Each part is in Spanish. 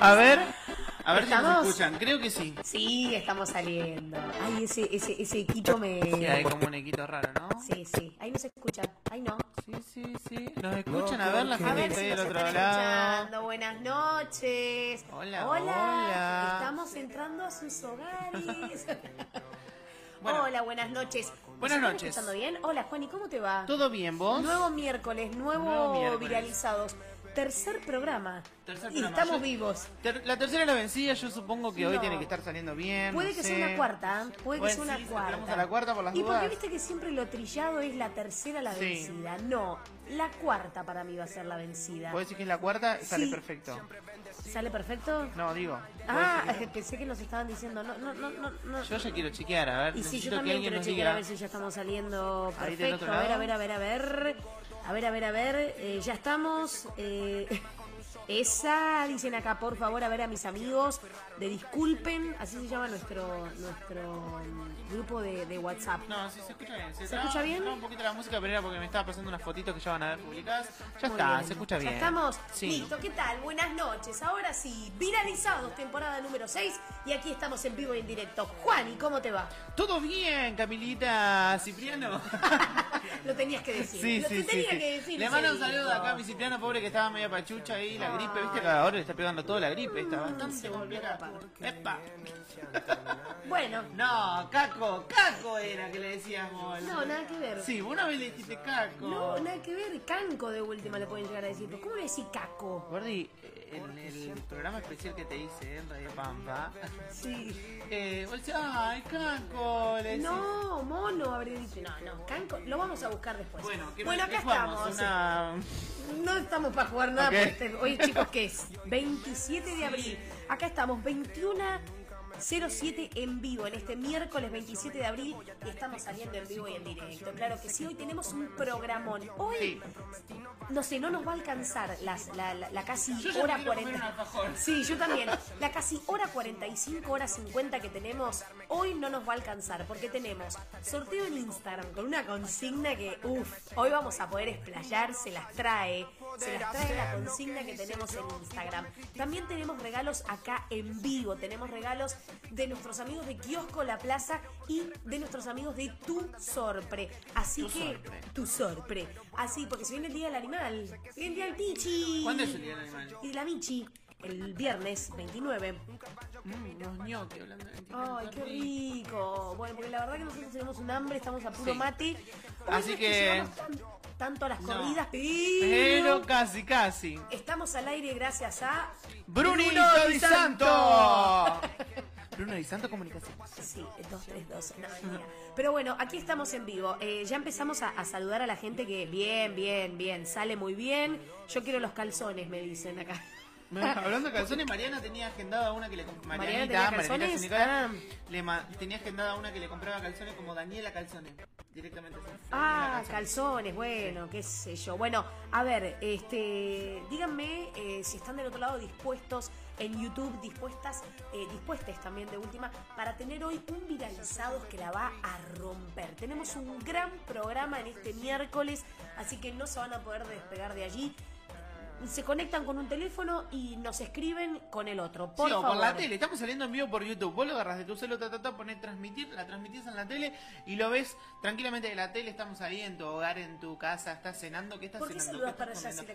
A ver, a ver si nos escuchan. Creo que sí. Sí, estamos saliendo. Ay, ese, ese, ese equipo me. Sí, hay como un equito raro, ¿no? Sí, sí. Ahí no se escucha. Ahí no. Sí, sí, sí. Nos escuchan, a ver la A gente que si del nos otro están lado. escuchando. Buenas noches. Hola, hola. hola. Estamos entrando a sus hogares. Bueno. Hola, buenas noches. ¿Nos Buenas noches. escuchando bien? Hola, Juan, ¿y cómo te va? ¿Todo bien, vos? Nuevo miércoles, nuevo, Nuevo miércoles. viralizados. Tercer programa. Tercer y programa. estamos Yo- vivos. Ter- la tercera es la vencida, yo supongo que hoy tiene que estar saliendo bien. Puede no que sé. sea una cuarta, ¿eh? puede que sea una sí, cuarta. a la cuarta por las y dudas. porque viste que siempre lo trillado es la tercera la Sí. vencida. No, la cuarta para mí va a ser la vencida. ¿Vos decís que es la cuarta? Sale Sí. perfecto. ¿Sale perfecto? No, digo. ¿vos Ah, que pensé que nos estaban diciendo, no, no, no, no, no. Yo ya quiero chequear, a ver. Y sí, yo también quiero chequear a ver si ya estamos saliendo perfecto. A ver, a ver, a ver, a ver. A ver, a ver, a ver. Eh, ya estamos. eh, esa, dicen acá, por favor, a ver a mis amigos de Disculpen, así se llama nuestro nuestro grupo de, de WhatsApp. No, sí, se escucha bien. ¿Se traba- escucha bien? un poquito la música, pero era porque me estaba pasando unas fotitos que ya van a ver publicadas. Ya Muy está, bien. se escucha bien. ¿Ya estamos? Sí. Listo, ¿qué tal? Buenas noches. Ahora sí, viralizados, temporada número 6. Y aquí estamos en vivo y en directo. Juan, ¿y cómo te va? ¿Todo bien, Camilita Cipriano? Lo tenías que decir. Sí, Lo sí, te tenía sí. que decir. Le mando un saludo acá a mi Cipriano, pobre que estaba medio pachucha ahí, la gripe, viste que ahora le está pegando toda la gripe, está bastante complicada. Epa. Bueno, No, Caco, Caco era que le decíamos. no, nada que ver. Sí, una vez le dijiste Caco. No, nada que ver. Canco de última le pueden llegar a decir. Pero ¿cómo le decís caco? Gordi, en el programa especial que te hice en Radio Pampa, Sí. eh, vos decías, ay, Caco, le. No, mono habría dicho. No, no, canco. Lo vamos a buscar después. Bueno, ¿qué bueno acá estamos. Una... No estamos para jugar nada Ok. porque este- hoy, chicos, ¿qué es? 27 de abril. Acá estamos, 21. 07 en vivo, en este miércoles 27 de abril, y estamos saliendo en vivo y en directo. Claro que sí, hoy tenemos un programón. Hoy, no sé, no nos va a alcanzar las, la, la- la casi Yo ya hora me quiero comer 40. un alfajor. Sí, yo también. La casi hora 45, hora 50 que tenemos, hoy no nos va a alcanzar porque tenemos sorteo en Instagram con una consigna que, uff, hoy vamos a poder explayar, se las trae, se las trae la consigna que tenemos en Instagram. También tenemos regalos acá en vivo, tenemos regalos de nuestros amigos de Kiosco La Plaza y de nuestros amigos de Tu Sorpre. Así Tu que, Sorpre. Tu Sorpre. Así, porque se viene el Día del Animal, se viene el Día del Pichi. ¿Cuándo es el Día del Animal? Y de la Michi, el viernes 29. Mm, unos ñoquis hablando de veintinueve, Ay, qué rico. Bueno, porque la verdad que nosotros tenemos un hambre, estamos a puro Sí. mate. Hoy Así no es que- tanto a las No. corridas, Pero casi, casi. estamos al aire gracias a Brunito Bruno Di Santo. Bruno Di Santo Comunicaciones. Sí, 232. No. Pero bueno, aquí estamos en vivo. Eh, ya empezamos a, a saludar a la gente que bien, bien, bien, sale muy bien. Yo quiero los calzones, me dicen acá. Hablando de calzones, Mariana tenía agendada una que le comp- Mariana tenía calzones. Ah. le ma- tenía agendada una que le compraba calzones como Daniela Calzones. Directamente así. Ah, calzones, bueno, qué sé yo. Bueno, a ver, este, díganme eh, si están del otro lado dispuestos en YouTube, dispuestas, eh, dispuestas también de última, para tener hoy un viralizados que la va a romper. Tenemos un gran programa en este miércoles, así que no se van a poder despegar de allí. Se conectan con un teléfono y nos escriben con el otro. Por sí, favor. por la tele. Estamos saliendo en vivo por YouTube. Vos lo agarras de tu celular, ta, ta, ta, ponés transmitir, la transmitís en la tele y lo ves tranquilamente de la tele. Estamos ahí en tu hogar, en tu casa, estás cenando. ¿Qué estás ¿Por qué cenando? saludás ¿Qué para allá si la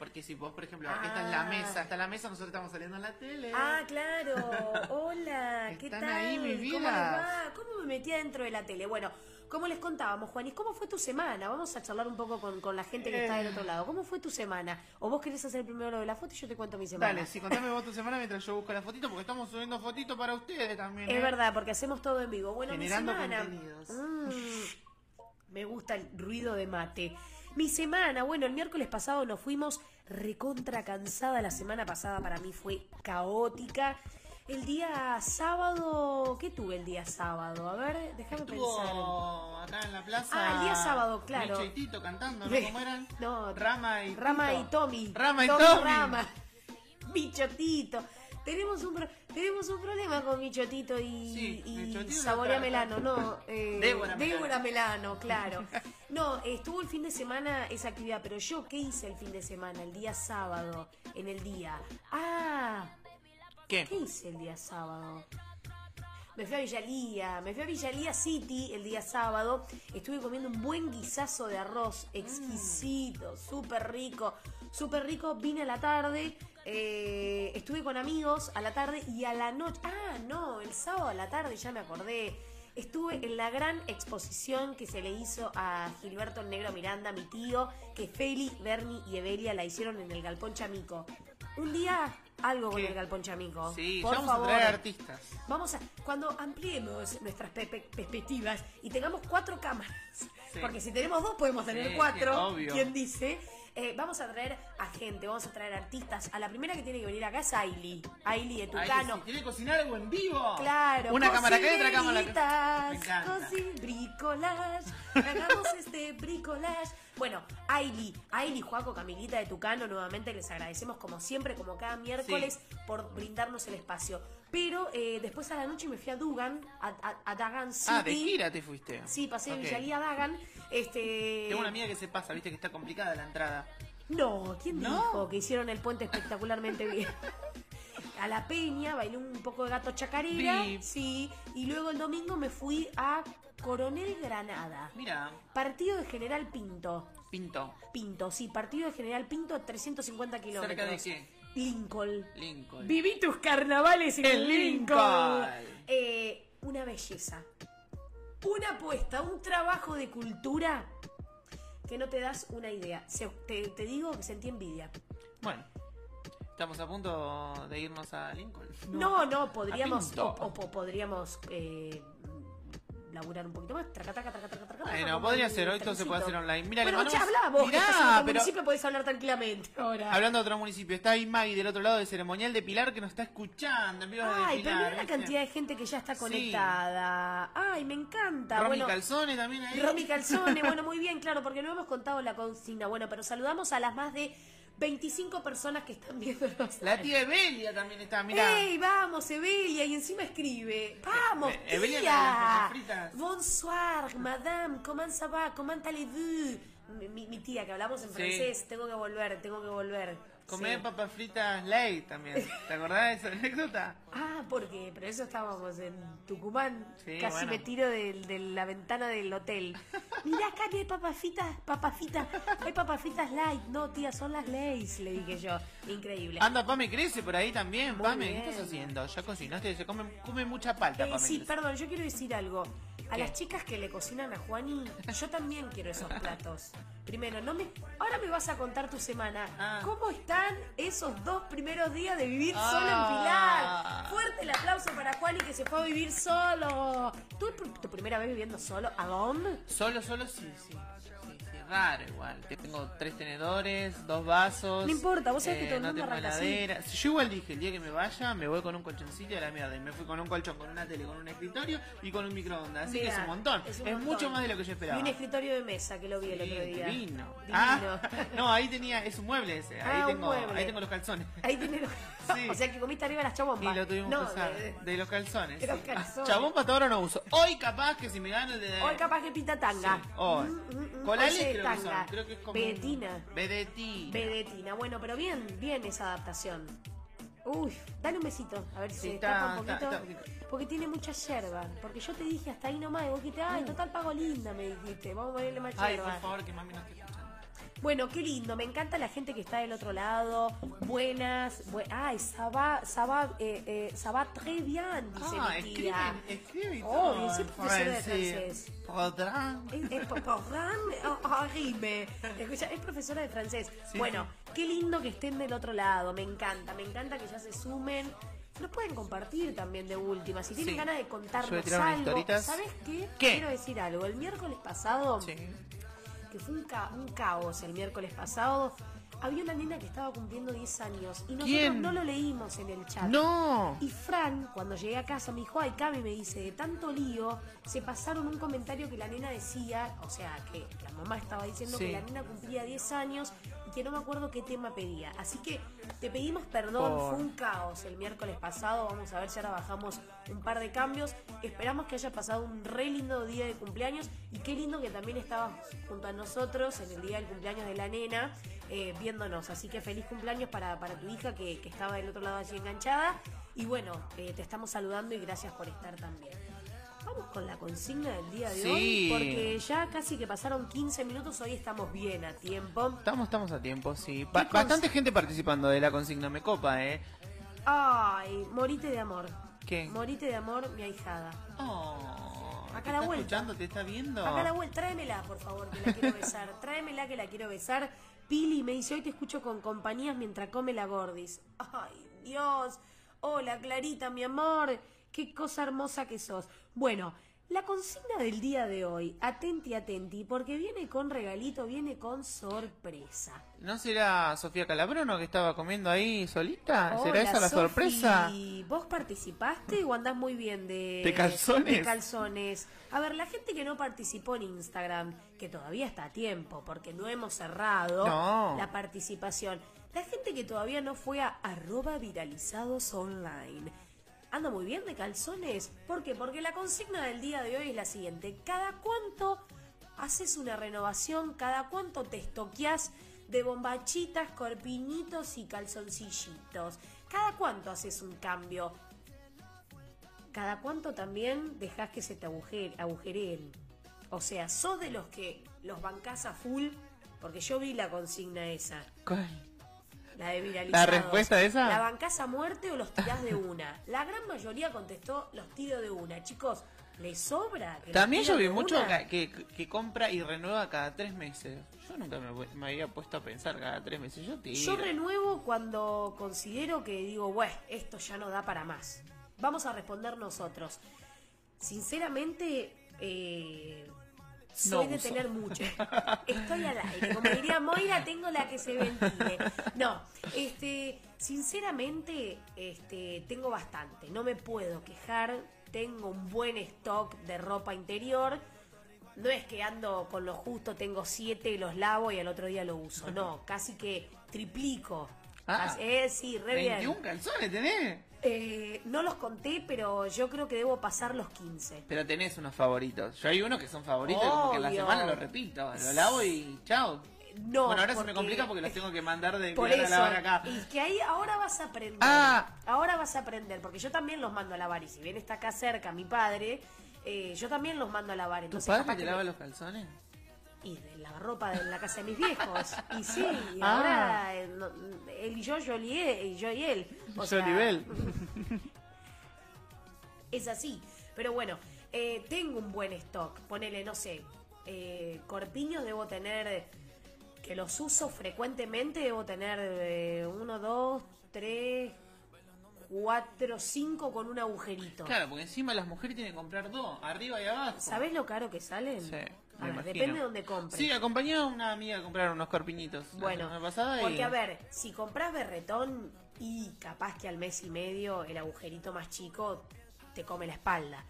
Porque si vos, por ejemplo, esta es la Ah. mesa, está la mesa, nosotros estamos saliendo en la tele. Ah, claro. Hola, ¿qué Están tal? ahí, ¿Cómo les vidas. va? ¿Cómo me metí dentro de la tele? Bueno, como les contábamos, Juanis, ¿cómo fue tu semana? Vamos a charlar un poco con, con la gente que está del otro lado. ¿Cómo fue tu semana? ¿O vos querés hacer primero lo de la foto y yo te cuento mi semana? Dale, sí, contame vos tu semana mientras yo busco la fotito, porque estamos subiendo fotitos para ustedes también. Es ¿eh? verdad, porque hacemos todo en vivo. Bueno, Generando mi semana. contenidos. Mm, me gusta el ruido de mate. Mi semana, bueno, el miércoles pasado nos fuimos recontra cansada. La semana pasada para mí fue caótica. El día sábado, ¿qué tuve el día sábado? A ver, déjame pensar. Acá en la plaza. Ah, el día sábado, claro. Micho y Tito cantando, ¿no? ¿Cómo eran? No, Rama y Rama Tito. y Tommy. Rama y Tommy. Rama. Michotito. Tenemos un, pro- tenemos un problema con Michotito y, Sí, y Michotito Saborea Melano, no. eh, Débora Melano. Débora Melano, claro. No, estuvo el fin de semana esa actividad, pero yo, ¿qué hice el fin de semana? El día sábado, en el día. Ah, ¿Qué? ¿Qué hice el día sábado? Me fui a Villalía, me fui a Villalía City el día sábado. Estuve comiendo un buen guisazo de arroz, exquisito, súper rico, súper rico. Vine a la tarde, eh, estuve con amigos a la tarde y a la noche. Ah, no, el sábado a la tarde ya me acordé. Estuve en la gran exposición que se le hizo a Gilberto el Negro Miranda, mi tío, que Feli, Bernie y Evelia la hicieron en el Galpón Chamico. Un día algo con ¿Qué? el Galpón Chamico. Sí, por vamos favor. a traer artistas. Vamos a, cuando ampliemos nuestras pe- pe- perspectivas y tengamos cuatro cámaras, Sí. porque si tenemos dos podemos tener Sí, cuatro, obvio. ¿quién dice? Eh, vamos a traer a gente, vamos a traer artistas. A la primera que tiene que venir acá es Ailey, Ailey de Tucano. si que cocinar algo en vivo. Claro, Una cámara acá y otra cámara acá. Bricolage, hagamos este bricolage. Bueno, Ailey, Ailey, Juaco, Camilita de Tucano, nuevamente les agradecemos como siempre, como cada miércoles, por brindarnos el espacio. Pero eh, después a la noche me fui a Dugan, a, a- a Dagan City. Ah, de gira te fuiste. Sí, pasé de Ok. Villalía a Dagan. Este... Tengo una amiga que se pasa, viste que está complicada la entrada. No, ¿quién ¿No? dijo que hicieron el puente espectacularmente bien? A la peña, bailé un poco de gato chacarera, sí, y luego el domingo me fui a Coronel Granada. Mira, Partido de General Pinto. Pinto. Pinto, sí, partido de General Pinto a 350 kilómetros. ¿Cerca de qué? Lincoln. Lincoln. Viví tus carnavales en. Lincoln. Eh, una belleza. Una apuesta, un trabajo de cultura que no te das una idea. Se- te, te digo que sentí envidia. Bueno, estamos a punto de irnos a Lincoln. No, no, podríamos, A o podríamos eh, laburar un poquito más. Traca, traca, traca, traca, traca, Bueno, podría ser, hoy todo se puede hacer online. Mira, bueno, mandamos- hablá vos, que Mirá, estás en otro pero- municipio, podés hablar tranquilamente ahora. Hablando de otro municipio, está ahí Maggie del otro lado del ceremonial de Pilar que nos está escuchando en vivo desde Ay, pero Pilar. mira la cantidad de gente que ya está Sí. conectada. Ay, me encanta. Romy bueno, Calzone también ahí. Romy Calzone, bueno, muy bien, claro, porque no hemos contado la consigna. Bueno, pero saludamos a las más de 25 personas que están viéndonos. La tía Evelia también está, mirá. ¡Ey, vamos, Evelia! Y encima escribe. ¡Vamos, Eh, Evelia, tía! papas fritas. Bonsoir, madame, comment ça va? Comment allez-vous? Mi, tía, que hablamos en Sí. francés. Tengo que volver, tengo que volver. Comé Sí. papas fritas ley también. ¿Te acordás de esa anécdota? Ah, porque, pero eso estábamos en Tucumán. Sí, Casi bueno. me tiro de, de la ventana del hotel. Mirá acá que hay papas fritas, papas fritas, hay papas fritas light. No, tía, son las Lays, le dije yo. Increíble. Anda, Pame crece por ahí también. Muy Pame, bien. ¿qué estás haciendo? Ya cocinaste, se come, come mucha palta, Eh, Pame. sí, crece. perdón, yo quiero decir algo. A las chicas que le cocinan a Juani, yo también quiero esos platos. Primero, no me, ahora me vas a contar tu semana. Ah. ¿Cómo están esos dos primeros días de vivir Ah. solo en Pilar? Fuerte el aplauso para Juani que se fue a vivir solo. ¿Tú tu primera vez viviendo solo? ¿A dónde? Solo, solo sí, sí. Raro igual. Que Tengo tres tenedores, dos vasos. No importa, vos sabés que todo el no tengo así. heladera. Si Yo igual dije, el día que me vaya, me voy con un colchoncito y a la mierda. Y me fui con un colchón, con una tele, con un escritorio y con un microondas. Así que es un montón. es Es, un montón. mucho más de lo que yo Y esperaba. un escritorio de mesa que lo vi el otro día. divino. Divino. Ah, no, ahí tenía, es un mueble ese. Ahí, Ah, tengo, mueble. ahí tengo los calzones. Ahí tiene Sí. O sea que comiste arriba las Y chabombas. lo tuvimos no, que usar. de- De, los calzones. de los calzones. Chabón para ahora no uso. Hoy capaz que si me gano el de. Hoy capaz que pinta tanga. Hoy. Mm, mm, mm, Colales tanga. creo que es como. Vedetina. Vedetina. Vedetina. Bueno, pero bien, bien esa adaptación. Uy, dale un besito, a ver si Sí, se está- un poquito. está- Porque tiene mucha yerba. Porque yo te dije hasta ahí nomás, y vos dijiste, ay, total pago linda, me dijiste. Vamos a ponerle más Ay, yerba. por favor, que mami no esté. Bueno, qué lindo, me encanta la gente que está del otro lado. Buenas, bue- ay, ça va, ça va, eh, eh, ça va très bien, dice Ah, mi tía. escriben, escriben. Sí, en profesora de francés. Podrán. Es, es programme horrible. Escucha, es profesora de francés. Sí, bueno, qué lindo que estén del otro lado. Me encanta, me encanta que ya se sumen. Nos pueden compartir también de última. Si tienen Sí. ganas de contarnos algo. ¿Sabes qué? ¿Qué? Quiero decir algo. El miércoles pasado, Sí. Que fue un, ca- un caos el miércoles pasado, había una nena que estaba cumpliendo 10 años. Y nosotros ¿Quién? no lo leímos en el chat. No. Y Fran, cuando llegué a casa, me dijo, ay, Cami, me dice, de tanto lío, se pasaron un comentario que la nena decía, o sea, que la mamá estaba diciendo Sí. que la nena cumplía 10 años que no me acuerdo qué tema pedía. Así que te pedimos perdón, Por- fue un caos el miércoles pasado, vamos a ver si ahora bajamos un par de cambios. Esperamos que haya pasado un re lindo día de cumpleaños y qué lindo que también estabas junto a nosotros en el día del cumpleaños de la nena. eh, viéndonos. Así que feliz cumpleaños para, para tu hija que, que estaba del otro lado allí enganchada. Y bueno, eh, te estamos saludando y gracias por estar también. Vamos con la consigna del día de Sí. hoy, porque ya casi que pasaron 15 minutos, hoy estamos bien a tiempo. Estamos, estamos a tiempo, sí. Ba- bastante gente participando de la consigna, me copa, ¿eh? Ay, morite de amor. ¿Qué? Morite de amor, mi ahijada. Oh, Acá ¿te la está vuelta. escuchando? ¿Te está viendo? Acá la vuelta, tráemela, por favor, que la quiero besar. Tráemela que la quiero besar. Pili me dice, hoy te escucho con compañías mientras come la gordis. Ay, Dios. Hola, Clarita, mi amor. Qué cosa hermosa que sos. Bueno, la consigna del día de hoy, atenti, atenti, porque viene con regalito, viene con sorpresa. ¿No será Sofía Calabrono que estaba comiendo ahí solita? ¿Será esa la Sofi. sorpresa? ¿Vos participaste o andás muy bien de... ¿De calzones? de calzones? A ver, la gente que no participó en Instagram, que todavía está a tiempo, porque no hemos cerrado No. la participación. La gente que todavía no fue a arroba viralizados online. ¿Anda muy bien de calzones? ¿Por qué? Porque la consigna del día de hoy es la siguiente. ¿Cada cuánto haces una renovación? ¿Cada cuánto te estoqueás de bombachitas, corpiñitos y calzoncillitos? ¿Cada cuánto haces un cambio? ¿Cada cuánto también dejas que se te agujer- agujereen? O sea, ¿sos de los que los bancás a full? Porque yo vi la consigna esa. La de viralizados. ¿La respuesta esa? ¿La bancás a muerte o los tirás de una? La gran mayoría contestó los tiro de una. Chicos, ¿les sobra? que También yo vi de mucho que, compra y renueva cada tres meses. Yo nunca me había puesto a pensar cada tres meses. Yo tiro. Yo renuevo cuando considero que digo, bueno, esto ya no da para más. Vamos a responder nosotros. Sinceramente, eh, soy No de uso. tener mucho. Estoy al aire. Como diría Moira, tengo la que se ventile. No, este, sinceramente, este, tengo bastante. No me puedo quejar. Tengo un buen stock de ropa interior. No es que ando con lo justo, tengo siete, los lavo y al otro día lo uso. No, casi que triplico. Ah, eh, sí, re bien. 21 calzones tenés. Eh, no los conté, pero yo creo que debo pasar los 15. Pero tenés unos favoritos. Yo hay unos que son favoritos, como que en la Obvio. semana lo repito. Lo lavo y chao. No, bueno, ahora se porque- me complica porque los tengo que mandar de Por enviar a eso, lavar acá. y que ahí ahora vas a aprender. Ah. Ahora vas a aprender, porque yo también los mando a lavar. Y si bien está acá cerca mi padre, eh, yo también los mando a lavar. ¿Tu Entonces, padre capaz te lava me- los calzones? Y de la ropa de la casa de mis viejos. Y sí, y Ah. ahora eh, no- él y yo, yo y él. Y yo y él. O sea, Jolibel. es así. Pero bueno, eh, tengo un buen stock. Ponele, no sé, eh, corpiños debo tener, que los uso frecuentemente, debo tener eh, uno, dos, tres, cuatro, cinco con un agujerito. Claro, porque encima las mujeres tienen que comprar dos, arriba y abajo. ¿Sabés lo caro que salen? Sí, A ver, imagino. depende de dónde compres. Sí, acompañé a una amiga a comprar unos corpiñitos la Bueno, semana pasada y- porque a ver, si compras berretón y capaz que al mes y medio el agujerito más chico te come la espalda.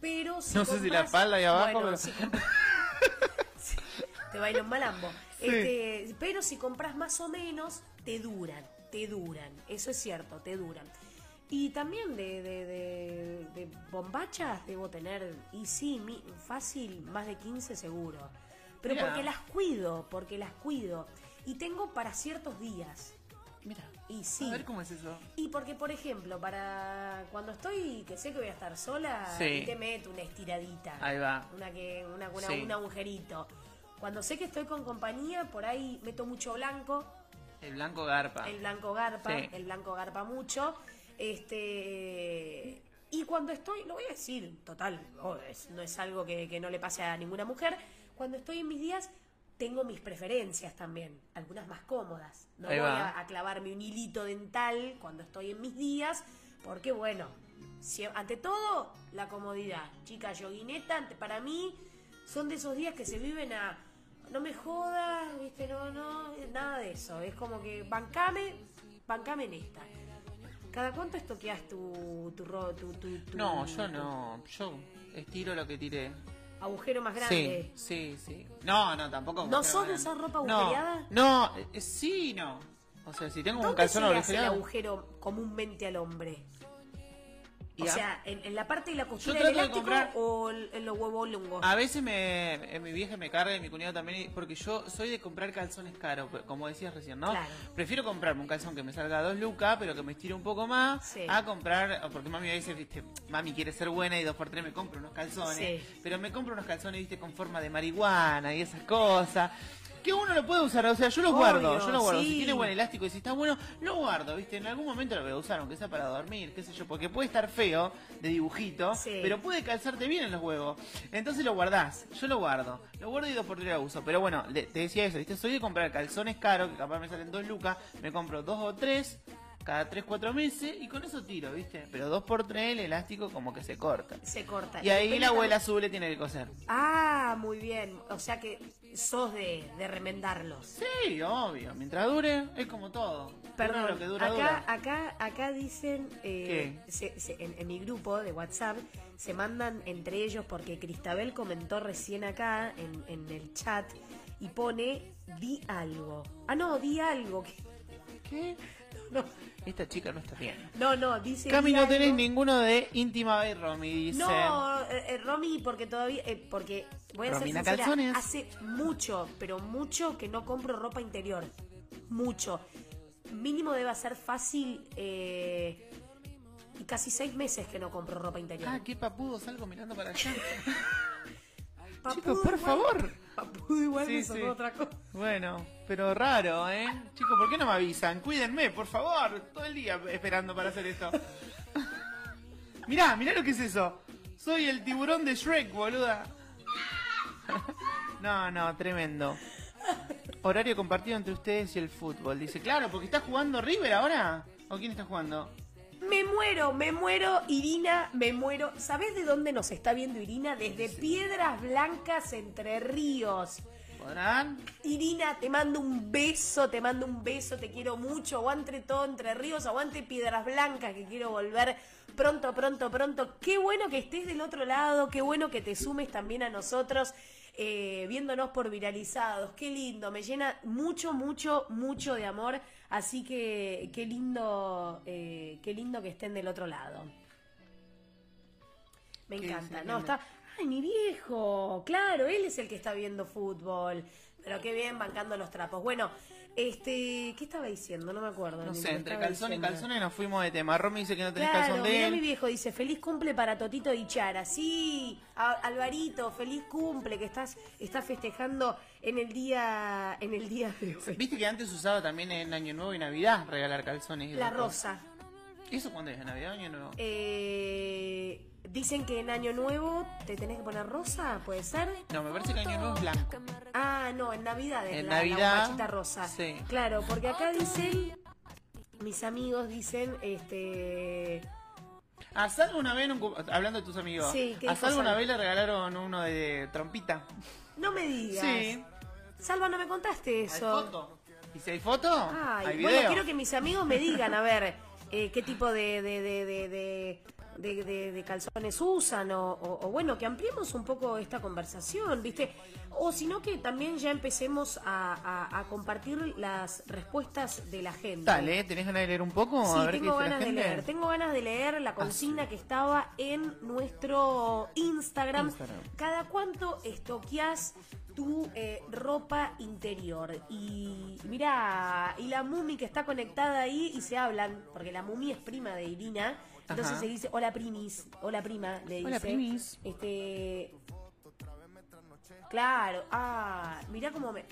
Pero si No sé si la espalda ahí abajo, Bueno, pero- si compras- Sí, te baila un malambo. Este, pero si compras más o menos, te duran, te duran. Eso es cierto, te duran. Y también de, de, de- de bombachas debo tener, y sí, mi- fácil, más de 15 seguro. Pero porque las cuido, porque las cuido. Y tengo para ciertos días. Mira, Y sí. a ver cómo es eso. Y porque, por ejemplo, para cuando estoy, que sé que voy a estar sola, Sí. y te meto una estiradita. Ahí va. Una que, una, una- Sí. un agujerito. Cuando sé que estoy con compañía, por ahí meto mucho blanco. El blanco garpa. El blanco garpa, Sí. el blanco garpa mucho. Este. Y cuando estoy, lo voy a decir, total, es- no es algo que, que no le pase a ninguna mujer. Cuando estoy en mis días, tengo mis preferencias también, algunas más cómodas. No Ahí voy a, a clavarme un hilito dental cuando estoy en mis días, porque bueno, si- ante todo, la comodidad. Chica, yoguineta, para mí, son de esos días que se viven a. No me jodas, viste, no, no, nada de eso. Es como que bancame, bancame en esta. ¿Cada cuánto estoqueas tu, tu, ro- tu, tu, tu- No, yo no. Yo estiro lo que tiré. agujero más grande? Sí, sí, sí. No, no, tampoco. ¿No sos de usar ropa No, agujereada? No, eh, sí, no. O sea, si tengo un ¿Dónde calzón le hace el agujereado. agujero comúnmente al hombre? O sea, en, en la parte de la costura del trato de elástico comprar- o en los huevos lungos. A veces me, eh, mi vieja me carga y mi cuñado también, porque yo soy de comprar calzones caros, como decías recién, ¿no? Claro. Prefiero comprarme un calzón que me salga a dos lucas, pero que me estire un poco más, Sí. a comprar, porque mami a veces, viste, mami quiere ser buena y dos por tres me compro unos calzones, Sí. pero me compro unos calzones, viste, con forma de marihuana y esas cosas. Que uno lo puede usar, o sea, yo Obvio, guardo, yo los guardo. sí. Si tiene buen elástico y si está bueno, lo guardo, ¿viste? En algún momento lo voy a usar, aunque sea para dormir, qué sé yo, porque puede estar feo de dibujito, Sí. pero puede calzarte bien en los huevos. Entonces lo guardás, yo lo guardo, lo guardo y dos por tres lo uso. Pero bueno, le- te decía eso, ¿viste? Soy de comprar calzones caros, que capaz me salen dos lucas, me compro dos o tres cada tres, cuatro meses y con eso tiro, ¿viste? Pero dos por tres el elástico como que se corta. Se corta. Y ahí depende la abuela le tiene que coser. Ah, muy bien. O sea que sos de, de remendarlos. Sí, obvio, mientras dure, es como todo. Perdón, Dura lo que dura, acá, dura. acá, acá dicen, eh, se- se- en, en mi grupo de WhatsApp, se mandan entre ellos porque Cristabel comentó recién acá en, en el chat y pone, di algo. Ah, no, di algo. ¿Qué? No, Esta chica no está bien. no, no, dice... Cami, no tenés algo. ninguno de íntima Bay Romy, dice. No, eh, eh, Romy, porque todavía, eh, porque voy a Romina ser sincera, Calzones. hace mucho, pero mucho que no compro ropa interior, mucho. Mínimo debe ser fácil eh, y casi seis meses que no compro ropa interior. Ah, qué papudo, salgo mirando para allá. Chicos, por igual- favor. Papudo igual Sí, me sonó sí. otra cosa. Bueno, pero raro, ¿eh? Chicos, ¿por qué no me avisan? Cuídenme, por favor. Todo el día esperando para hacer esto. mirá, mirá lo que es eso. Soy el tiburón de Shrek, boluda. no, no, tremendo. Horario compartido entre ustedes y el fútbol. Dice, claro, porque está jugando River ahora. ¿O quién está jugando? Me muero, me muero, Irina, me muero. ¿Sabés de dónde nos está viendo Irina? Desde Piedras Blancas, Entre Ríos. ¿Podrán? Irina, te mando un beso, te mando un beso, te quiero mucho. Aguante todo Entre Ríos, aguante Piedras Blancas, que quiero volver pronto, pronto, pronto. Qué bueno que estés del otro lado, qué bueno que te sumes también a nosotros, eh, viéndonos por viralizados. Qué lindo, me llena mucho, mucho, mucho de amor. Así que qué lindo, eh, qué lindo que estén del otro lado. Me ¿Qué encanta. No, ¿Qué está. Ay, mi viejo. Claro, él es el que está viendo fútbol. Pero qué bien, bancando los trapos. Bueno, este. ¿Qué estaba diciendo? No me acuerdo. No sé, entre calzón y diciendo. calzones nos fuimos de tema. Romy dice que no tenés Claro, calzón de mirá él. mi viejo dice, feliz cumple para Totito y Chara. Sí, a- Alvarito, feliz cumple, que estás, estás festejando en el día, en el día de hoy. Viste que antes usaba también en Año Nuevo y Navidad regalar calzones y La rosa. ¿Eso cuándo es? ¿En Navidad o Año Nuevo? Eh, dicen que en Año Nuevo te tenés que poner rosa, ¿puede ser? No, me parece que Año Nuevo es blanco. Ah, no, en Navidad es En la, la Navidad, bombachita rosa. sí. Claro, porque acá dicen, mis amigos dicen, este... A Salvo una vez, hablando de tus amigos, Sí, ¿qué a Salvo una vez le regalaron uno de trompita. No me digas. Sí. Salva, no me contaste ¿Hay eso. foto? ¿Y si hay foto? Ay, ¿Hay bueno, video? quiero que mis amigos me digan, a ver, eh, qué tipo de, calzones usan, o, o- o bueno, que ampliemos un poco esta conversación, ¿viste? O si no, que también ya empecemos a, a- a compartir las respuestas de la gente. Dale, ¿tenés ganas de leer un poco? Sí, a ver tengo qué dice la ganas de leer. Tengo ganas de leer la consigna que estaba en nuestro Instagram. Instagram. ¿Cada cuánto estoqueás tu eh, ropa interior? Y mira, y la Mumi que está conectada ahí y se hablan, porque la Mumi es prima de Irina. Entonces Ajá. se dice, hola primis, hola prima, le Hola, dice. primis. Este. Claro, ah, mira cómo me.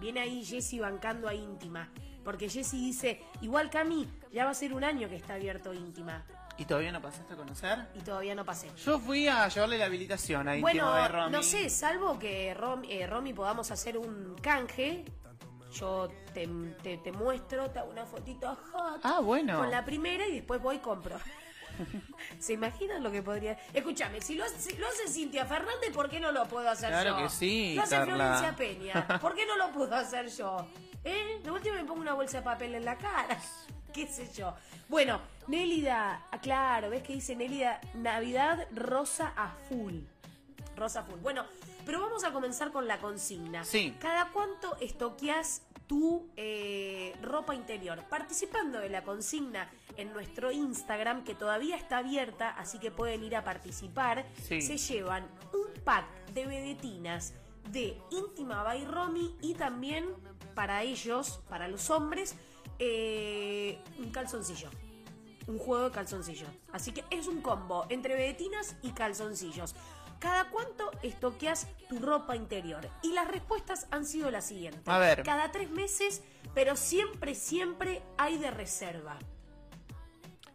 Viene ahí Jessy bancando a íntima. Porque Jessy dice, igual Cami, ya va a ser un año que está abierto íntima. ¿Y todavía no pasaste a conocer? Y todavía no pasé. Yo fui a llevarle la habilitación a Bueno, Íntimo de Romy. no sé, salvo que Rom, eh, Romy podamos hacer un canje. Yo te, te- te muestro, te hago una fotito hot Ah, bueno. con la primera y después voy y compro. ¿Se imaginan lo que podría...? Escúchame, si lo, hace- si lo hace Cintia Fernández, ¿por qué no lo puedo hacer Claro yo? que sí, Lo hace Carla. Florencia Peña, ¿por qué no lo puedo hacer yo? ¿Eh? De última me pongo una bolsa de papel en la cara. ¿Qué sé yo? Bueno, Nélida, ah, claro, ¿ves que dice Nélida? Navidad rosa a full. Rosa full. Bueno, pero vamos a comenzar con la consigna. Sí. ¿Cada cuánto estoqueás tu eh, ropa interior. Participando de la consigna en nuestro Instagram, que todavía está abierta, así que pueden ir a participar. Sí. Se llevan un pack de vedetinas de íntima by Romy y también para ellos, para los hombres, eh, un calzoncillo. Un juego de calzoncillo. Así que es un combo entre vedetinas y calzoncillos. ¿Cada cuánto estoqueas tu ropa interior? Y las respuestas han sido las siguientes. A ver. Cada tres meses, pero siempre, siempre hay de reserva.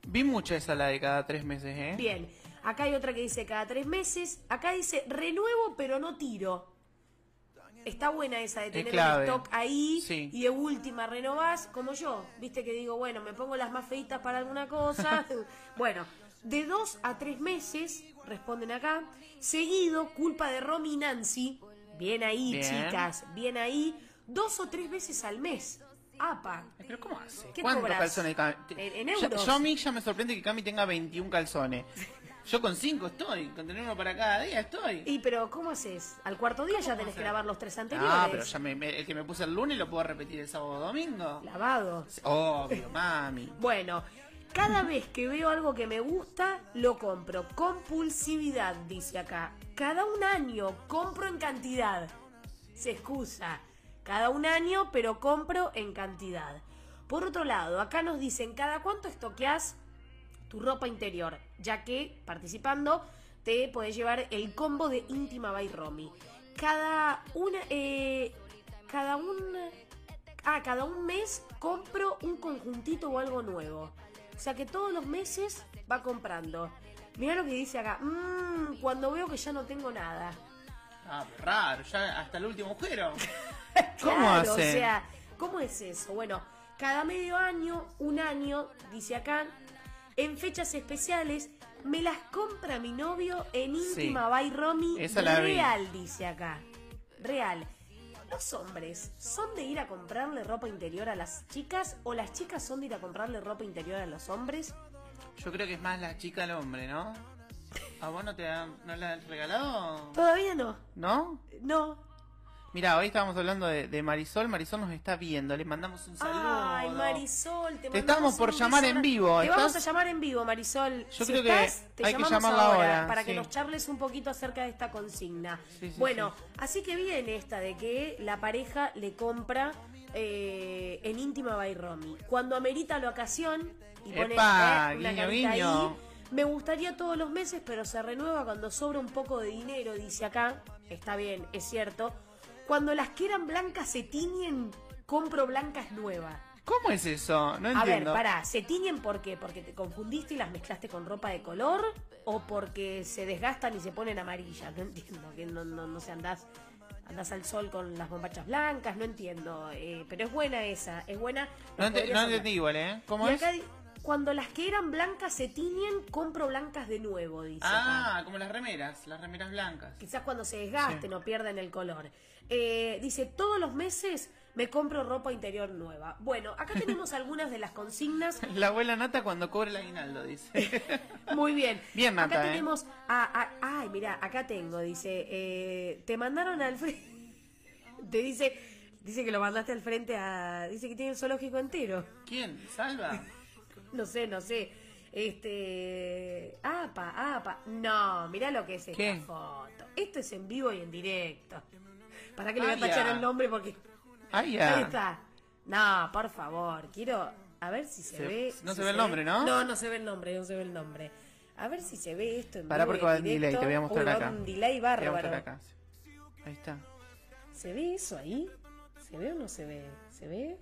Vi mucho esa la de cada tres meses, ¿eh? Bien, acá hay otra que dice cada tres meses. Acá dice renuevo, pero no tiro. Está buena esa de tener el stock ahí Sí. y de última renovás, como yo. Viste que digo, bueno, me pongo las más feitas para alguna cosa. bueno, de dos a tres meses, responden acá. Seguido, culpa de Romy y Nancy. Bien ahí, Bien. chicas, bien ahí. Dos o tres veces al mes. Apa. ¿Pero cómo hace? ¿Qué ¿Cuántos cobras? calzones? En- en euros. Yo a mí ya me sorprende que Cami tenga 21 calzones. Yo con 5 estoy, con tener uno para cada día estoy. Y pero, ¿cómo haces? Al cuarto día ya tenés que lavar los tres anteriores. Ah, pero ya me, me- el que me puse el lunes lo puedo repetir el sábado o domingo. Lavados. Obvio, mami. Bueno, cada vez que veo algo que me gusta, lo compro. Compulsividad, dice acá. Cada un año compro en cantidad. Se excusa. Cada un año, pero compro en cantidad. Por otro lado, acá nos dicen, ¿cada cuánto estoqueas tu ropa interior? Ya que, participando, te podés llevar el combo de íntima by Romy. Cada una... eh, cada una... Ah, cada un mes compro un conjuntito o algo nuevo. O sea que todos los meses va comprando. Mira lo que dice acá. Mmm, cuando veo que ya no tengo nada. Ah, raro, ya hasta el último agujero. ¿Cómo Claro, hace? O sea, ¿cómo es eso? Bueno, cada medio año, un año, dice acá, en fechas especiales, me las compra mi novio en íntima by Romy. Esa la vi. Real, dice acá. Real. ¿Los hombres son de ir a comprarle ropa interior a las chicas o las chicas son de ir a comprarle ropa interior a los hombres? Yo creo que es más la chica al hombre, ¿no? ¿A vos no te han, no la has regalado? Todavía no. ¿No? No. Mira, hoy estábamos hablando de, de Marisol. Marisol nos está viendo. Le mandamos un saludo. Ay, Marisol, te, Te estamos por llamar en vivo, Te vamos a llamar en vivo, Marisol. Yo Si creo que estás, te hay que llamamos llamarla ahora, para que nos charles un poquito acerca de esta consigna. Sí, sí, bueno, sí. así que viene esta de que la pareja le compra eh, en íntima by Romy. Cuando amerita la ocasión y pone Epa, eh, una guiño. ahí, me gustaría todos los meses, pero se renueva cuando sobra un poco de dinero, dice acá. Está bien, es cierto. Cuando las que eran blancas se tiñen, compro blancas nuevas. ¿Cómo es eso? No A ver, entiendo. pará, ¿se tiñen por qué? ¿Porque te confundiste y las mezclaste con ropa de color? ¿O porque se desgastan y se ponen amarillas? No entiendo, que no, no, no sé, andás, andás al sol con las bombachas blancas, no entiendo. eh, pero es buena esa, es buena. No, podrías no entendí igual, ¿eh? ¿Cómo Y es? acá cuando las que eran blancas se tiñen, compro blancas de nuevo, dice. Ah, acá. como las remeras, las remeras blancas. Quizás cuando se desgasten Sí. o pierden el color. Eh, dice, todos los meses me compro ropa interior nueva. Bueno, acá tenemos algunas de las consignas La abuela Nata cuando cobre el aguinaldo, dice. Muy bien. Bien, Nata, Acá ¿eh? tenemos. a- a- ay, mira, acá tengo. Dice. eh, te mandaron al frente. Te dice. Dice que lo mandaste al frente a. Dice que tiene el zoológico entero. ¿Quién? ¿Salva? No sé, no sé. Este. Apa, apa. No, mira lo que es esta ¿Qué? foto. Esto es en vivo y en directo. ¿Para qué le voy a tachar el nombre? Porque. Ahí está. No, por favor, quiero a ver si se, Se- ve. no si se ve el nombre, ¿no? No, no se ve el nombre, no se ve el nombre. A ver si se ve esto en Pará porque va en delay, te voy a mostrar Uy, acá. un delay Te voy a mostrar acá. Ahí está. ¿Se ve eso ahí? ¿Se ve o no se ve? ¿Se ve?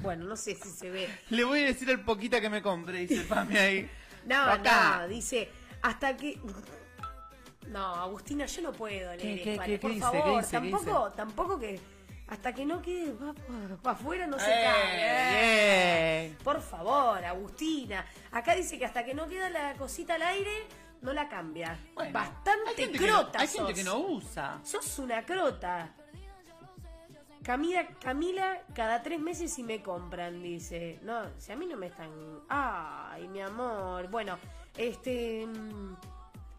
Bueno, no sé si se ve. Le voy a decir al poquita que me compre, dice Pame ahí. No, Acá. no, dice, hasta que... No, Agustina, yo no puedo leer ¿Qué, qué, esto, qué, Ale, qué por dice? favor, ¿Qué dice? ¿Qué tampoco, tampoco que hasta que no quede para afuera no se Eh, cae. bien. Por favor, Agustina. Acá dice que hasta que no queda la cosita al aire, no la cambia. Bueno, hay Bastante que crota Hay gente sos. que no usa. Sos una crota. Camila, Camila, cada tres meses y me compran, dice. No, si a mí no me están. Ay, mi amor. Bueno, este. mm,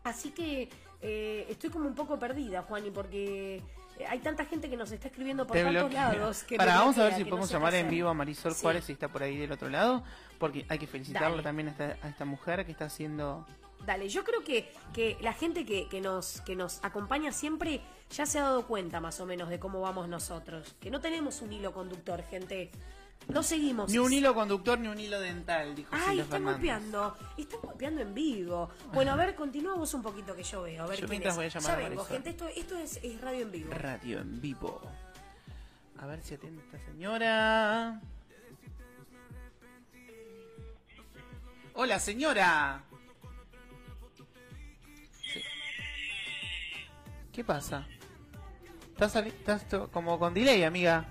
Así que eh, estoy como un poco perdida, Juani, porque eh, hay tanta gente que nos está escribiendo por Te tantos bloquea. lados. Que Para, vamos a ver si no podemos llamar en vivo a Marisol Sí. Juárez si está por ahí del otro lado, porque hay que felicitarlo Dale. también a esta, a esta mujer que está haciendo... Dale, yo creo que, que la gente que, que nos, que nos acompaña siempre ya se ha dado cuenta más o menos de cómo vamos nosotros. Que no tenemos un hilo conductor, gente. No seguimos. Ni un hilo conductor ni un hilo dental, dijo Ay, están golpeando. Están golpeando en vivo. Bueno, a ver, continúa vos un poquito que yo veo. A ver Yo quién mientras es. voy a llamar ya a vengo, gente. Esto, esto es, es radio en vivo. Radio en vivo. A ver si atiende esta señora. Hola, señora. Sí. ¿Qué pasa? Estás, estás como con delay, amiga.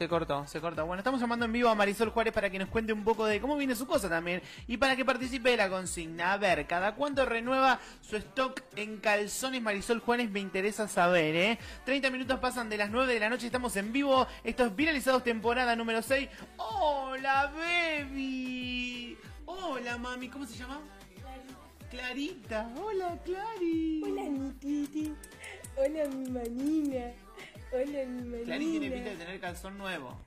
Se cortó, se cortó. Bueno, estamos llamando en vivo a Marisol Juárez para que nos cuente un poco de cómo viene su cosa también y para que participe de la consigna. A ver, ¿cada cuánto renueva su stock en calzones Marisol Juárez? Me interesa saber, ¿eh? 30 minutos pasan de las 9 de la noche, estamos en vivo. Esto es Viralizados temporada número 6. ¡Hola, baby! Hola, mami, ¿cómo se llama? Clarita. Hola, Clari. Hola, mi titi. Hola, mi manina. Hola, mi. Clari tiene pinta de tener calzón nuevo.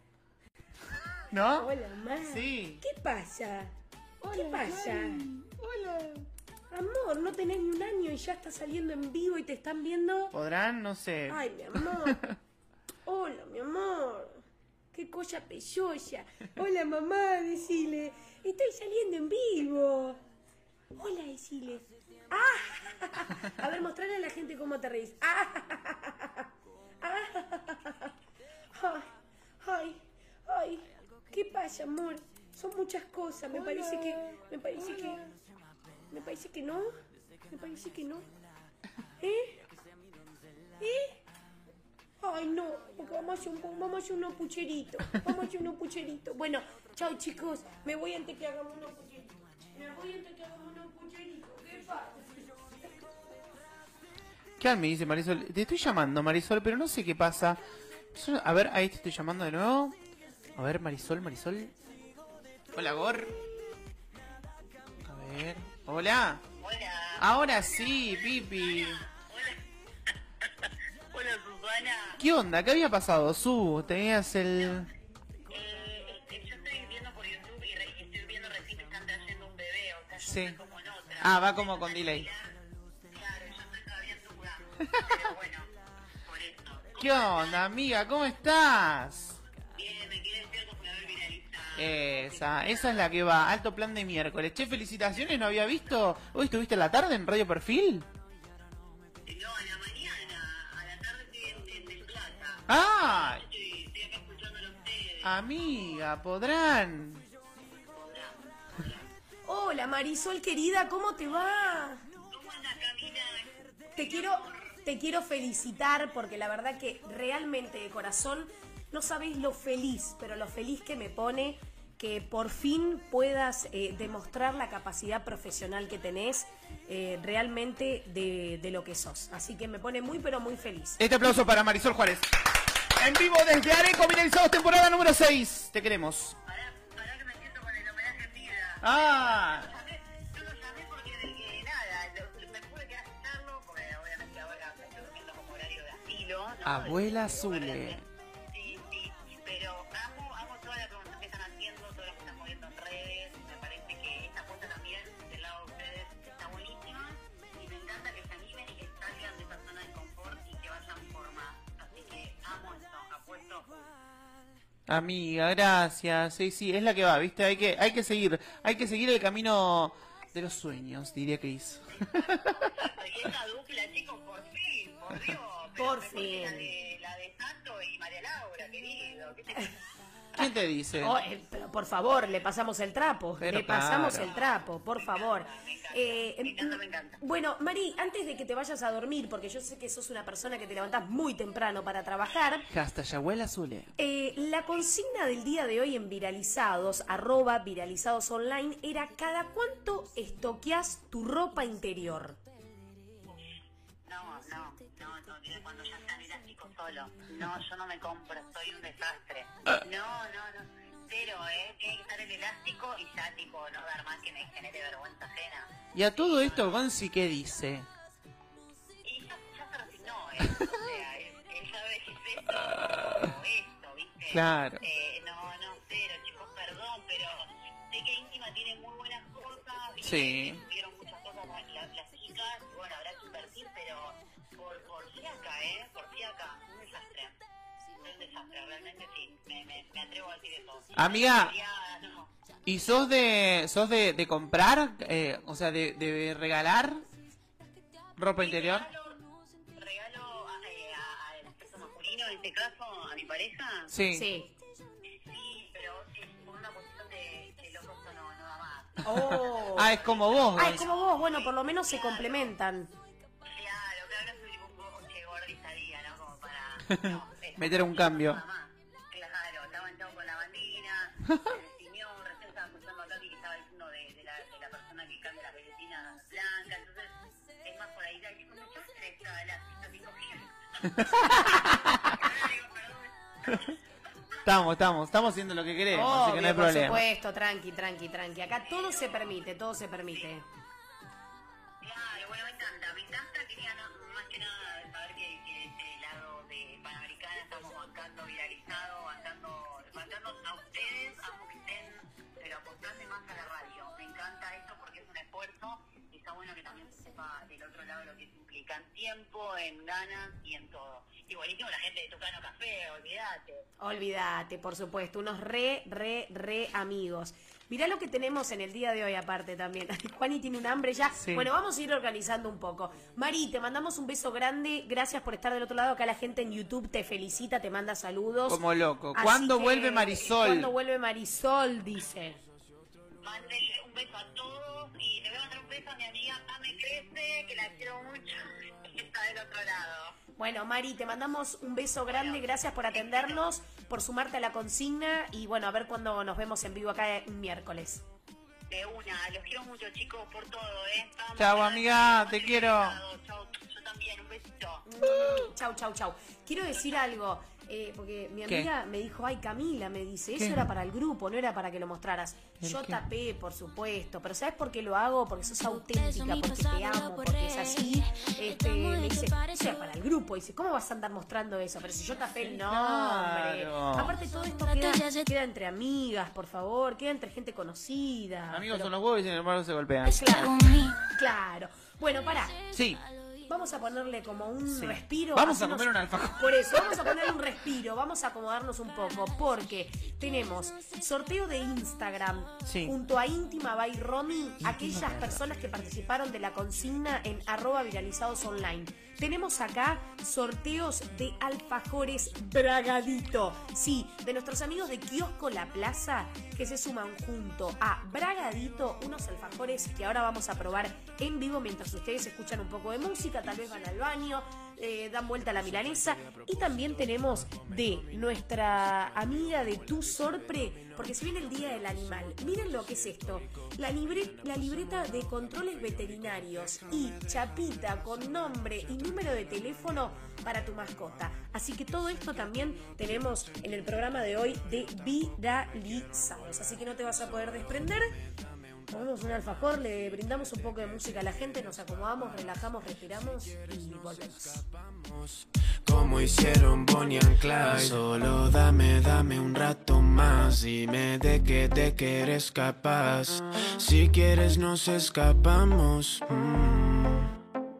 ¿No? Hola, ma. Sí. ¿Qué pasa? ¿Qué pasa? Hola. Amor, no tenés ni un año y ya estás saliendo en vivo y te están viendo. Podrán, no sé. Ay, mi amor. Hola, mi amor. Qué cosa pechosa. Hola, mamá, decile. Estoy saliendo en vivo. Hola, decile. ¡Ah! A ver, mostrarle a la gente cómo te reís. ¡Ah! ¡Ah! Ay, ay, ¿qué pasa, amor? Son muchas cosas. Me parece que, me parece que, me parece que no. Me parece que no. ¿Eh? ¿Eh? Ay, no, porque vamos a hacer, un, vamos a hacer unos pucheritos. Vamos a hacer unos pucheritos. Bueno, chao chicos. Me voy antes que hagamos unos pucheritos. Me voy antes que hagamos unos ¿Qué me dice Marisol? Te estoy llamando, Marisol, pero no sé qué pasa. Yo- a ver, ahí te estoy llamando de nuevo. A ver, Marisol, Marisol. Hola, Gor. A ver. Hola. Hola, Ahora sí, Pipi. hola Susana. ¿Qué onda? ¿Qué había pasado? Su, tenías el... Eh, este, yo estoy viendo por YouTube y, re- estoy viendo recién que están trayendo un bebé, o sea, yo Sí. estoy como en otra. Ah, va como con delay. Pero bueno, por eso. ¿Qué onda, amiga? ¿Cómo estás? Bien, me quedé despierto por haber viralizado. Esa, esa es la que va. Alto plan de miércoles. Che, felicitaciones, ¿no había visto? ¿Hoy estuviste a la tarde en Radio Perfil? No, a la mañana, a la tarde estoy en, en Plata. ¡Ah! Estoy, estoy acá escuchándolo a ustedes. Amiga, podrán. Hola Marisol querida, ¿cómo te va? ¿Cómo anda Camila? Te quiero, te quiero felicitar porque la verdad que realmente de corazón no sabéis lo feliz, pero lo feliz que me pone que por fin puedas eh, demostrar la capacidad profesional que tenés eh, realmente de, de lo que sos. Así que me pone muy pero muy feliz. Este aplauso para Marisol Juárez. En vivo desde Areco, Viralizados, temporada número 6. Te queremos. Pará, pará que me siento con el homenaje en vida. ¡Ah! Abuela Zule. Sí, sí, pero amo, amo toda la promoción que están haciendo, todo lo que están moviendo en redes. Me parece que esta apuesta también del lado de ustedes está buenísima y me encanta que se animen y que salgan de esa zona de confort y que vayan por más. Así que amo eso, apuesto. Amiga, gracias. Sí, sí, es la que va, ¿viste? Hay que, hay que seguir, hay que seguir el camino de los sueños, diría Chris. Y esa dupla, chicos, por fin, por Dios. Por La fin. de, la de Santo y María Laura, querido. ¿Qué te ¿Quién te dice? Oh, eh, pero por favor, le pasamos el trapo. Pero le pasamos claro. el trapo, por favor. Eh, Me encanta, me encanta. Bueno, Mari, antes de que te vayas a dormir, porque yo sé que sos una persona que te levantás muy temprano para trabajar, Hashtag abuela Zule. eh, la consigna del día de hoy en Viralizados, arroba viralizados online, era cada cuánto estoqueás tu ropa interior. Cuando ya están elástico solo. No, yo no me compro, soy un desastre. No, no, no. cero, ¿eh? Tiene que estar el elástico y ya, tipo, no dar más que me genere vergüenza ajena. Y a todo esto, Gonzi, ¿qué dice? Y ya, ya se resignó, ¿eh? O sea, él, él sabe que es esto o esto, ¿viste? Claro. Eh, no, no, cero, chicos, perdón, pero sé que íntima tiene muy buenas cosas. y Sí. Realmente sí, me, me, me atrevo a decir eso. Amiga. No. ¿Y sos de sos de, de comprar? Eh, o sea, de, de regalar ropa interior? Regalo, regalo a, eh, a- al sexo masculino, en este caso, a mi pareja. Sí. Sí. Sí, pero es por una cuestión de que loco esto no, no da más. Oh. Ah, es como vos, Ah, es como vos, bueno, por lo menos se complementan. Claro, claro, tipo un poco che gordizadía, ¿no? Como para... No, es- Meter un cambio. Nada más. Claro, estaba entrado con la bandina, se destiñó, recién estaba escuchando acá que estaba diciendo de, de, la, de la persona que cambia las velletinas blancas, entonces es más por ahí, de que cuando yo se estaba la cinco perdón. Estamos, estamos, estamos haciendo lo que queremos, así que no hay Obvio, por problema. supuesto, tranqui, tranqui, tranqui. Acá todo se permite, todo se permite. Del otro lado lo que implica en tiempo, en ganas y en todo. Y buenísimo la gente de Tucano Café, olvídate. Olvídate, por supuesto, unos re, re, re amigos. Mirá lo que tenemos en el día de hoy aparte también. Juani tiene un hambre ya. Sí. Bueno, vamos a ir organizando un poco. Mari, te mandamos un beso grande. Gracias por estar del otro lado. Acá la gente en YouTube te felicita, te manda saludos. Como loco. Así ¿Cuándo que, vuelve Marisol? ¿Cuándo vuelve Marisol? Dice. Mándenle un beso a beso a mi amiga Ame Crece, que la quiero mucho, que está del otro lado. Bueno, Mari, te mandamos un beso grande. Gracias por atendernos, por sumarte a la consigna. Y bueno, a ver cuándo nos vemos en vivo acá el miércoles. De una, los quiero mucho chicos por todo, ¿eh? Vamos, Chao, gracias, amiga, te quiero. Chao, yo también, un besito. Chau, chau, chau. Quiero decir algo, eh, porque mi ¿Qué? amiga me dijo, ay Camila, me dice, eso ¿Qué? era para el grupo, no era para que lo mostraras. ¿El Yo qué? tapé, por supuesto, pero ¿sabes por qué lo hago? Porque sos auténtica, porque te amo, porque es así. Este, me dice, eso era para el grupo. Dice, ¿cómo vas a andar mostrando eso? Pero si yo tapé el nombre. Claro. Aparte todo esto queda, queda entre amigas, por favor, queda entre gente conocida. Amigos Pero- son los huevos y sin embargo se golpean. Claro, claro. Bueno, pará. Sí. Vamos a ponerle como un Sí. respiro. Vamos a comer un alfajor. Por eso, vamos a poner un respiro, vamos a acomodarnos un poco, porque tenemos sorteo de Instagram Sí. junto a Íntima by Romy, aquellas personas que participaron de la consigna en arroba viralizados online. Tenemos acá sorteos de alfajores Bragadito. Sí, de nuestros amigos de Kiosco La Plaza que se suman junto a Bragadito, unos alfajores que ahora vamos a probar en vivo mientras ustedes escuchan un poco de música, tal vez van al baño, eh, dan vuelta a la milanesa. Y también tenemos de nuestra amiga de Tu Sorpre, porque se viene el Día del Animal. Miren lo que es esto. La, la libreta de controles veterinarios y chapita con nombre y número de teléfono para tu mascota. Así que todo esto también tenemos en el programa de hoy de Viralizados. Así que no te vas a poder desprender. Comemos un alfajor, le brindamos un poco de música a la gente, nos acomodamos, relajamos, respiramos y volvemos. Como hicieron Bonnie and Clyde Solo dame, dame un rato más Dime de qué, de qué eres capaz Si quieres nos escapamos mm.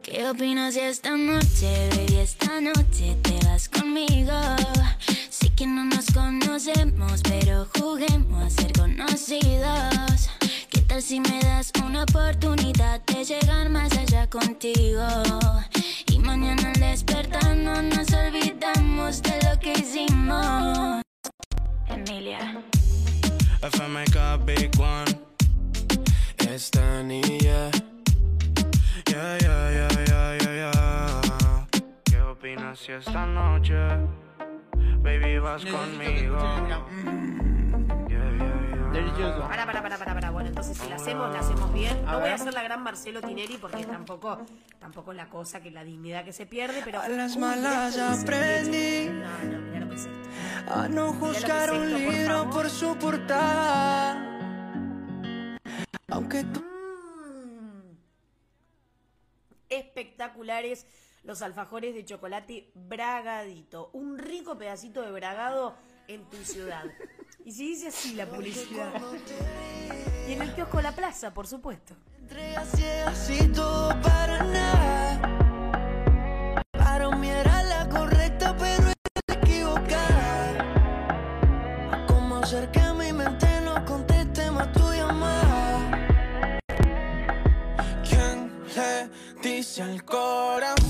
¿Qué opinas si esta noche, baby, esta noche te vas conmigo? Sí que no nos conocemos, pero juguemos a ser conocidos. ¿Qué tal si me das una oportunidad de llegar más allá contigo? Y mañana al despertarnos nos olvidamos de lo que hicimos. Emilia. If I make a big one Esta niña Yeah, yeah, yeah, yeah, yeah, yeah ¿Qué opinas si esta noche Baby vas conmigo yeah, yeah caprichoso. Para, para, para, para, para. Bueno, entonces si la hacemos, la hacemos bien. A No voy a hacer la gran Marcelo Tineri porque tampoco, tampoco es la cosa que la dignidad que se pierde, pero. A las malas aprendí. No, no, mira lo que es esto. A no juzgar es un libro favor. por su portada. Aunque tú Mm. Espectaculares los alfajores de chocolate bragadito. Un rico pedacito de bragado en tu ciudad. Y si dice así la publicidad. Y en el kiosco La Plaza, por supuesto. así, todo para nada. Para mí era la correcta, pero era equivocada. Como hacer que mi mente no conteste más tu llamada. ¿Quién le dice al corazón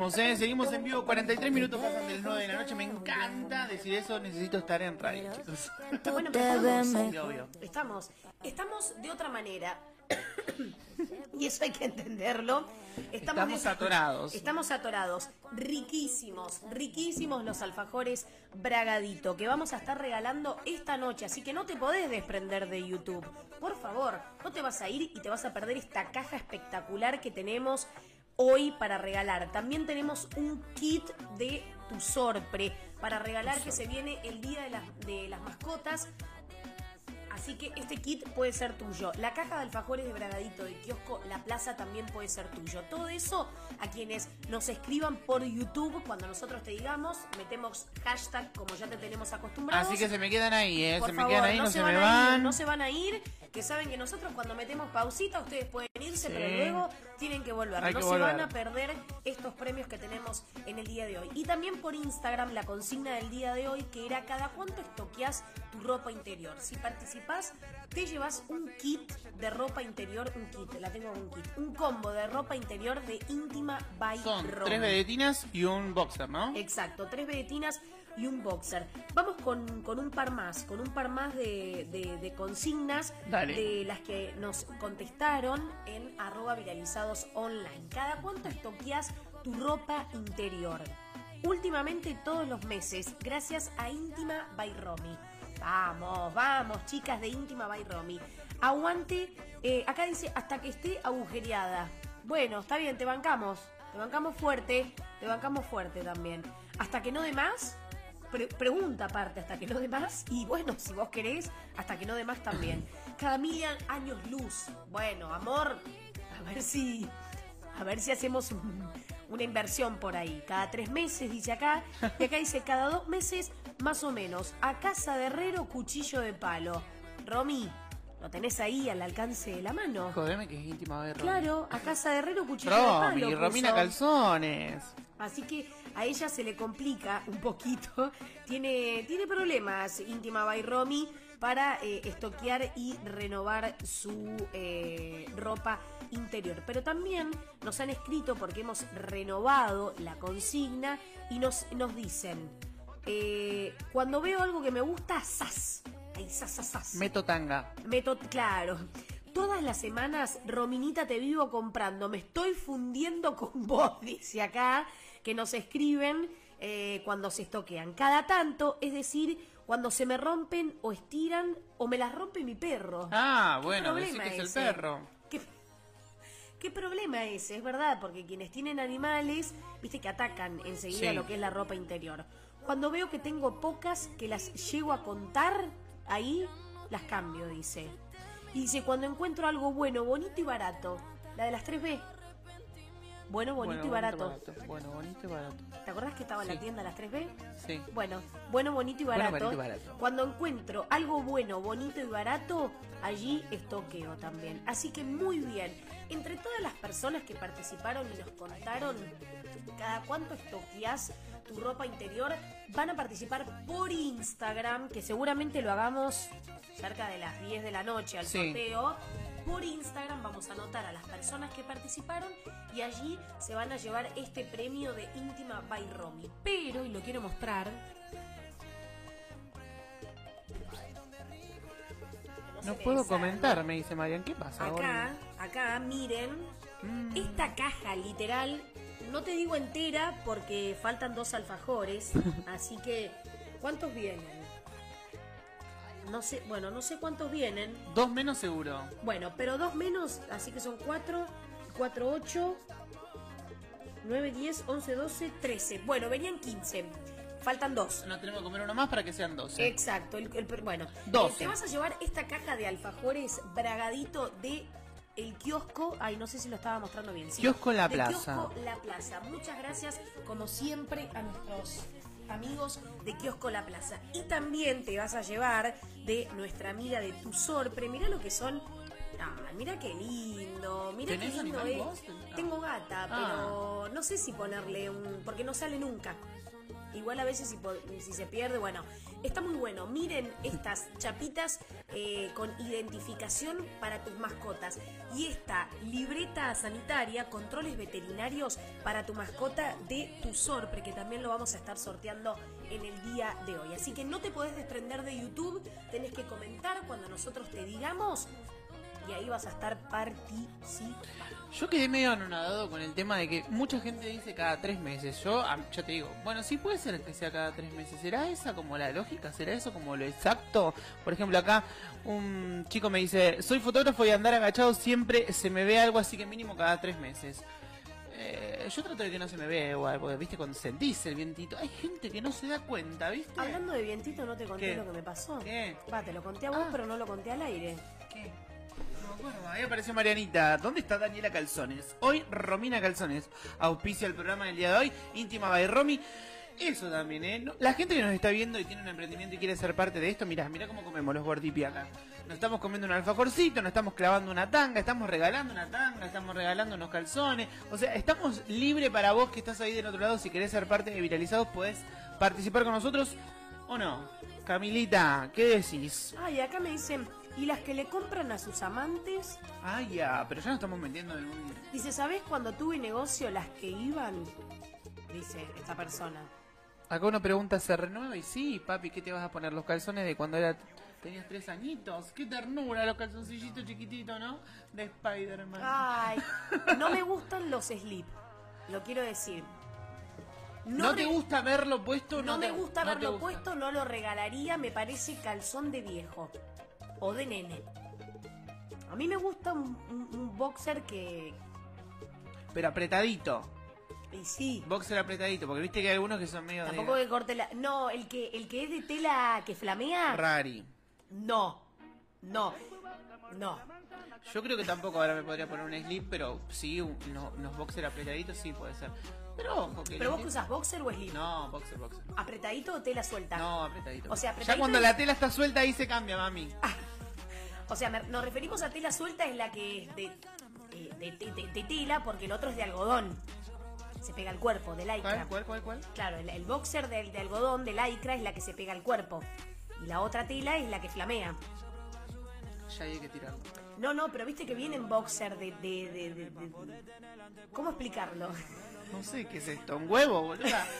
Seguimos, ¿eh? Seguimos en vivo. 43 minutos pasan del 9 de la noche. Me encanta decir eso. Necesito estar en radio, chicos. Bueno, pero estamos. Sí, obvio. Estamos, estamos de otra manera. y eso hay que entenderlo. Estamos de- atorados. Estamos atorados. Riquísimos, riquísimos los alfajores Bragadito que vamos a estar regalando esta noche. Así que no te podés desprender de YouTube. Por favor, no te vas a ir y te vas a perder esta caja espectacular que tenemos hoy para regalar. También tenemos un kit de tu sorpre para regalar que se viene el día de las, de las mascotas. Así que este kit puede ser tuyo. La caja de alfajores de Bragadito de kiosco La Plaza también puede ser tuyo. Todo eso a quienes nos escriban por YouTube cuando nosotros te digamos, metemos hashtag como ya te tenemos acostumbrados. Así que se me quedan ahí, ¿eh? Por se me favor, quedan ahí, no, se, me van. A ir, no se van a ir, que saben que nosotros cuando metemos pausita ustedes pueden irse, Sí. pero luego Tienen que volver, Hay no que se volver. van a perder estos premios que tenemos en el día de hoy. Y también por Instagram la consigna del día de hoy que era cada cuánto estoqueas tu ropa interior. Si participás, te llevas un kit de ropa interior, un kit, la tengo un kit, un combo de ropa interior de íntima by Son Romy. tres vedetinas y un boxer, ¿no? Exacto, tres vedetinas y un boxer. Vamos con, con un par más, con un par más de, de- de consignas Dale. de las que nos contestaron en arroba viralizados online. ¿Cada cuánto estoqueas tu ropa interior? Últimamente todos los meses, gracias a Íntima by Romy. Vamos, vamos, chicas de Íntima by Romy. Aguante, eh, acá dice hasta que esté agujereada. Bueno, está bien, te bancamos. Te bancamos fuerte, te bancamos fuerte también. Hasta que no de más, pre- pregunta aparte, hasta que no de más. Y bueno, si vos querés, hasta que no de más también. Cada mil años luz. Bueno, amor, a ver si. A ver si hacemos un- una inversión por ahí. Cada tres meses, dice acá. Y acá dice cada dos meses, más o menos. A casa de herrero, cuchillo de palo. Romy, lo tenés ahí al alcance de la mano. Jodeme que es íntima de Romy. Claro, a casa de herrero, cuchillo de palo. Romina puso. Calzones. Así que a ella se le complica un poquito. Tiene, tiene problemas íntima by Romy para eh, estoquear y renovar su eh, ropa interior. Pero también nos han escrito porque hemos renovado la consigna y nos, nos dicen, eh, cuando veo algo que me gusta, ¡zas! Ahí, ¡zas, zas, zas! Meto tanga. Meto, claro. Todas las semanas, Rominita, te vivo comprando. Me estoy fundiendo con vos, dice acá, que nos escriben eh, cuando se estoquean. Cada tanto, es decir, cuando se me rompen o estiran o me las rompe mi perro. Ah, ¿Qué bueno, que es el ese? perro. ¿Qué, qué problema ese? Es verdad, porque quienes tienen animales, viste que atacan enseguida Sí. lo que es la ropa interior. Cuando veo que tengo pocas que las llego a contar, ahí las cambio, dice. Y dice, cuando encuentro algo bueno, bonito y barato, la de las 3B. Bueno, bonito Bueno, y barato. barato. Bueno, bonito y barato. ¿Te acordás que estaba en Sí. la tienda las 3B? Sí. Bueno, bueno, bonito y Bueno, barato. bonito y barato. Cuando encuentro algo bueno, bonito y barato, allí estoqueo también. Así que muy bien. Entre todas las personas que participaron y nos contaron cada cuánto estoqueas tu ropa interior, van a participar por Instagram, que seguramente lo hagamos cerca de las 10 de la noche al Sí. sorteo. Por Instagram vamos a anotar a las personas que participaron y allí se van a llevar este premio de Íntima by Romy. Pero, y lo quiero mostrar. No puedo comentar, me dice Marian. ¿Qué pasa? Acá, acá, miren. Mm. Esta caja, literal, no te digo entera porque faltan dos alfajores. así que, ¿cuántos vienen? No sé, bueno, no sé cuántos vienen. Dos menos seguro. Bueno, pero dos menos, así que son cuatro, cuatro, ocho, nueve, diez, once, doce, trece. Bueno, venían quince. Faltan dos. No tenemos que comer uno más para que sean 12. Exacto, el, el- bueno. Doce. eh, Te vas a llevar esta caja de alfajores bragadito de el kiosco. Ay, no sé si lo estaba mostrando bien. sí. Kiosco La De Plaza. Kiosco La Plaza. Muchas gracias, como siempre, a nuestros amigos de Kiosco La Plaza. Y también te vas a llevar de nuestra amiga de Tu Sorpre. Mira lo que son. Ah, mira qué lindo, mira qué ¿Tenés lindo es. vos? Ah. Tengo gata, pero no sé si ponerle un. porque no sale nunca. Igual a veces si se pierde, bueno, está muy bueno. Miren estas chapitas eh, con identificación para tus mascotas. Y esta libreta sanitaria, controles veterinarios para tu mascota de tu sorpre, que también lo vamos a estar sorteando en el día de hoy. Así que no te podés desprender de YouTube, tenés que comentar cuando nosotros te digamos y ahí vas a estar participando. Yo quedé medio anonadado con el tema de que mucha gente dice cada tres meses. Yo ah, ya te digo, bueno, sí puede ser que sea cada tres meses. ¿Será esa como la lógica? ¿Será eso como lo exacto? Por ejemplo, acá un chico me dice, soy fotógrafo y andar agachado siempre se me ve algo así que mínimo cada tres meses. Eh, yo trato de que no se me vea igual, porque viste cuando sentís el vientito. Hay gente que no se da cuenta, ¿viste? Hablando de vientito, no te conté ¿Qué? lo que me pasó. ¿Qué? Va, te lo conté a vos, Ah. pero no lo conté al aire. ¿Qué? Ahí apareció Marianita. ¿Dónde está Daniela Calzones? Hoy Romina Calzones auspicia el programa del día de hoy, íntima by Romy. eso también, ¿eh? La gente que nos está viendo y tiene un emprendimiento y quiere ser parte de esto, mirá, mirá cómo comemos los gordipi acá. Nos estamos comiendo un alfajorcito, nos estamos clavando una tanga, estamos regalando una tanga, estamos regalando unos calzones. O sea, estamos libre para vos que estás ahí del otro lado. Si querés ser parte de Viralizados, podés participar con nosotros o no. Camilita, ¿qué decís? Ay, acá me dicen, ¿y las que le compran a sus amantes? Ah, ya, pero ya nos estamos metiendo en un... Dice, ¿sabés cuando tuve negocio las que iban? Dice esta persona. Acá una pregunta se renueva y sí, papi, ¿qué te vas a poner? Los calzones de cuando era tenías tres añitos. Qué ternura, los calzoncillitos chiquititos, ¿no? De Spider-Man. Ay, no me gustan los slip. Lo quiero decir. ¿No, te gusta verlo puesto? No, No, me te- gusta no te verlo gusta? puesto, no lo regalaría, me parece calzón de viejo. O de nene. A mí me gusta un, un- un boxer que... Pero apretadito. Y sí, Boxer apretadito, porque viste que hay algunos que son medio tampoco de... que corte la... No, el que, el que es de tela que flamea... Rari. No, no, no. Yo creo que tampoco ahora me podría poner un slip, pero sí, un- unos, unos boxer apretaditos sí puede ser. Pero ojo, que... ¿Pero el vos que usas boxer o slip? No, boxer, boxer. ¿Apretadito o tela suelta? No, apretadito. O sea, Ya cuando es- la tela está suelta ahí se cambia, mami. O sea, me- nos referimos a tela suelta, es la que es de, eh, de, de- tela, porque el otro es de algodón. Se pega al cuerpo, de lycra. ¿Cuál, cuál, cuál, cuál? Claro, el, el boxer de, de algodón, de lycra, es la que se pega al cuerpo. Y la otra tela es la que flamea. Ya hay que tirarlo. No, no, pero viste que vienen boxer de- de- de- ¿Cómo explicarlo? No sé qué es esto, un huevo, boluda.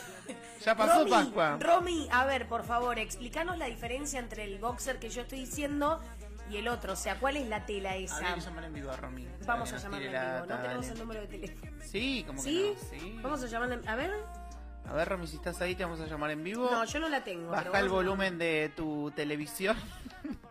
Ya pasó Romy, Pascua. Romy, a ver, por favor, explícanos la diferencia entre el boxer que yo estoy diciendo y el otro. O sea, ¿cuál es la tela esa? Habría que llamar en vivo a Romy. Vamos a llamarle en vivo. No tenemos el número de teléfono. Sí, como ¿Sí? que no. Sí. Vamos a llamarle. A ver. A ver, Romy, si estás ahí, te vamos a llamar en vivo. No, yo no la tengo. Baja el vamos a- volumen de tu televisión.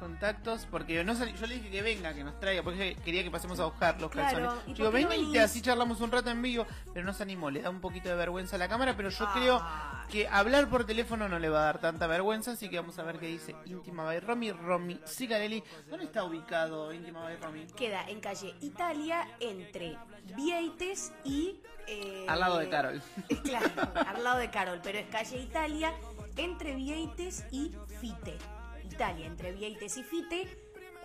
Contactos, porque no sal- yo le dije que venga, que nos traiga, porque quería que pasemos a buscar los Claro, calzones. ¿y Digo, venite, venís? así charlamos un rato en vivo, pero no se animó, le da un poquito de vergüenza a la cámara, pero yo creo que hablar por teléfono no le va a dar tanta vergüenza, así que vamos a ver qué dice Íntima by Romy, Romy Sigarelli. ¿Dónde está ubicado Íntima by Romy? Queda en calle Italia entre Vieites y. eh, Al lado de Carol. Claro, al lado de Carol, pero es calle Italia entre Vieites y Fite. Italia entre Vieites y Fite.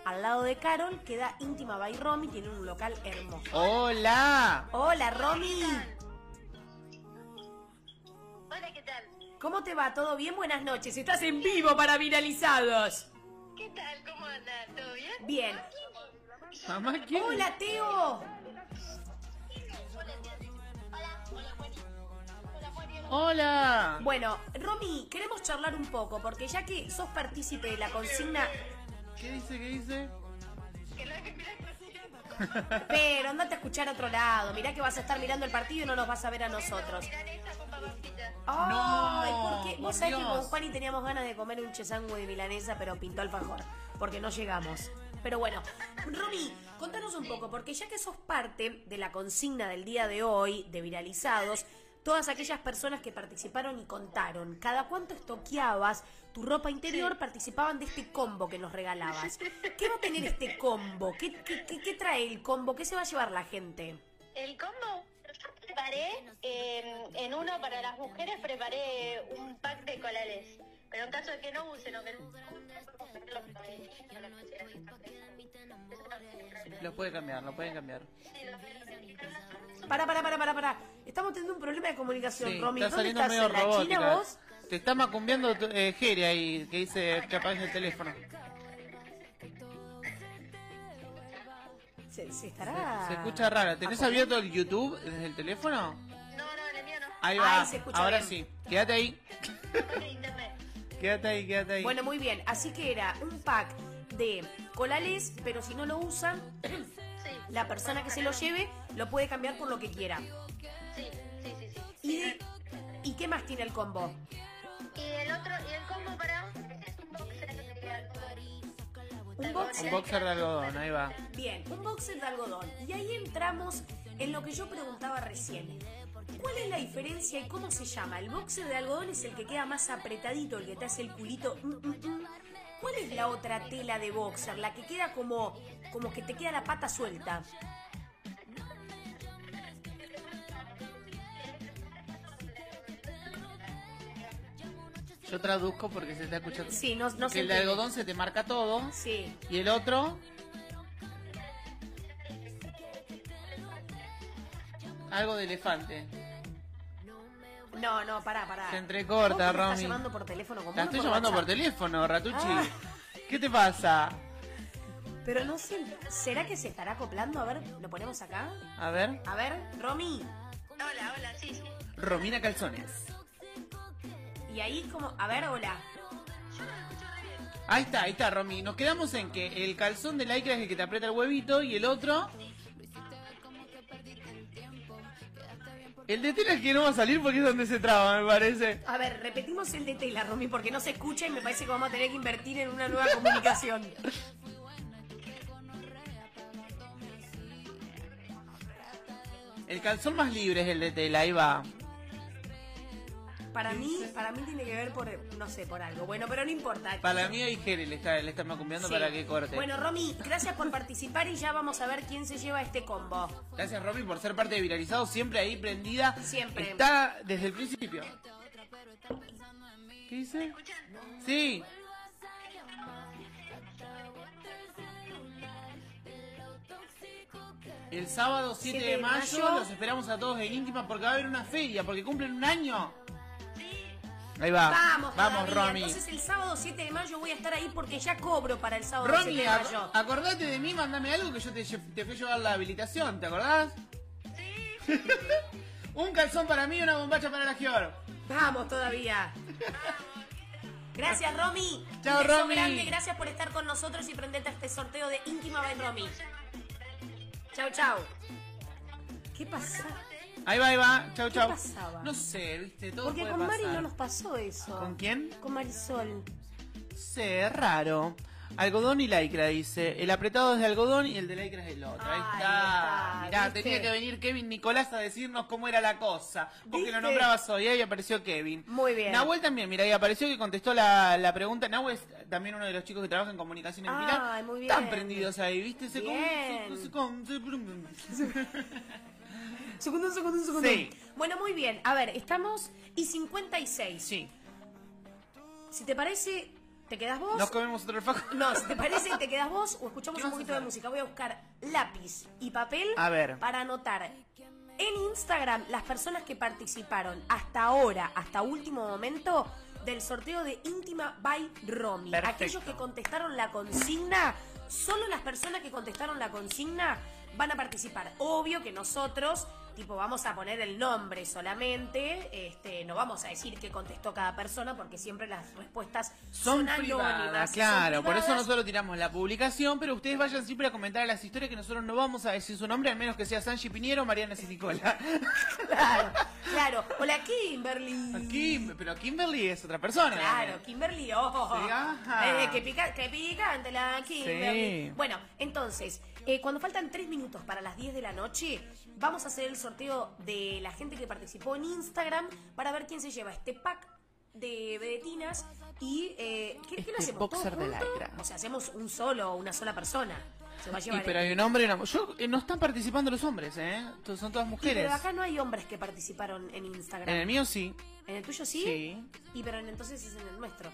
Al lado de Carol queda Íntima by Romy, tiene un local hermoso. ¡Hola! Hola, Romy. Hola, ¿qué tal? ¿Cómo te va? ¿Todo bien? Buenas noches. Estás en vivo para Viralizados. ¿Qué tal? ¿Cómo andas? ¿Todo bien? Bien. Mamá, ¿quién? Hola, Teo. Hola. Bueno, Romy, queremos charlar un poco, porque ya que sos partícipe de la consigna, ¿Qué dice? ¿Qué dice? Que la pero andate a escuchar a otro lado. Mirá que vas a estar mirando el partido y no nos vas a ver a nosotros. Ay, No, ¿por qué? por Vos sabés que con Juani teníamos ganas de comer un chesango de milanesa, pero pintó alfajor, porque no llegamos. Pero bueno, Romy, contanos un poco, porque ya que sos parte de la consigna del día de hoy, de Viralizados, todas aquellas personas que participaron y contaron, cada cuánto estoqueabas tu ropa interior, participaban de este combo que nos regalabas. ¿Qué va a tener este combo? ¿Qué, qué, qué- qué trae el combo? ¿Qué se va a llevar la gente? El combo, yo preparé, en, en uno para las mujeres preparé un pack de colales. Pero en caso de que no usen o que Lo puede cambiar, lo pueden cambiar. Para, para, para, para, para. Estamos teniendo un problema de comunicación, Sí, Romy. está ¿Dónde saliendo estás? medio ¿En la robótica. China vos? Te está macumbiando tu- eh, Jere ahí, que dice que apagues el teléfono. Se, se estará. Se escucha raro. ¿Tenés abierto el YouTube desde el teléfono? No, no, el mío no. Ahí va. Ahí se escucha Ahora bien. sí. Quédate ahí. Internet. Quédate ahí, quédate ahí. Bueno, muy bien. Así que era un pack de colales, pero si no lo usan, Sí, la persona que se lo lleve lo puede cambiar por lo que quiera. sí, sí, sí, sí. ¿Y, de- ¿y qué más tiene el combo? Y el otro, y el combo para es un boxer de algodón. Un boxer. Un boxer de algodón, ahí va. Bien, un boxer de algodón. Y ahí entramos en lo que yo preguntaba recién. ¿Cuál es la diferencia y cómo se llama? El boxer de algodón es el que queda más apretadito, el que te hace el culito. mm, mm, mm. ¿Cuál es la otra tela de boxer? La que queda como, como que te queda la pata suelta. Yo traduzco porque se está escuchando. Sí, no, no que se el de entiende. algodón se te marca todo. Sí. Y el otro. Algo de elefante. No, no, pará, pará. Se entrecorta, ¿Vos me estás Romy. llamando por teléfono común La estoy por llamando por teléfono, Ratucci. Ah. ¿Qué te pasa? Pero no sé, ¿será que se estará acoplando? A ver, ¿lo ponemos acá? A ver. A ver, Romy. Hola, hola, sí, sí. Romina Calzones. Y ahí como, a ver, hola. Ahí está, ahí está, Romy. Nos quedamos en que el calzón de lycra es el que te aprieta el huevito y el otro. El de tela es que no va a salir porque es donde se traba, me parece. A ver, repetimos el de tela, Romy, porque no se escucha y me parece que vamos a tener que invertir en una nueva comunicación. El calzón más libre es el de tela, ahí va. Para mí, para mí tiene que ver por, no sé, por algo. Bueno, pero no importa. Para mí hay Jere, le está, le está Sí. para que corte. Bueno, Romy, gracias por participar y ya vamos a ver quién se lleva este combo. Gracias, Romy, por ser parte de Viralizado, siempre ahí prendida. Siempre. Está desde el principio. ¿Qué dice? Sí. El sábado 7 de mayo los esperamos a todos en íntima porque va a haber una feria, porque cumplen un año. Ahí va. Vamos, Vamos. Romy. Entonces el sábado 7 de mayo voy a estar ahí porque ya cobro para el sábado Romy, 7 de ac- mayo. acordate de mí, mandame algo que yo te, fui a llevar la habilitación, ¿te acordás? Sí. un calzón para mí y una bombacha para la Gior. Vamos todavía. Gracias, Romy. Chao, Un beso Romy. grande, gracias por estar con nosotros y prendete a este sorteo de Íntima by Romy. Chao, chao. ¿Qué pasa? Ahí va, ahí va. Chau, ¿Qué chau. pasaba? No sé, viste, todo Porque puede con Mari pasar. no nos pasó eso. ¿Con quién? Con Marisol. No sé, raro. Algodón y lycra, dice. El apretado es de algodón y el de lycra es el otro. Ahí Ahí está. está, Mirá, ¿viste? tenía que venir Kevin Nicolás a decirnos cómo era la cosa. Porque lo ¿Viste? nombrabas hoy, ahí apareció Kevin. Muy bien. Nahuel también, mira, ahí apareció que contestó la, la pregunta. Nahuel es también uno de los chicos que trabaja en comunicación en Ay, Pilar. muy bien. Están prendidos ahí, ¿viste? Se Bien. con- se con- se- Segundo, segundo, segundo. Sí. Bueno, muy bien. A ver, estamos y 56. Sí. Si te parece, ¿te quedas vos? Nos comemos otro alfajor. No, si te parece, te quedas vos o escuchamos ¿Qué un poquito de música. Voy a buscar lápiz y papel A ver. para anotar en Instagram las personas que participaron hasta ahora, hasta último momento, del sorteo de Íntima by Romy. Perfecto. Aquellos que contestaron la consigna, solo las personas que contestaron la consigna van a participar. Obvio que nosotros, tipo, vamos a poner el nombre solamente, este, no vamos a decir qué contestó cada persona porque siempre las respuestas Son, son, privadas, anónimas. son claro. Por eso nosotros tiramos la publicación, pero ustedes vayan siempre a comentar a las historias que nosotros no vamos a decir su nombre, al menos que sea Sanchi Piñero o Mariana Cinicola. Claro, claro. Hola, Kimberly. Aquí, pero Kimberly es otra persona. Claro, Kimberly, ojo. Sí. Eh, que, pica, que picante la Kimberly. Sí. Bueno, entonces, eh, cuando faltan tres minutos para las 10 de la noche, vamos a hacer el sorteo de la gente que participó en Instagram para ver quién se lleva este pack de vedetinas y eh, ¿qué, qué lo Este hacemos? boxer ¿Todo de lycra. O sea, hacemos un solo, una sola persona. Se va a Sí, llevar pero el- hay un hombre y una mujer. Yo, eh, no están participando los hombres, ¿eh? Son todas Y, mujeres. pero acá no hay hombres que participaron en Instagram. En el mío sí. ¿En el tuyo sí? Sí. Y pero en- entonces es en el nuestro.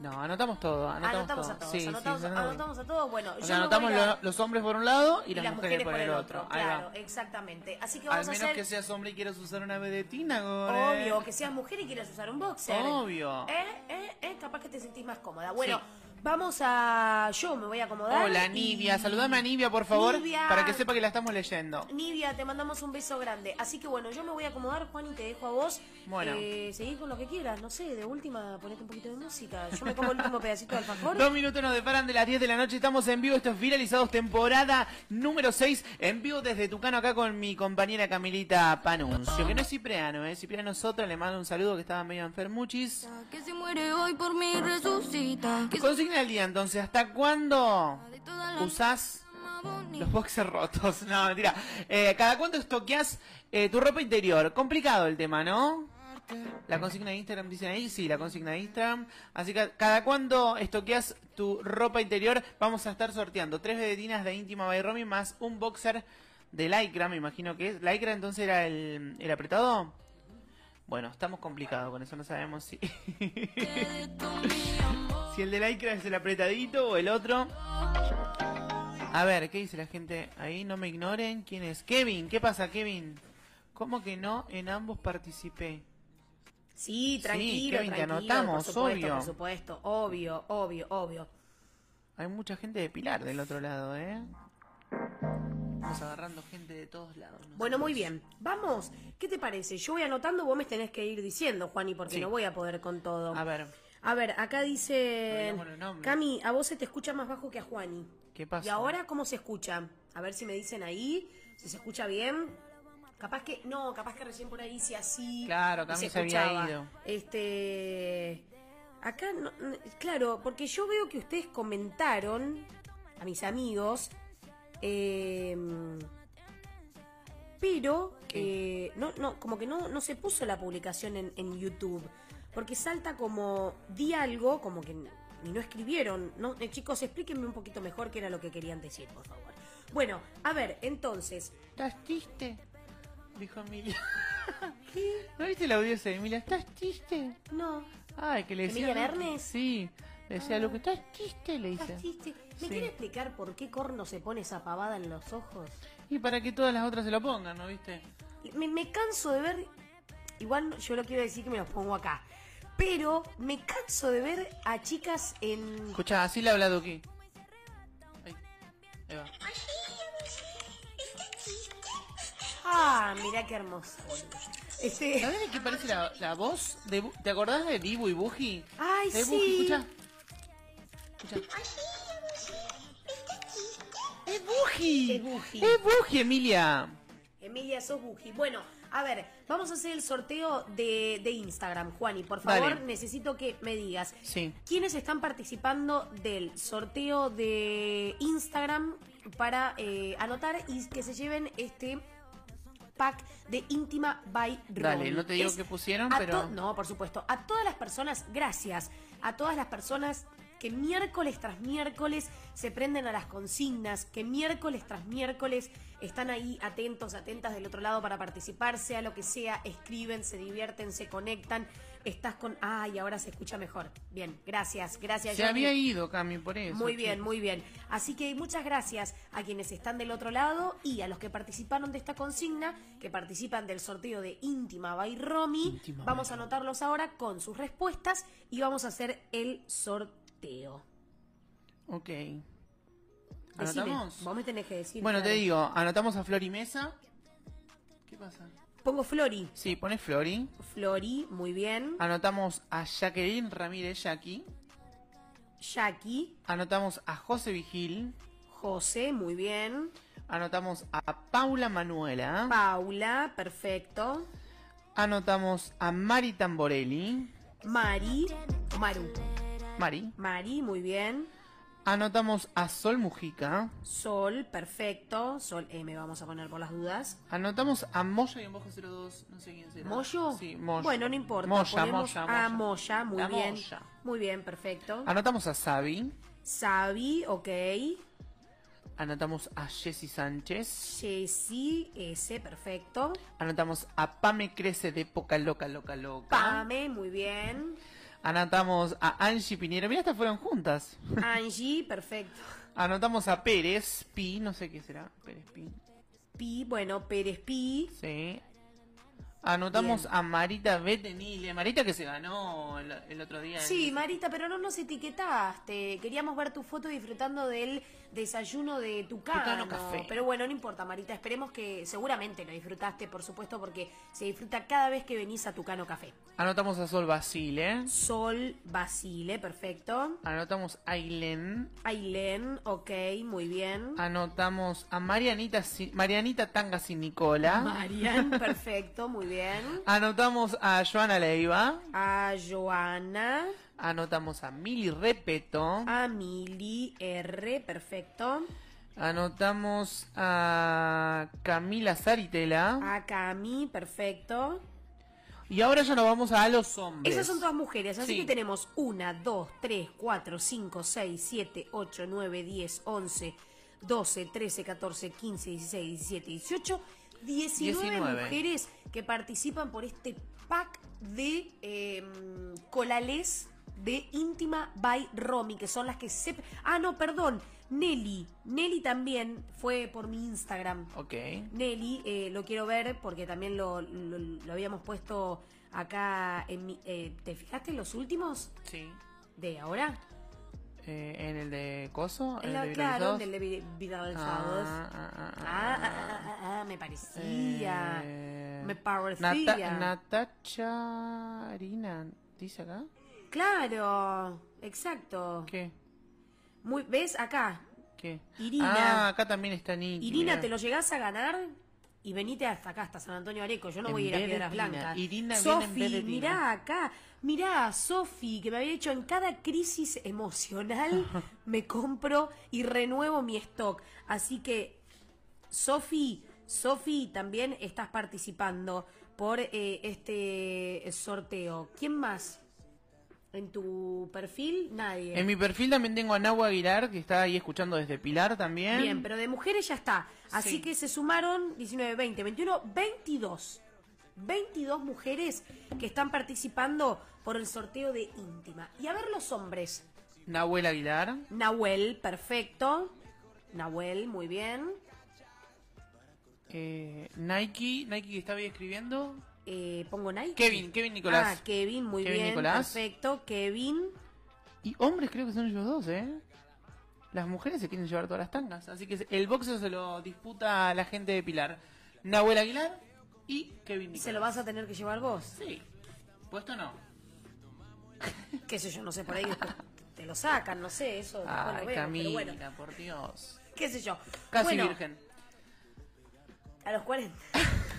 No, anotamos todo. Anotamos, Anotamos, todo. a todos, Sí, anotamos, anotamos a todos. Bueno, O yo anotamos voy a- lo- los hombres por un lado y, y las, mujeres, por el otro. Claro, exactamente. Así que Al vamos a menos hacer. que seas hombre y quieras usar una vedetina, Gore. Obvio, que seas mujer y quieras usar un boxer. Obvio. Eh, eh, eh, capaz que te sentís más cómoda. Bueno, vamos a. Yo me voy a acomodar. Hola, y- Nivia. Saludame a Nivia, por favor, Nivia. para que sepa que la estamos leyendo. Nivia, te mandamos un beso grande. Así que bueno, yo me voy a acomodar, Juan, y te dejo a vos. Bueno. Eh, seguí con lo que quieras, no sé, de última, ponete un poquito de música. Yo me como el último pedacito de alfajor. Dos minutos nos deparan de las 10 de la noche. Estamos en vivo. Esto es Viralizados, temporada número 6. En vivo desde Tucano, acá con mi compañera Camilita Panuncio. Que no es Cipriano, ¿eh? Cipriano es otra. Le mando un saludo que estaba medio enfermuchis. Que se muere hoy por mí resucita. Que Consigna día entonces. ¿Hasta cuándo usás los boxers rotos? No, mentira. Eh, ¿Cada cuánto estoqueas eh, tu ropa interior? Complicado el tema, ¿no? La consigna de Instagram dicen ahí, sí, la consigna de Instagram. Así que cada cuándo estoqueas tu ropa interior, vamos a estar sorteando tres vedetinas de íntima by Romy más un boxer de lycra, me imagino que es. ¿Lycra entonces era el, el apretado? Bueno, estamos complicados con eso, no sabemos si. si el de Lycra es el apretadito o el otro. A ver, ¿qué dice la gente? Ahí no me ignoren. ¿Quién es? Kevin, ¿qué pasa, Kevin? ¿Cómo que no? En ambos participé. Sí, tranquilo, Kevin, te anotamos, por supuesto, obvio. por supuesto, obvio, obvio, obvio. Hay mucha gente de Pilar del otro lado, ¿eh? Estamos agarrando gente de todos lados. Bueno, muy bien. Vamos, ¿qué te parece? Yo voy anotando, vos me tenés que ir diciendo, Juani, porque Sí. no voy a poder con todo. A ver, A ver, acá dice... Nombres. Cami, a vos se te escucha más bajo que a Juani. ¿qué pasa? ¿Y ahora cómo se escucha? A ver si me dicen ahí, si se escucha bien. Capaz que, no, capaz que recién por ahí sí así. Claro, Cami se se había ido. Este. Acá, no- claro, porque yo veo que ustedes comentaron a mis amigos, eh, pero eh, no, no, como que no, no se puso la publicación en, en YouTube, porque salta como di algo, como que ni no escribieron. ¿no? Eh, chicos, explíquenme un poquito mejor qué era lo que querían decir, por favor. Bueno, a ver, entonces, ¿Estás triste? Dijo Emilia. ¿No viste audio ese de Emilia? ¿Estás triste? no, Ay, que le decía. ¿Emilia Bernes? Sí. Le decía lo que estás triste, le dice. ¿estás triste? ¿Me Sí. quiere explicar por qué Corno se pone esa pavada en los ojos? Y para que todas las otras se lo pongan, ¿no viste? Me, me canso de ver, igual yo lo quiero decir que me los pongo acá, pero me canso de ver a chicas en... Escucha, así le habla Duki. Ahí. Ahí va. Ah, mira qué hermoso. boludo. Este... ¿Sabés de qué parece la, la voz? De, Bu- ¿Te acordás de Dibu y Buji? Ay, de sí. Escucha. Escucha. ¡Es Buji! Es Buji. ¡Es Buji, Emilia! Emilia, sos buji. Bueno, a ver, vamos a hacer el sorteo de, de Instagram. Juani, por favor, Dale. necesito que me digas Sí. quiénes están participando del sorteo de Instagram para eh, anotar y que se lleven este pack de íntima by. Dale, no te digo Es qué pusieron, pero- No, por supuesto. A todas las personas, gracias. A todas las personas que miércoles tras miércoles se prenden a las consignas, que miércoles tras miércoles están ahí atentos, atentas del otro lado para participar, sea lo que sea, escriben, se divierten, se conectan. Estás con... Ay, ahora se escucha mejor. Bien, gracias, gracias. Se Johnny. había ido, Cami, por eso. Muy bien, muy bien. Así que muchas gracias a quienes están del otro lado y a los que participaron de esta consigna, que participan del sorteo de Íntima by Romy. Íntima vamos by a anotarlos ahora con sus respuestas y vamos a hacer el sorteo. Ok. Decime, ¿Anotamos? vos me tenés que decir. Bueno, te digo, anotamos a Flori Mesa. ¿Qué pasa? Pongo Flori. Sí, pone Flori. Flori, muy bien. Anotamos a Jacqueline Ramírez Jackie. Jackie, Anotamos a José Vigil. José, muy bien. Anotamos a Paula Manuela. Paula, perfecto. Anotamos a Mari Tamborelli. Mari, Maru. Mari. Mari, muy bien. Anotamos a Sol Mujica. Sol, perfecto. Sol M, vamos a poner por las dudas. Anotamos a Moya y en bajo 02. No sé quién será. ¿Moyo? Sí, Moya. Bueno, no importa. Moya, Moya, a Moya, muy La bien. Moya. Muy bien, perfecto. Anotamos a Sabi. Sabi, ok. Anotamos a Jessy Sánchez. Jessy, S, perfecto. Anotamos a Pame Crece de Poca Loca Loca Loca. Pame, muy bien. Anotamos a Angie Piñero. Mira, estas fueron juntas. Angie, perfecto. Anotamos a Pérez Pi. No sé qué será. Pérez Pi. Pi, bueno, Pérez Pi. Sí. Anotamos Bien. a Marita Betenile. Marita que se ganó el, el otro día. Sí, Marita, pero no nos etiquetaste. Queríamos ver tu foto disfrutando del desayuno de Tucano. Tucano Café. Pero bueno, no importa, Marita. Esperemos que seguramente lo disfrutaste, por supuesto, porque se disfruta cada vez que venís a Tucano Café. Anotamos a Sol Basile. Sol Basile, perfecto. Anotamos a Ailén. Ailén, ok, muy bien. Anotamos a Marianita, Marianita Tanga sin Nicola. Marian, perfecto, muy bien. Anotamos a Joana Leiva. A Joana, Anotamos a Mili Repeto. a Mili R, perfecto. Anotamos a Camila Saritela. A Cami, perfecto. Y ahora ya nos vamos a los hombres. Esas son todas mujeres, así Sí. que tenemos 1, 2, 3, 4, 5, 6, 7, 8, 9, 10, 11, 12, 13, 14, 15, 16, 17, 18, 19, 19. mujeres que participan por este pack de eh, colales de íntima by Romy, que son las que se... Ah, no, perdón. Nelly. Nelly también fue por mi Instagram. Ok. Nelly, eh, lo quiero ver porque también lo, lo- lo habíamos puesto acá en mi... eh, ¿Te fijaste en los últimos Sí. de ahora? Eh, ¿En el de Coso? En ¿El de claro, Viralizados? del de vi- viralizados. Ah, ah, ah, Ah, ah, ah, ah, ah, ah, me parecía. Eh, me parecía. Nata- Natacha Arina, ¿dice acá? Claro, exacto. ¿Qué? Muy, ¿Ves acá? ¿Qué? Irina. Ah, acá también está Niki. Irina, mirá. ¿te lo llegás a ganar? Y venite hasta acá, hasta San Antonio Areco. Yo no En voy a ir a Piedras Tina. Blancas. Irina viene en Sofi, vez de Tina. mirá acá. Mirá, Sofi, que me había dicho en cada crisis emocional me compro y renuevo mi stock. Así que, Sofi, Sofi, también estás participando por eh, este sorteo. ¿Quién más? ¿En tu perfil? Nadie. En mi perfil también tengo a Nahua Aguilar, que está ahí escuchando desde Pilar también. Bien, pero de mujeres ya está. Así Sí. que se sumaron 19, 20, 21, 22. 22 mujeres que están participando por el sorteo de íntima. Y a ver los hombres. Nahuel Aguilar. Nahuel, perfecto. Nahuel, muy bien. Eh, Nike, Nike que estaba ahí escribiendo. Eh, pongo Nike. Kevin, Kevin Nicolás. Ah, Kevin, muy Kevin bien. Nicolás. Perfecto. Kevin. Y hombres creo que son ellos dos, ¿eh? Las mujeres se quieren llevar todas las tangas. Así que el boxeo se lo disputa a la gente de Pilar. Nahuel Aguilar y Kevin Nicolás. ¿Se lo vas a tener que llevar vos? Sí. Puesto no. Qué sé yo, no sé, por ahí te lo sacan, no sé, eso lo Ay, vemos, pero Camila, bueno, por Dios. qué sé yo. Casi Bueno, virgen. A los 40.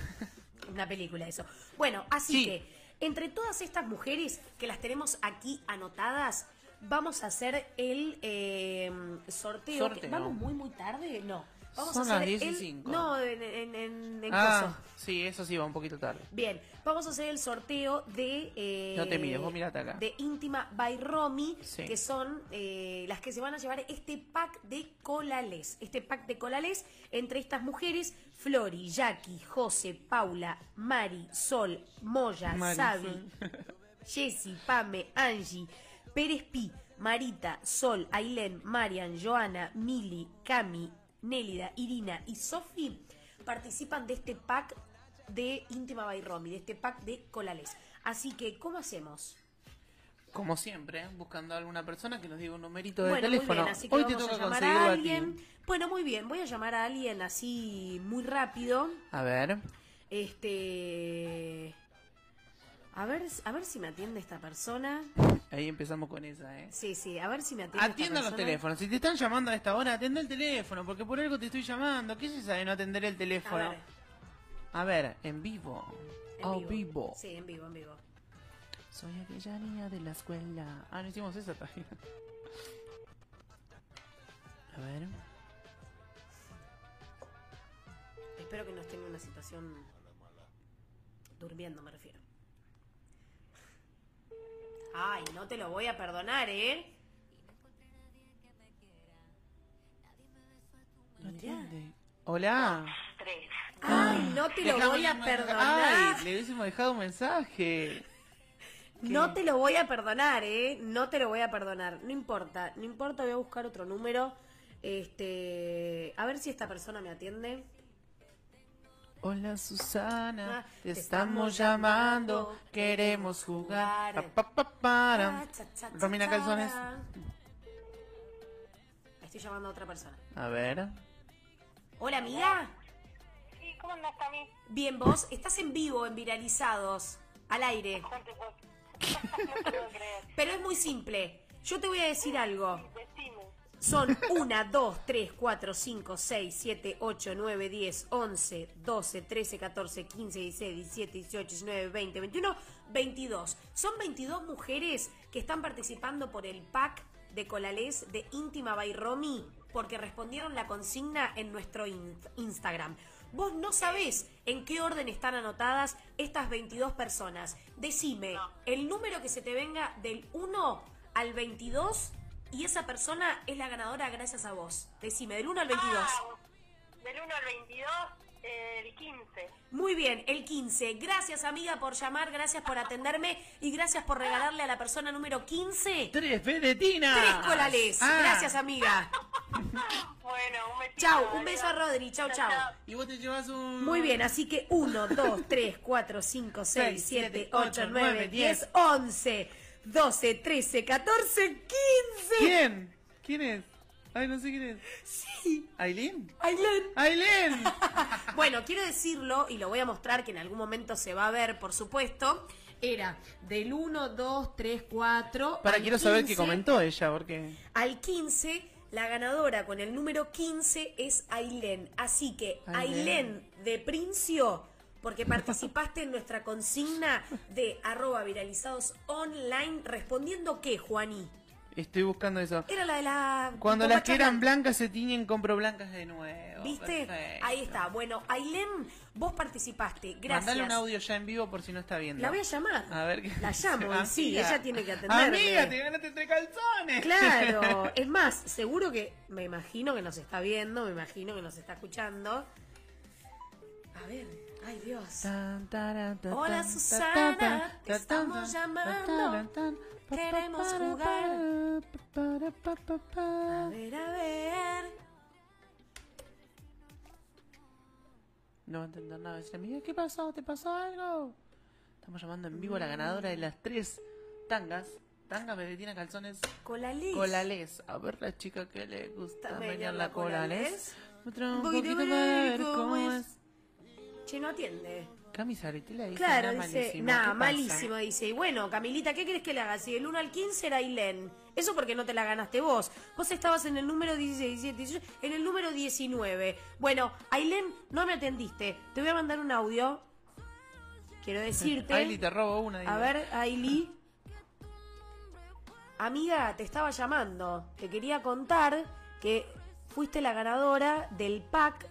Una película eso. Bueno, así Sí. que entre todas estas mujeres que las tenemos aquí anotadas, vamos a hacer el eh, sorteo. Sorteo. ¿Vamos muy, muy tarde? No. Vamos Son a hacer las 10 y el... No, en, en, en, en Ah, sí, eso sí va un poquito tarde. Bien, vamos a hacer el sorteo de... eh, No te mires, vos mirate acá. De Íntima by Romy, Sí. que son eh, las que se van a llevar este pack de colales. Este pack de colales entre estas mujeres, Flori, Jackie, José, Paula, Mari, Sol, Moya, Mari, Sabi, Jessy, Pame, Angie, Pérez Pi, Marita, Sol, Ailén, Marian, Joana, Mili, Cami, Nélida, Irina y Sofi participan de este pack de Íntima by Romy, de este pack de colales. Así que, ¿cómo hacemos? Como siempre, buscando a alguna persona que nos diga un numerito de bueno, muy teléfono. bien, así que Hoy te toca a llamar a alguien. Bueno, muy bien, voy a llamar a alguien así muy rápido. A ver. Este. A ver, a ver si me atiende esta persona. Ahí empezamos con esa, ¿eh? Sí, sí, a ver si me atiende esta Atienda los teléfonos. Si te están llamando a esta hora, atende el teléfono, porque por algo te estoy llamando. ¿Qué es esa de no atender el A teléfono? ver, A ver, en vivo. en oh, vivo. vivo. Sí, en vivo, en vivo. Soy aquella niña de la escuela. Ah, no hicimos esa todavía. A ver. Espero que no esté en una situación durmiendo, me refiero. Ay, no te lo voy a perdonar, ¿eh? No Mirá. atiende. Hola. Ay, no te lo voy a perdonar. Ay, le hubiésemos dejado un mensaje. No te lo voy a perdonar, ¿eh? No te lo voy a perdonar. No importa, no importa, voy a buscar otro número. Este, a ver si esta persona me atiende. Hola Susana, Ah, te estamos llamando, queremos jugar. Pa, pa, pa, para. Ah, cha, cha, cha, Romina Calzones. Estoy llamando a otra persona. A ver. Hola, amiga. Sí, ¿cómo andas, Cami? Bien, vos estás en vivo, en Viralizados, al aire. No puedo creer. Pero es muy simple. Yo te voy a decir algo. Decime. Son 1, 2, 3, 4, 5, 6, 7, 8, 9, 10, 11, 12, 13, 14, 15, 16, 17, 18, 19, 20, 21, 22. Son 22 mujeres que están participando por el pack de Colalés de Íntima by Romy porque respondieron la consigna en nuestro in- Instagram. Vos no sabés en qué orden están anotadas estas 22 personas. Decime el número que se te venga del 1 al 22 y esa persona es la ganadora gracias a vos. Decime, del 1 al 22. Ah, del 1 al 22, El 15. Muy bien, el 15. Gracias amiga por llamar, gracias por atenderme y gracias por regalarle a la persona número 15 Tres peletinas. tres colales. Ah, Gracias amiga. Bueno, un besito. Chau, un beso a. Rodri. Chau, chau. Y vos te llevas un. Muy bien, así que 1, 2, 3, 4, 5, 6, 7, 8, 9, 10, 11, 12, 13, 14, 15. ¿Quién? ¿Quién es? Ay, no sé quién es. Sí, ¿Aileen? Ailén. ¡Aileen! Bueno, quiero decirlo y lo voy a mostrar que en algún momento se va a ver, por supuesto. Era del 1, 2, 3, 4. Para, quiero saber qué 15. comentó ella, porque. Al 15, la ganadora con el número 15 es Ailén. Así que, Ailén. Ailén de Princio, porque participaste en nuestra consigna de arroba viralizados online, respondiendo qué, Juaní. Estoy buscando eso. Era la de la... Cuando las que eran blancas se tiñen, compro blancas de nuevo. ¿Viste? Perfecto. Ahí está. Bueno, Ailén, vos participaste. Gracias. Mandale un audio ya en vivo por si no está viendo. La voy a llamar. A ver qué. La llamo, sí, ella tiene que atenderme. Amiga, te ganaste tres calzones. Claro, es más, seguro que me imagino que nos está viendo, me imagino que nos está escuchando. A ver, ay Dios. Tan, taran, tan, Hola, Susana, tan, te estamos llamando. Queremos jugar. A ver, a ver. No va a entender nada. Amiga, ¿qué pasó? ¿Te pasó algo? Estamos llamando en vivo a la ganadora de las tres tangas. Tangas, bebetina, calzones, Colales. colales. A ver la chica que le gusta menear la colales. Muestra un poquito para ver cómo es. Che, no atiende. Camisa Aretela dice Claro, nada dice, malísimo. malísimo, dice. Y bueno, Camilita, ¿qué querés que le haga? Si del 1 al 15 era Ailén. Eso porque no te la ganaste vos. Vos estabas en el número 16, 17, 18, en el número 19. Bueno, Ailén, no me atendiste. Te voy a mandar un audio. Quiero decirte. Aili, te robo una. A dile. ver, Ailí. Amiga, te estaba llamando. Te quería contar que fuiste la ganadora del pack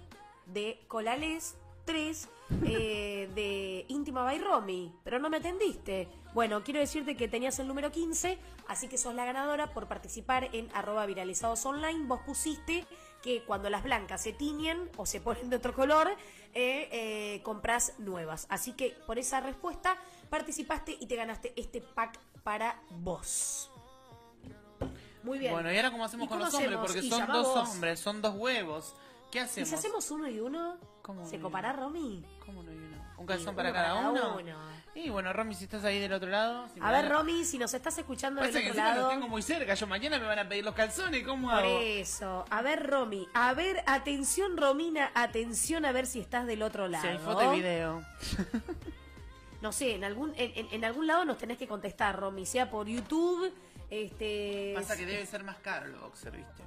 de Colales 3 eh, de Íntima by Romy, pero no me atendiste. Bueno, quiero decirte que tenías el número 15, así que sos la ganadora por participar en arroba viralizados online. Vos pusiste que cuando las blancas se tiñen o se ponen de otro color, eh, eh, compras nuevas. Así que por esa respuesta participaste y te ganaste este pack para vos. Muy bien. Bueno, ¿y ahora cómo hacemos ¿Y con los hombres? Porque son dos hombres, son dos huevos. ¿Qué ¿Y hacemos? si hacemos uno y uno? ¿Cómo ¿Se y copará uno? Romy? ¿Cómo no hay uno? ¿Un calzón para cada uno? uno. Y bueno, Romy, si estás ahí del otro lado. si A ver, Romy, si nos estás escuchando del Pasa otro los lado. tengo muy cerca. Yo mañana me van a pedir los calzones. ¿Cómo Por hago? eso. A ver, Romy. A ver, atención, Romina. Atención a ver si estás del otro lado. Si hay foto y video. No sé, en algún, en, en- en algún lado nos tenés que contestar, Romy. Sea por YouTube, este. Pasa que debe ser más caro el boxer, ¿viste?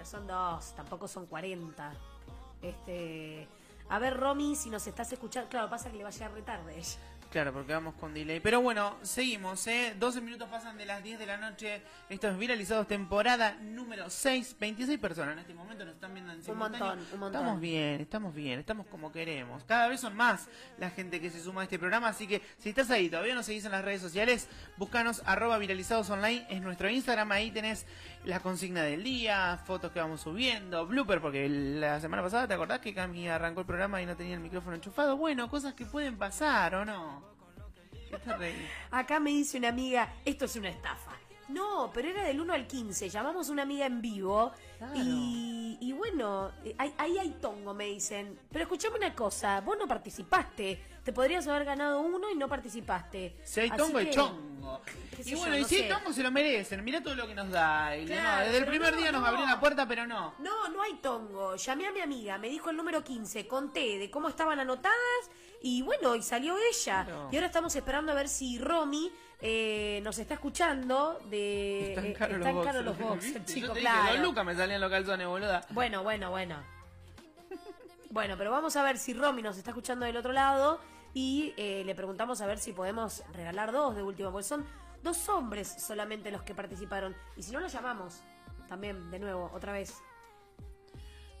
Pero son dos, tampoco son 40. Este. A ver, Romy, si nos estás escuchando. Claro, pasa que le va a llegar retarde ella. Claro, porque vamos con delay. Pero bueno, seguimos, ¿eh? 12 minutos pasan de las 10 de la noche. Esto es Viralizados, temporada número 6. 26 personas en este momento nos están viendo en simultáneo. montón, un montón. Estamos bien, estamos bien, estamos como queremos. Cada vez son más la gente que se suma a este programa. Así que si estás ahí, todavía no seguís en las redes sociales, búscanos arroba viralizados online. Es nuestro Instagram. Ahí tenés la consigna del día, fotos que vamos subiendo, blooper, porque la semana pasada te acordás que Cami arrancó el programa y no tenía el micrófono enchufado. Bueno, cosas que pueden pasar, ¿o no? Acá me dice una amiga, esto es una estafa. No, pero era del 1 al 15. Llamamos a una amiga en vivo Claro. y, y bueno, eh, ahí, ahí hay tongo, me dicen. Pero escuchame una cosa, vos no participaste. Te podrías haber ganado uno y no participaste. Si hay Así tongo, hay que- chongo. Y bueno, yo, y si sé. tongo, se lo merecen. Mirá todo lo que nos da. Y Claro, no, desde el primer no, día nos no. abrió la puerta, pero no. No, no hay tongo. Llamé a mi amiga, me dijo el número 15, conté de cómo estaban anotadas y bueno, y salió ella. Claro. Y ahora estamos esperando a ver si Romy eh, nos está escuchando de... Están eh, caros los boxers. los boxers, ¿viste? chico, Yo te dije, claro. lucas me salían los calzones, boluda. Bueno, bueno, bueno. Bueno, pero vamos a ver si Romy nos está escuchando del otro lado y eh, le preguntamos a ver si podemos regalar dos de último, porque son dos hombres solamente los que participaron. Y si no, los llamamos también, de nuevo, otra vez.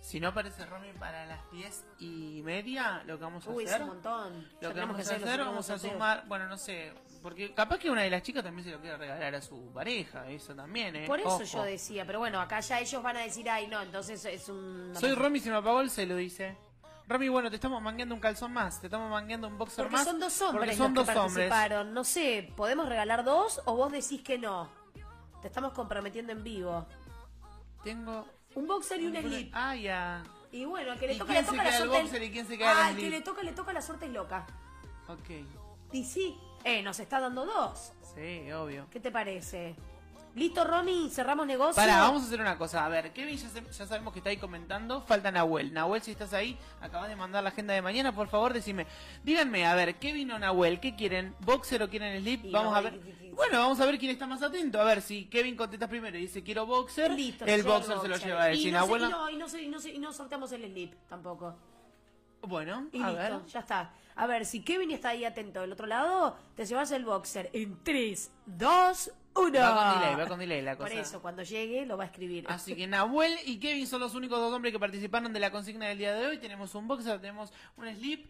Si no aparece Romy para las diez y media, lo que vamos a Uy, es hacer. un montón. Ya Lo que tenemos vamos a hacer los hacer, vamos a sumar, bueno, no sé, porque capaz que una de las chicas también se lo quiere regalar a su pareja, eso también, ¿eh? Por eso Ojo. yo decía, pero bueno, acá ya ellos van a decir, ay, no, entonces es un... Soy Romy, se me apagó el celo, dice. Romy, bueno, te estamos mangueando un calzón más, te estamos mangueando un boxer Porque más. son dos porque hombres son los que dos hombres. participaron. No sé, ¿podemos regalar dos o vos decís que no? Te estamos comprometiendo en vivo. Tengo... Un boxer y un slip. Ah, ya. Y bueno, al que le ¿Y toca, le toca la queda el suerte. boxer y quién se queda Ah, al que le toca, le toca la suerte es loca. Ok. Y sí, eh, nos está dando dos. Sí, obvio. ¿Qué te parece? ¿Listo, Romy? ¿Cerramos negocio? Pará, vamos a hacer una cosa. A ver, Kevin ya, se- ya sabemos que está ahí comentando. Falta Nahuel. Nahuel, si estás ahí, acabas de mandar la agenda de mañana, por favor, decime. Díganme, a ver, Kevin o Nahuel, ¿qué quieren? ¿Boxer o quieren slip? Y vamos a ver. ¿qué- qué- qué- Bueno, vamos a ver quién está más atento. A ver, si Kevin contesta primero y dice quiero boxer, Listo, el boxer se lo lleva a él. Y Si no, se- Nahuel y no- no, y no, y no se- y no sorteamos el slip tampoco. Bueno, Y a listo, ver. ya está. A ver, si Kevin está ahí atento del otro lado, te llevas el boxer en 3, 2, 1. Va con delay, va con delay la Por cosa. eso, cuando llegue lo va a escribir. Así que Nahuel y Kevin son los únicos dos hombres que participaron de la consigna del día de hoy. Tenemos un boxer, tenemos un slip.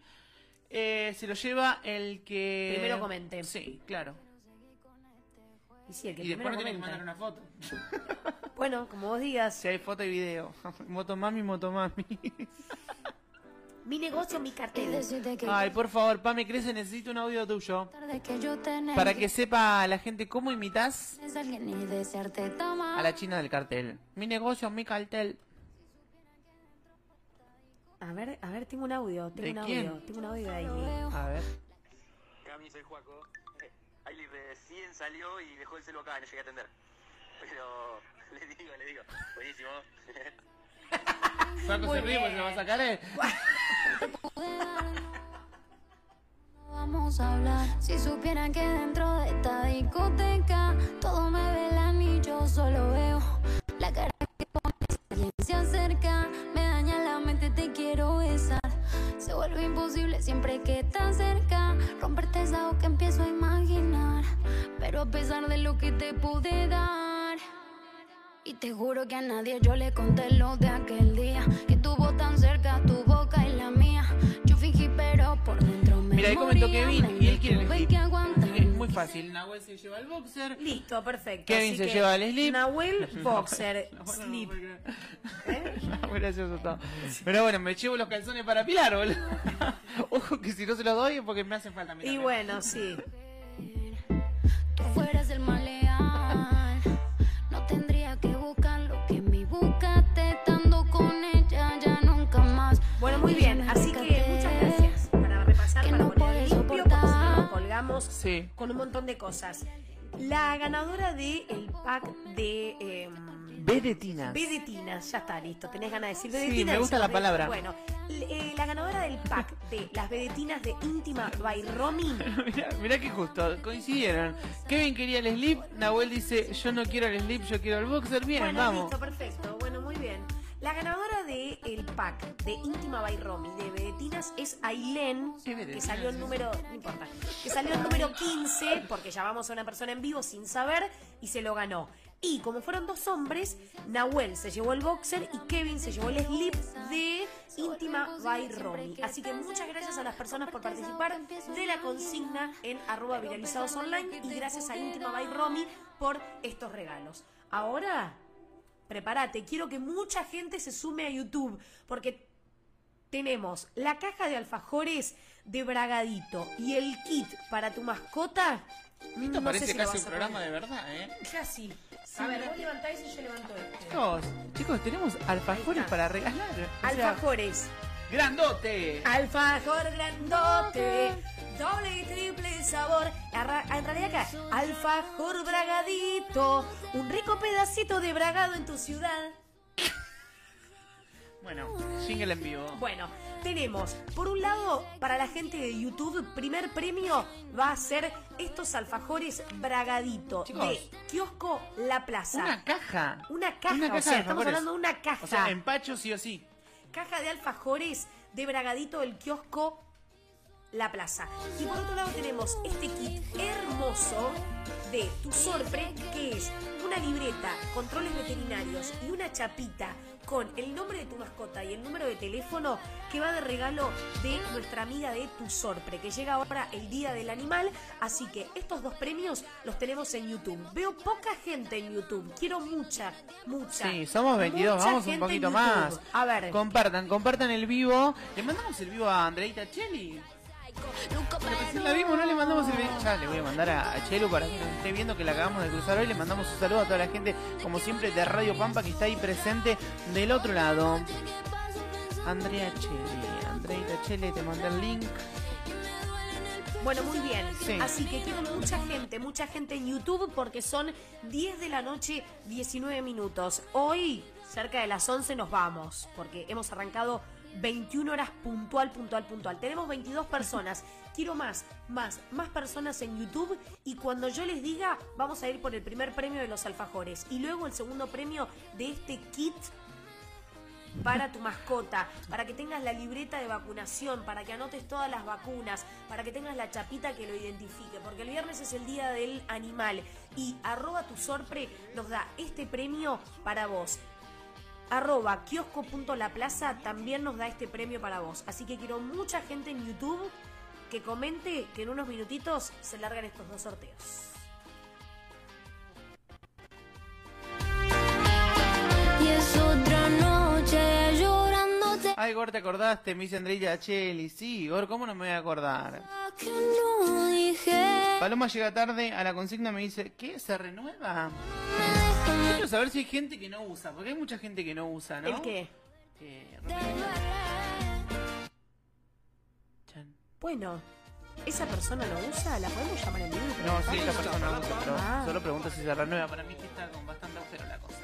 Eh, se lo lleva el que... Primero comente. Sí, claro. Y sí, el que Y después no tiene que mandar una foto. Bueno, como vos digas, Si hay foto y video. Motomami, motomami. mi negocio, mi que Ay, por favor, Pame Crece, necesito un audio tuyo. Para que sepa la gente cómo imitas a la china del cartel. Mi negocio, mi cartel. A ver, a ver, tengo un audio, tengo ¿De un quién? audio, tengo un audio de ahí. A ver. Cami, soy Juaco. Ailey recién salió y dejó el celu acá, no llegué a atender. Pero le digo, le digo, buenísimo. Saco Muy se ríe porque se va a sacar él. No vamos a hablar. Si supieran que dentro de esta discoteca todo me velan y yo solo veo la cara que pones. Alguien se acerca, me daña la mente, te quiero besar. Se vuelve imposible siempre que estás cerca. Romperte es algo que empiezo a imaginar. Pero a pesar de lo que te pude dar. Y te juro que a nadie yo le conté lo de aquel día Que tuvo tan cerca tu boca y la mía Yo fingí pero por dentro me Mira, ahí comentó Kevin y él quiere el tuve slip. que aguantar. Es muy fácil. Nahuel se lleva el boxer. Listo, perfecto. Kevin Así se que lleva el slip. Nahuel, boxer, Nahuel slip. creer. Muy gracioso todo. Pero bueno, me llevo los calzones para Pilar, boludo. Ojo que si no se los doy es porque me hacen falta. mira, Y mira. bueno, sí. Tú fueras el más Sí. con un montón de cosas. La ganadora del el pack de... Eh, Vedetinas. Vedetinas, ya está listo. ¿Tenés ganas de decir Sí, vedetinas? me gusta la palabra. Bueno, eh, la ganadora del pack de las vedetinas de íntima by Romy. Mirá, mirá que justo, coincidieron. Kevin quería el slip, Nahuel dice, yo no quiero el slip, yo quiero el boxer. Bien, bueno, vamos. listo, perfecto. Bueno, muy bien. La ganadora del el pack de íntima by Romy de vedetinas es Ailén, ¿Qué que salió el número, no importa, que salió el número 15, porque llamamos a una persona en vivo sin saber y se lo ganó. Y como fueron dos hombres, Nahuel se llevó el boxer y Kevin se llevó el slip de íntima by Romy. Así que muchas gracias a las personas por participar de la consigna en arroba viralizados online y gracias a íntima by Romy por estos regalos. Ahora prepárate, quiero que mucha gente se sume a YouTube, porque tenemos la caja de alfajores de Bragadito y el kit para tu mascota. Esto no parece sé si casi un a programa poner. de verdad, ¿eh? Casi. A ver, vos levantáis y yo levanto este. Chicos, chicos, tenemos alfajores para regalar. O sea, Alfajores. ¡Grandote! Alfajor grandote, doble y triple sabor. Arra- En realidad acá, alfajor bragadito, un rico pedacito de bragado en tu ciudad. Bueno, jingle en vivo. Bueno, tenemos, por un lado, para la gente de YouTube, primer premio va a ser estos alfajores bragadito Chicos. de kiosco La Plaza. Una caja. Una caja, Una o sea, estamos hablando de una caja. O sea, empacho sí o sí. Caja de alfajores de bragadito del kiosco La Plaza. Y por otro lado tenemos este kit hermoso de Tu Sorpre, que es una libreta, controles veterinarios y una chapita con el nombre de tu mascota y el número de teléfono que va de regalo de nuestra amiga de Tu Sorpre, que llega ahora el Día del Animal. Así que estos dos premios los tenemos en YouTube. Veo poca gente en YouTube. Quiero mucha, mucha. Sí, somos 22, mucha vamos un poquito más. A ver. Compartan, compartan el vivo. Le mandamos el vivo a Andreita Cheli. Pero recién la vimos, no le mandamos el vivo. Ya le voy a mandar a, a Chelu para que nos esté viendo que la acabamos de cruzar hoy. Le mandamos un saludo a toda la gente, como siempre, de Radio Pampa que está ahí presente del otro lado. Andrea Cheli, Andreita Cheli, te mandé el link. Bueno, muy bien. Sí. Así que quiero mucha gente, mucha gente en YouTube porque son 10 de la noche, 19 minutos. Hoy, cerca de las 11, nos vamos porque hemos arrancado 21 horas puntual, puntual, puntual. Tenemos 22 personas. Quiero más, más, más personas en YouTube y cuando yo les diga, vamos a ir por el primer premio de los alfajores y luego el segundo premio de este kit para tu mascota, para que tengas la libreta de vacunación, para que anotes todas las vacunas, para que tengas la chapita que lo identifique, porque el viernes es el día del animal y arroba tu sorpre nos da este premio para vos. Arroba kiosco.laplaza también nos da este premio para vos. Así que quiero mucha gente en YouTube que comente que en unos minutitos se largan estos dos sorteos. Y es otra noche llorándote Ay, Gor, ¿te acordaste? Me dice Andreita Cheli. Sí, Gor, ¿cómo no me voy a acordar? que no dije. Paloma llega tarde a la consigna me dice, ¿qué? ¿Se renueva? Quiero saber si hay gente que no usa, porque hay mucha gente que no usa, ¿no? ¿El qué? Que. Bueno, ¿esa persona lo usa? ¿La podemos llamar en vivo? No, sí, preguntarle? esta persona no usa, pero Ah. solo pregunta si se renueva. Para mí que está con bastante agujero la cosa.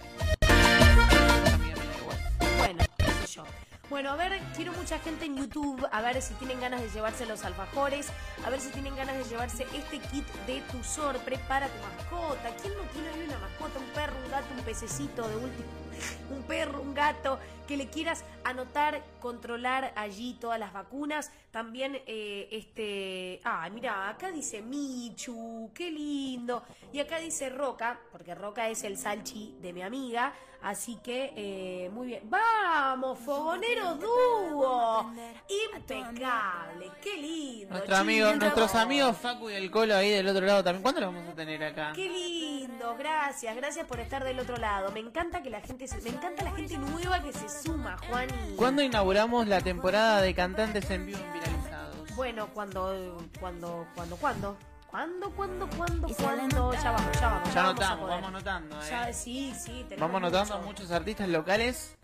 Bueno, qué sé yo. Bueno, a ver, quiero mucha gente en YouTube, a ver si tienen ganas de llevarse los alfajores, a ver si tienen ganas de llevarse este kit de tu sorpre para tu mascota. ¿Quién no tiene una mascota? Un perro, un gato, un pececito de último. Un perro, un gato, que le quieras anotar, controlar allí todas las vacunas. También eh, este... Ah, mira, acá dice Michu, qué lindo. Y acá dice Roca, porque Roca es el salchi de mi amiga. Así que, eh, muy bien. ¡Vamos, Fogonero Dúo! Impecable, qué lindo. Nuestro amigo, nuestros amigos Facu y el Colo ahí del otro lado también. ¿Cuándo los vamos a tener acá? Qué lindo, gracias, gracias por estar del otro lado. Me encanta que la gente se, me encanta la gente nueva que se suma, Juani. ¿Cuándo inauguramos la temporada de cantantes en vivo viralizados? Bueno, cuando, cuando, cuando, cuando. ¿Cuándo, cuándo, cuándo, cuándo? Ya vamos, ya vamos. Ya vamos a anotamos, poder. vamos anotando, eh. Ya, sí, sí, tenemos Vamos anotando mucho. muchos artistas locales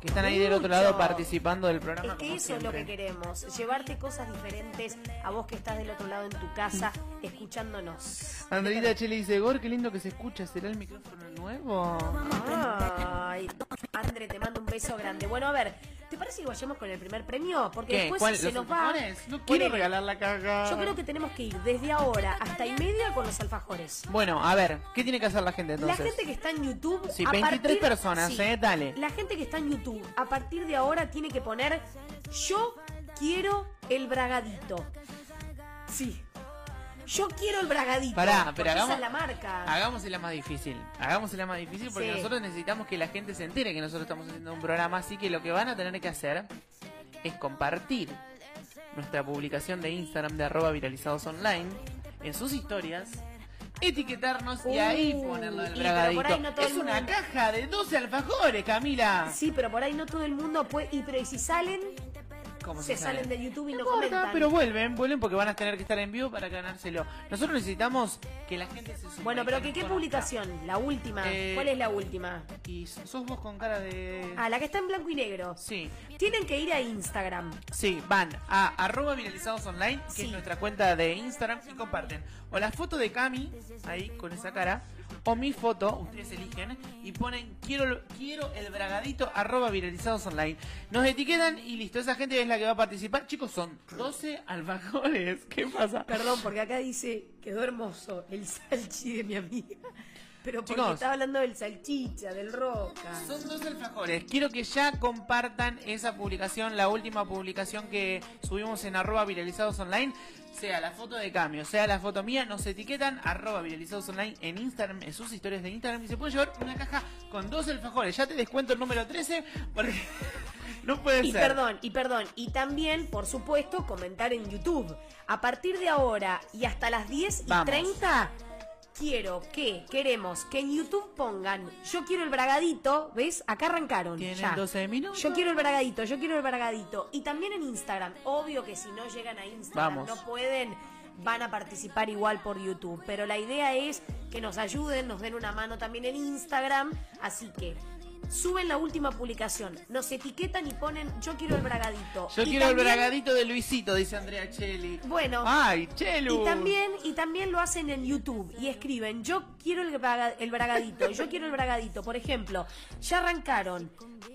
que están ahí del otro lado participando del programa. Es que eso es lo que queremos, llevarte cosas diferentes a vos que estás del otro lado en tu casa escuchándonos. Andrita Chile dice, Gor, qué lindo que se escucha. ¿Será el micrófono nuevo? Ay, André, te mando un beso grande. Bueno, a ver, ¿te parece que vayamos con el primer premio? Porque ¿Qué? después ¿Cuál? se ¿Los nos va. No quiero Ponele. regalar la caja. Yo creo que tenemos que ir desde ahora hasta y media con los alfajores. Bueno, a ver, ¿qué tiene que hacer la gente entonces? La gente que está en YouTube. Sí, a 23 partir- personas, sí, eh, dale. La gente que está en YouTube, a partir de ahora tiene que poner Yo quiero el bragadito. Sí. Yo quiero el bragadito. Pará, pero hagamos, esa es la marca. hagámosela más difícil. Hagámosela más difícil porque Sí. nosotros necesitamos que la gente se entere que nosotros estamos haciendo un programa. Así que lo que van a tener que hacer es compartir nuestra publicación de Instagram de arroba viralizados online en sus historias. Etiquetarnos y ahí Uh, ponerlo del bragadito. no es una mundo- caja de 12 alfajores, Camila. Sí, pero por ahí no todo el mundo puede. Y pero ¿y si salen, ¿Cómo se sale? salen de YouTube y no, No importa, comentan. pero vuelven, vuelven porque van a tener que estar en vivo para ganárselo. Nosotros necesitamos que la gente se sume. Bueno, pero que qué conozca. publicación, la última. Eh, ¿Cuál es la última? Y sos vos con cara de... Ah, la que está en blanco y negro. Sí, Tienen que ir a Instagram. sí, van a arroba viralizados online, que Sí. es nuestra cuenta de Instagram, y comparten o la foto de Cami, ahí con esa cara, o mi foto, ustedes eligen, y ponen quiero, quiero el bragadito arroba viralizados online. Nos etiquetan y listo, esa gente es la que va a participar. Chicos, son 12 alfajores. ¿Qué pasa? Perdón, porque acá dice quedó hermoso el salchi de mi amiga. Pero porque Chicos. estaba hablando del salchicha, del roca. Son dos alfajores. Quiero que ya compartan esa publicación, la última publicación que subimos en arroba viralizados online. Sea la foto de cambio, sea la foto mía, nos etiquetan arroba viralizados online en Instagram, en sus historias de Instagram y se puede llevar una caja con dos alfajores. Ya te descuento el número 13 porque no puede Y ser. perdón, y perdón, y también, por supuesto, comentar en YouTube. A partir de ahora y hasta las 10 y Vamos. 30, quiero que, queremos que en YouTube pongan, yo quiero el bragadito, ¿ves? Acá arrancaron. Tienen ya. 12 minutos. Yo quiero el bragadito, yo quiero el bragadito. Y también en Instagram. Obvio que si no llegan a Instagram, Vamos. no pueden, van a participar igual por YouTube. Pero la idea es que nos ayuden, nos den una mano también en Instagram. Así que suben la última publicación, nos etiquetan y ponen yo quiero el bragadito. Yo Y quiero el bragadito de Luisito, dice Andrea Cheli. Bueno. Ay, Chelu. Y también, y también lo hacen en YouTube y escriben, yo quiero el, braga- el bragadito, yo quiero el bragadito. Por ejemplo, ya arrancaron,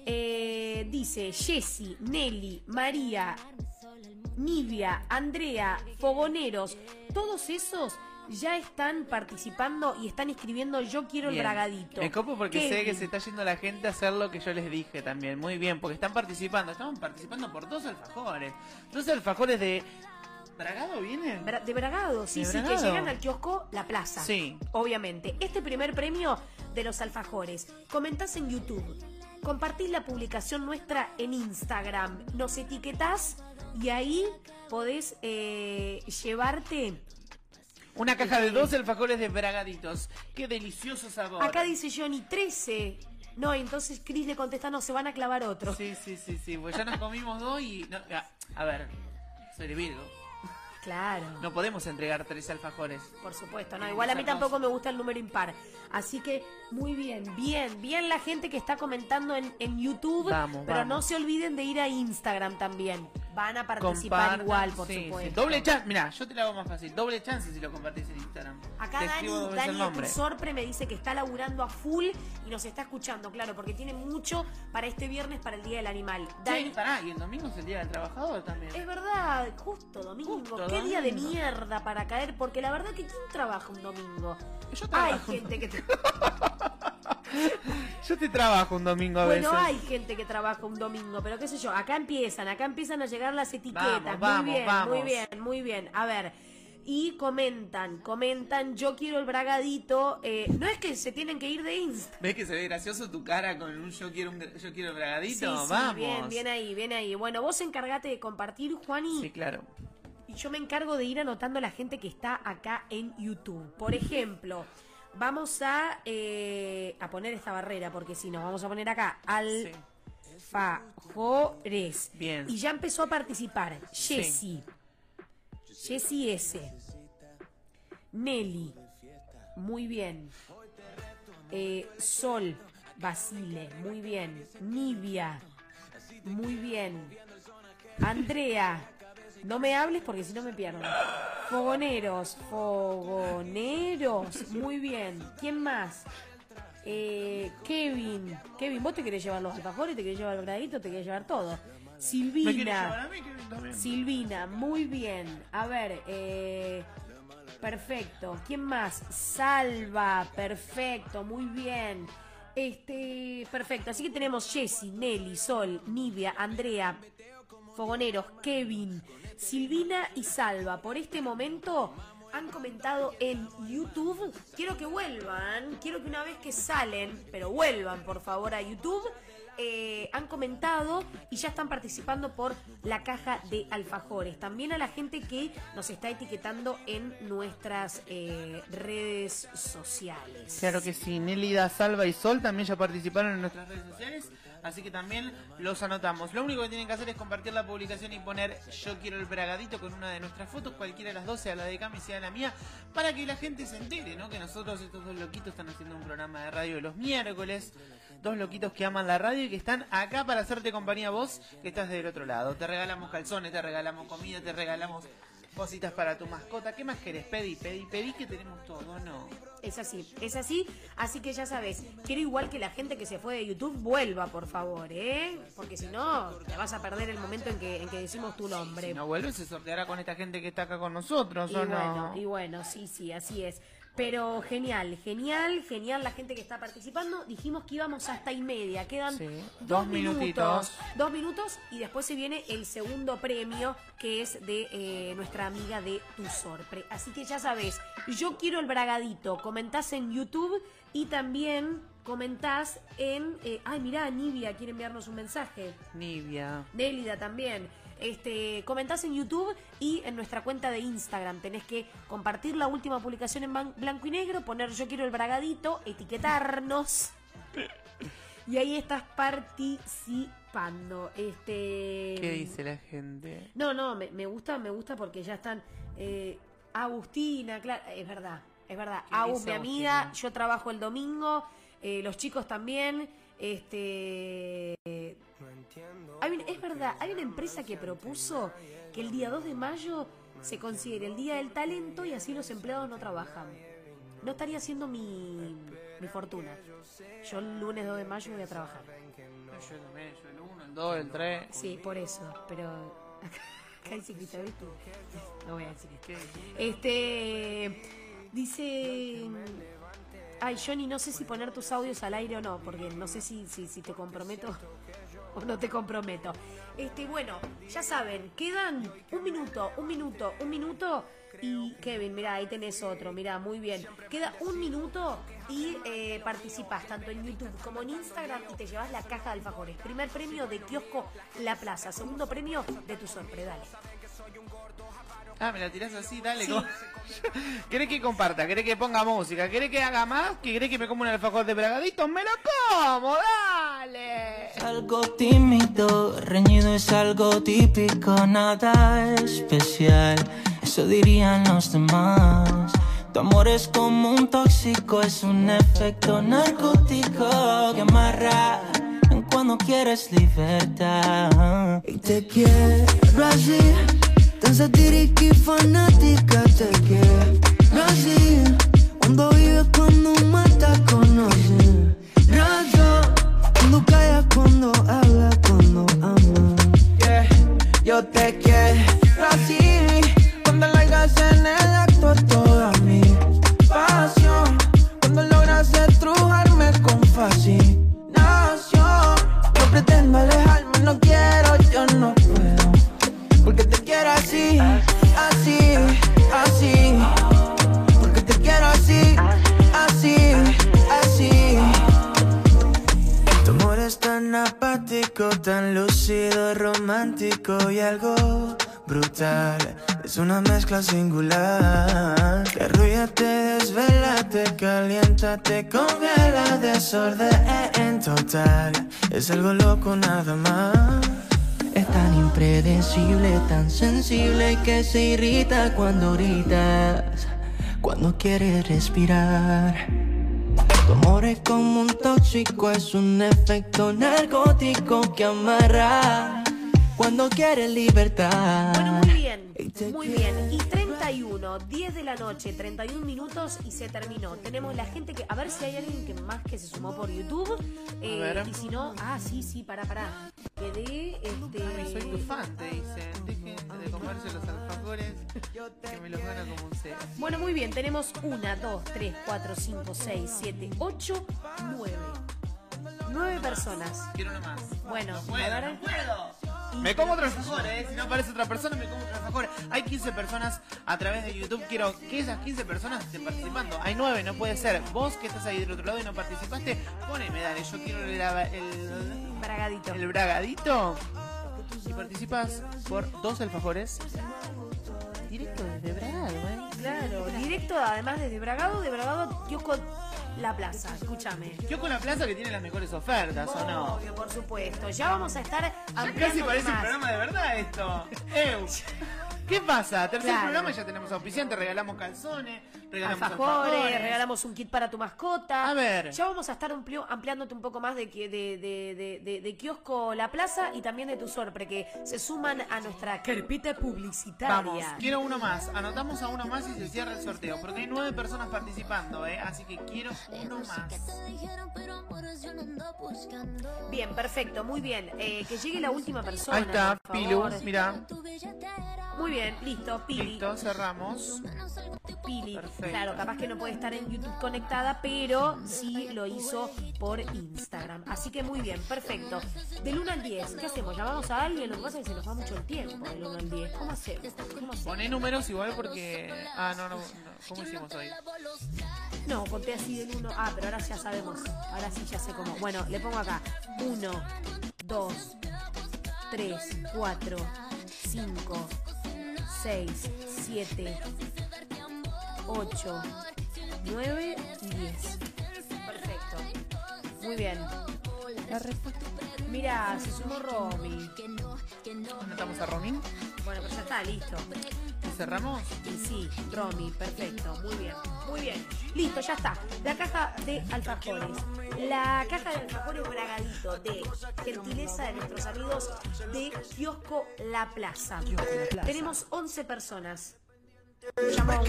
eh, dice Jessy, Nelly, María, Nivia, Andrea, Fogoneros, todos esos ya están participando y están escribiendo yo quiero el bragadito. Me copo porque sé que se está yendo la gente a hacer lo que yo les dije también. Muy bien, porque están participando. Estamos participando por dos alfajores. Dos alfajores de... ¿Bragado vienen? Bra- De Bragado, sí, De sí, que llegan al kiosco La Plaza. Sí. Obviamente. Este primer premio de los alfajores. Comentás en YouTube. Compartís la publicación nuestra en Instagram. Nos etiquetás y ahí podés eh, llevarte. Una caja de dos alfajores de bragaditos. Qué delicioso sabor. Acá dice Johnny 13. No, entonces Chris le contesta, no, se van a clavar otro. Sí, sí, sí, sí. Pues ya nos comimos dos y... no, a, a ver, soy de Virgo. Claro. No podemos entregar tres alfajores. Por supuesto, no, igual a mí tampoco me gusta el número impar. Así que muy bien, bien, bien la gente que está comentando en, en YouTube. Vamos, pero vamos. no se olviden de ir a Instagram también. Van a participar Compartan, igual, por sí, supuesto. sí. Doble chance, mira, yo te la hago más fácil. Doble chance si lo compartís en Instagram. Acá Te Dani, Dani el. Sorpre me dice que está laburando a full y nos está escuchando, claro, porque tiene mucho para este viernes, para el Día del Animal. Dani, Sí, pará, y el domingo es el día del trabajador también. es verdad, justo domingo. Justo Qué día de mierda para caer, porque la verdad que ¿quién trabaja un domingo? Yo Hay trabajo. gente que... te- Yo te trabajo un domingo a Bueno, veces. hay gente que trabaja un domingo, pero qué sé yo, acá empiezan, acá empiezan a llegar las etiquetas. Vamos, vamos, muy bien, vamos. muy bien, muy bien. A ver, y comentan, comentan, yo quiero el bragadito. eh, no es que se tienen que ir de Insta. ¿Ves que se ve gracioso tu cara con un yo quiero un yo quiero bragadito? Sí, sí, Vamos. bien, bien ahí, bien ahí. Bueno, vos encargate de compartir, Juani, Sí, claro. Y yo me encargo de ir anotando a la gente que está acá en YouTube. Por ejemplo, vamos a, eh, a poner esta barrera, porque si no, vamos a poner acá al... Sí. Alfajores. Bien. Y ya empezó a participar Jessy. Jessy S. Nelly. Muy bien. Eh, Sol. Basile. Muy bien. Nivia. Muy bien. Andrea. No me hables porque si no me pierdo. Fogoneros. Fogoneros. Muy bien. ¿Quién más? Eh, Kevin. Kevin, ¿vos te querés llevar los alfajores? ¿Te querés llevar el gradito? ¿Te querés llevar todo? ¿Me quieres Silvina. mí? Silvina, muy bien. A ver, eh, perfecto. ¿Quién más? Salva, perfecto, muy bien. Este, perfecto. Así que tenemos Jessy, Nelly, Sol, Nivia, Andrea, Fogoneros, Kevin, Silvina y Salva. Por este momento han comentado en YouTube. Quiero que vuelvan, quiero que una vez que salen, pero vuelvan por favor a YouTube. Eh, han comentado y ya están participando por la caja de alfajores. También a la gente que nos está etiquetando en nuestras eh, redes sociales. Claro que sí, Nélida, Salva y Sol también ya participaron en nuestras redes sociales, así que también los anotamos. Lo único que tienen que hacer es compartir la publicación y poner yo quiero el bragadito con una de nuestras fotos, cualquiera de las dos, sea la de Cami, sea la mía, para que la gente se entere, ¿no? Que nosotros, estos dos loquitos, están haciendo un programa de radio los miércoles. Dos loquitos que aman la radio y que están acá para hacerte compañía a vos, que estás del otro lado. Te regalamos calzones, te regalamos comida, te regalamos cositas para tu mascota. ¿Qué más querés? Pedí, pedí, pedí que tenemos todo, ¿no? Es así, es así, así que ya sabes, quiero igual que la gente que se fue de YouTube vuelva, por favor, ¿eh? Porque si no, te vas a perder el momento en que, en que decimos tu nombre. Si no vuelve, se sorteará con esta gente que está acá con nosotros, y ¿o bueno, no? y bueno, sí, sí, así es. Pero genial, genial, genial la gente que está participando. Dijimos que íbamos hasta y media. Quedan Sí, dos, dos minutitos. Dos minutos y después se viene el segundo premio que es de eh, nuestra amiga de Tu Sorpre. Así que ya sabes, yo quiero el bragadito. Comentás en YouTube y también comentás en... eh, ay, mirá, Nivia quiere enviarnos un mensaje. Nivia. Nélida también. Este, comentás en YouTube y en nuestra cuenta de Instagram. Tenés que compartir la última publicación en blanco y negro, poner yo quiero el bragadito, etiquetarnos. Y ahí estás participando. Este. ¿Qué dice la gente? No, no, me, me gusta, me gusta porque ya están. eh, Agustina, claro, es verdad, es verdad. ¿Qué Agus, mi amiga, Agustina? yo trabajo el domingo, eh, los chicos también. Este. Hay un- es verdad, hay una empresa que propuso que el día 2 de mayo se considere el día del talento y así los empleados no trabajan. No estaría haciendo mi, mi fortuna. Yo el lunes 2 de mayo voy a trabajar. Yo también, yo el 1, el 2, el 3. Sí, por eso, pero acá dice que ¿viste? No voy a decir esto. Este dice Ay, Johnny, no sé si poner tus audios al aire o no, porque no sé si, si, si te comprometo no te comprometo. Este, bueno, ya saben, quedan un minuto, un minuto, un minuto. Y Kevin, mira, ahí tenés otro, mira, muy bien. Queda un minuto y eh, participas tanto en YouTube como en Instagram y te llevas la caja de alfajores. Primer premio de Kiosco La Plaza, segundo premio de tu sorpresa. Dale. Ah, me la tirás así, dale. Sí. ¿Querés que comparta? ¿Querés que ponga música? ¿Querés que haga más? ¿Que querés que me coma un alfajor de bragadito? ¡Me lo como! ¡Dale! Algo tímido, reñido es algo típico, nada especial. Eso dirían los demás. Tu amor es como un tóxico, es un efecto narcótico que amarra en cuando quieres libertad. Y te quiero así, tan satírica y fanática. Te quiero así, cuando vives, cuando matas, conoces razón. Cuando calla, cuando habla, cuando ama. Yeah, yo te quiero así. Cuando largas en el acto toda y algo brutal. Es una mezcla singular. Te arrulla, te desvela, te calienta, te congela, desorden total. Es algo loco nada más. Es tan impredecible, tan sensible que se irrita cuando gritas, cuando quieres respirar. Tu amor es como un tóxico, es un efecto narcótico que amarra cuando quieres libertad. Bueno, muy bien, muy bien. Y 31, 10 de la noche, 31 minutos y se terminó. Tenemos la gente que. A ver si hay alguien que más que se sumó por YouTube. Eh, ver. y si no. Ah, sí, sí, para, para. Quedé. Mami, soy tu Este. fan, te dicen. Dejen de comerse los alfajores, que me los gano como un cero. Bueno, muy bien. Tenemos 1, 2, 3, 4, 5, 6, 7, 8, 9. 9 personas. Quiero una más. Bueno, No a puedo, ver. no puedo. Me como otro alfajor, eh. Si no aparece otra persona, me como otro alfajor. Hay 15 personas a través de YouTube. Quiero que esas 15 personas estén participando. Hay 9, no puede ser. Vos que estás ahí del otro lado y no participaste, poneme, dale. Yo quiero el, el, Bragadito. el bragadito. Y participas por dos alfajores. Directo desde Bragado, eh. Claro, directo además desde Bragado, de Bragado, Kiosco La Plaza. Escúchame. Yo con la plaza que tiene las mejores ofertas, ¿o no? Obvio, por supuesto. Ya vamos a estar Ya casi parece un programa de verdad esto. Ew. ¿Qué pasa? Tercer Claro. programa ya tenemos auspiciante, regalamos calzones, regalamos alfajores, alfajores. regalamos un kit para tu mascota. A ver. Ya vamos a estar ampliándote un poco más de, de, de, de, de- de kiosco La Plaza y también de tu sorpre, que se suman a nuestra carpeta publicitaria. Vamos, quiero uno más. Anotamos a uno más y se cierra el sorteo. Porque hay nueve personas participando, ¿eh? Así que quiero uno más. Bien, perfecto, muy bien. Eh, que llegue la última persona. Ahí está, Pilu, mira. Muy bien, listo, Pili. Listo, cerramos. Pili. Perfecto. Claro, capaz que no puede estar en YouTube conectada, pero sí lo hizo por Instagram. Así que muy bien, perfecto. Del 1 al 10, ¿qué hacemos? ¿Llamamos a alguien? Lo que pasa es que se nos va mucho el tiempo del 1 al 10. ¿Cómo hacemos? ¿Cómo hacemos? Poné números igual porque. Ah, no, no. no. ¿Cómo hicimos hoy? No, conté así del 1. Ah, pero ahora ya sabemos. Ahora sí ya sé cómo. Bueno, le pongo acá. 1, 2, 3, 4, 5, 6, 7, 8, 9 y 10. Perfecto. Muy bien. La respuesta. Mira, se sumó Romy. ¿Anotamos a Romin? Bueno, pero ya está, listo. ¿Y cerramos? Y sí, Romy, perfecto, muy bien, muy bien. Listo, ya está. La caja de alfajores. La caja de alfajores bragadito de gentileza de nuestros amigos de Kiosco La Plaza. Tenemos 11 personas. A.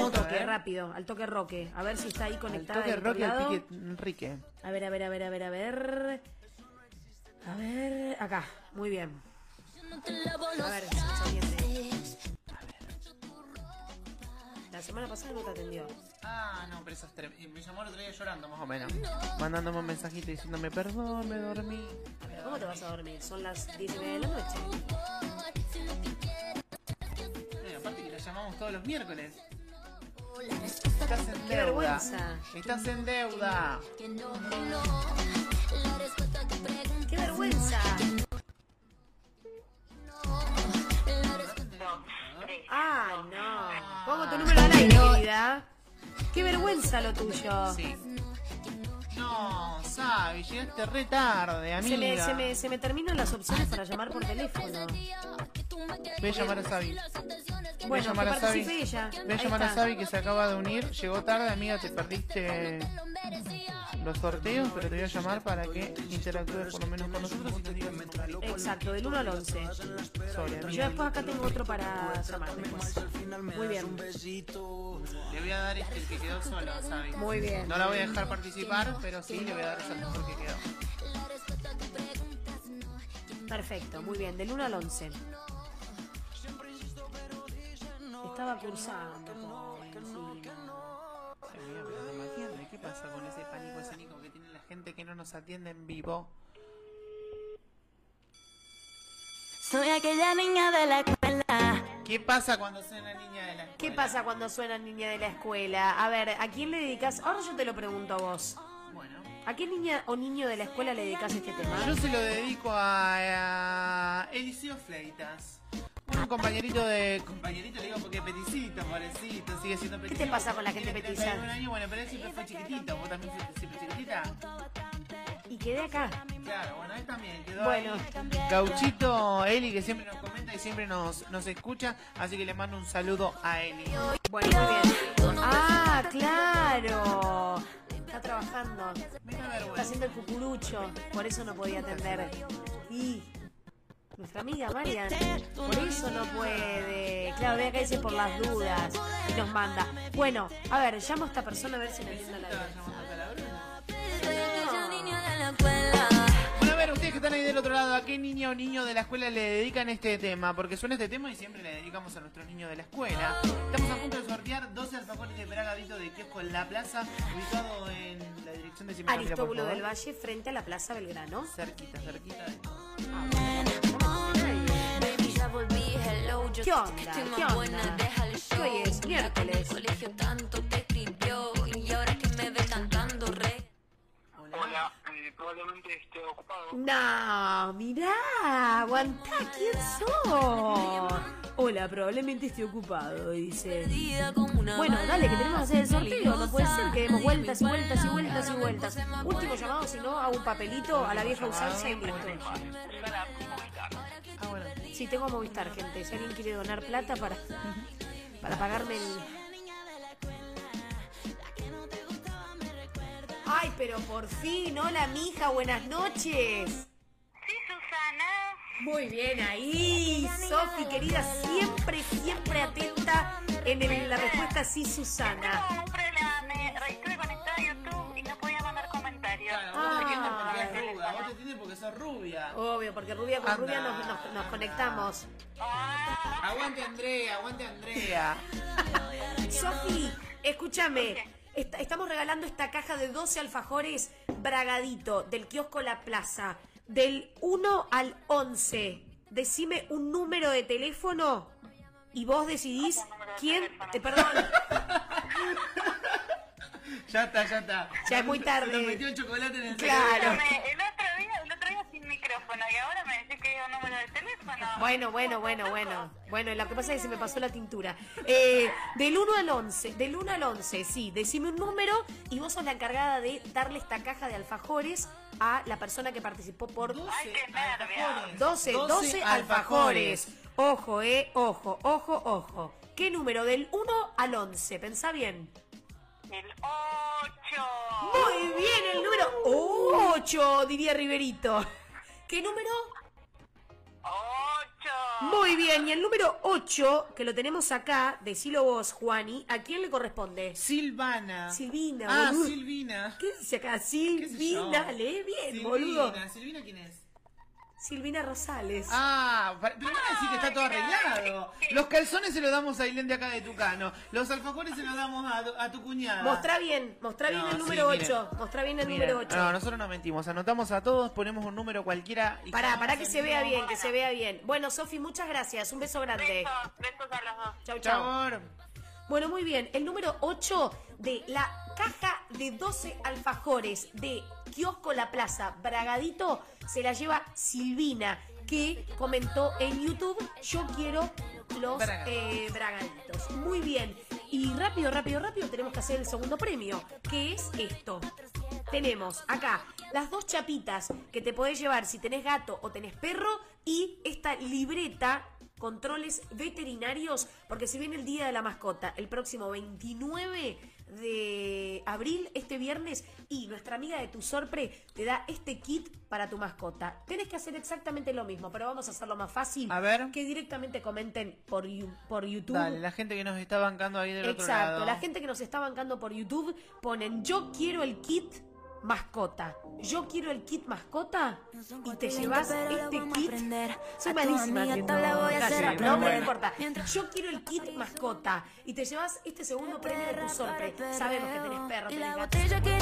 Al toque, rápido, al toque Roque. A ver si está ahí El conectada. toque Roque al pique Enrique. A ver, a ver, a ver, a ver, a ver. A ver, acá, muy bien. A ver, si nos atiende. La semana pasada no te atendió. Ah, no, pero eso es trem- y Me llamó el otro día llorando, más o menos. Mandándome un mensajito diciéndome, perdón, me dormí. ¿cómo te vas a dormir? Son las 10 y media de la noche. Todos los miércoles. Estás en Qué deuda. vergüenza. Estás en deuda. ¡Qué vergüenza! Ah, no. Pongo tu número al aire, querida. ¡Qué vergüenza lo tuyo! Sí. No, Sabi, llegaste re tarde. Se me, se, me, se me terminan las opciones para llamar por teléfono. Ve a llamar a Sabi. Ve a Bueno, llamar que a Sabi. participe ella. Ve a Ahí llamar a está. Sabi que se acaba de unir. Llegó tarde, amiga, te perdiste los sorteos, pero te voy a llamar para que interactúes por lo menos con nosotros y nos digas un numerito. Exacto, del 1 al 11. Sorry, Yo amiga. después acá tengo otro para llamar después. Muy bien, Le voy a dar este el que quedó solo, Sabi. muy bien. No la voy a dejar participar, pero sí le voy a dar ese mejor que quedó. Perfecto, muy bien, del 1 al 11. Estaba cursando. Ay, amiga, pero ¿qué pasa con ese pánico escénico que tiene la gente que no nos atiende en vivo? Soy aquella niña de la escuela. ¿Qué pasa cuando suena niña de la escuela? ¿Qué pasa cuando suena niña de la escuela? A ver, ¿a quién le dedicas? Ahora yo te lo pregunto a vos. Bueno, ¿A qué niña o niño de la escuela le dedicas este tema? yo se lo dedico a, a Eliseo Fleitas. Un compañerito de... Compañerito le digo porque peticito, pobrecito, sigue siendo peticito. te pasa con la gente petiza? 31 años, bueno, pero él siempre fue chiquitito. ¿Vos también fuiste siempre chiquitita? Y quedé acá. Claro, bueno, él también quedó Bueno. ahí. Gauchito Eli, que siempre nos comenta y siempre nos, nos escucha, así que le mando un saludo a Eli. Bueno, muy bien. Ah, claro. Está trabajando. Me da Está haciendo el cucurucho. Por eso no podía atender. Y nuestra amiga Marian, por eso no puede. Claro, ve acá dice por las dudas. Y nos manda. Bueno, a ver, llamo a esta persona a ver si me entiende la vida. Bueno, a ver, ustedes que están ahí del otro lado, ¿a qué niña o niño de la escuela le dedican este tema? Porque suena este tema y siempre le dedicamos a nuestros niños de la escuela. Estamos a punto de sortear 12 alfajores de Bragadito de Kiosco en La Plaza, ubicado en la dirección de por Aristóbulo del Valle frente a la Plaza Belgrano. Cerquita, cerquita de todo. Ya volví, hello. Yo ¿Qué onda? que estoy más ¿Qué onda? buena, deja el show. hoy es miércoles. Colegio tanto te escribió. Y ahora que me ve cantando re. Hola, eh, probablemente esté ocupado. No, mirá, aguantá, ¿quién sos? Hola, probablemente esté ocupado, dice. Bueno, dale, que tenemos que hacer el sorteo. No puede ser que demos vueltas y vueltas y vueltas y vueltas. Último llamado, si no, hago un papelito a la vieja usanza y listo. Bueno. Sí, tengo Movistar, gente. Si alguien quiere donar plata para, para pagarme el... Ay, pero por fin, hola mija, buenas noches. Sí, Susana. Muy bien ahí, Sofi, querida, siempre, siempre atenta en el- la respuesta sí, Susana. Sos rubia. Obvio, porque rubia con Anda. rubia nos, nos- nos conectamos. Aguante Andrea, aguante Andrea. Sofi, escúchame. est- estamos regalando esta caja de 12 alfajores Bragadito del kiosco La Plaza. Del 1 al 11. Decime un número de teléfono y vos decidís quién. eh, perdón, Ya está, ya está. Ya es muy tarde. Nos metió el chocolate en el Claro. Me- El otro día, el otro día sin micrófono y ahora me decís que digo número de teléfono. Bueno, bueno, bueno, bueno. Bueno, lo que pasa es que se me pasó la tintura. Eh, del 1 al 11, del 1 al 11, sí, decime un número y vos sos la encargada de darle esta caja de alfajores a la persona que participó por 12 Ay, qué alfajores. 12, 12 alfajores. Ojo, eh, ojo, ojo, ojo. ¿Qué número? Del 1 al 11, pensá bien. El 8. Muy bien, el número 8, diría Riverito. ¿Qué número? 8. Muy bien, y el número 8, que lo tenemos acá, decilo vos, Juani, ¿a quién le corresponde? Silvana. Silvina, Ah, boludo. Silvina. ¿Qué dice acá? Silvina, lee bien, Silvina. boludo. ¿Silvina quién es? Silvina Rosales. Ah, pero no me decís que está todo arreglado. Los calzones se los damos a Ailén de acá de Tucano. Los alfajores se los damos a, tu- a tu cuñada. Mostrá bien, mostrá bien No, el sí, número miren. 8. Mostrá bien el Miren, número 8. No, nosotros no mentimos. Anotamos a todos, ponemos un número cualquiera. y Pará, pará que se vea bien, que se vea bien. Bueno, Sofi, muchas gracias. Un beso grande. Besos, besos a los dos. Chau, Chau, chau. amor. Bueno, muy bien. El número 8 de la caja de 12 alfajores de Kiosco La Plaza Bragadito se la lleva Silvina, que comentó en YouTube, yo quiero los Bragaditos. eh, bragaditos. Muy bien. Y rápido, rápido, rápido tenemos que hacer el segundo premio, que es esto. Tenemos acá las dos chapitas que te podés llevar si tenés gato o tenés perro y esta libreta controles veterinarios, porque si viene el Día de la Mascota, el próximo 29 de abril, este viernes, y nuestra amiga de Tu Sorpre te da este kit para tu mascota. Tenés que hacer exactamente lo mismo, pero vamos a hacerlo más fácil. A ver. Que directamente comenten por, you- por YouTube. Dale, la gente que nos está bancando ahí del otro Exacto, lado. la gente que nos está bancando por YouTube ponen yo quiero el kit mascota. Yo quiero el kit mascota y te llevas este kit. Soy malísima muy pero no buena. importa. Yo quiero el kit mascota y te llevas este segundo premio de tu sorpresa. Sabemos que tenés perro, tenés gato. este kit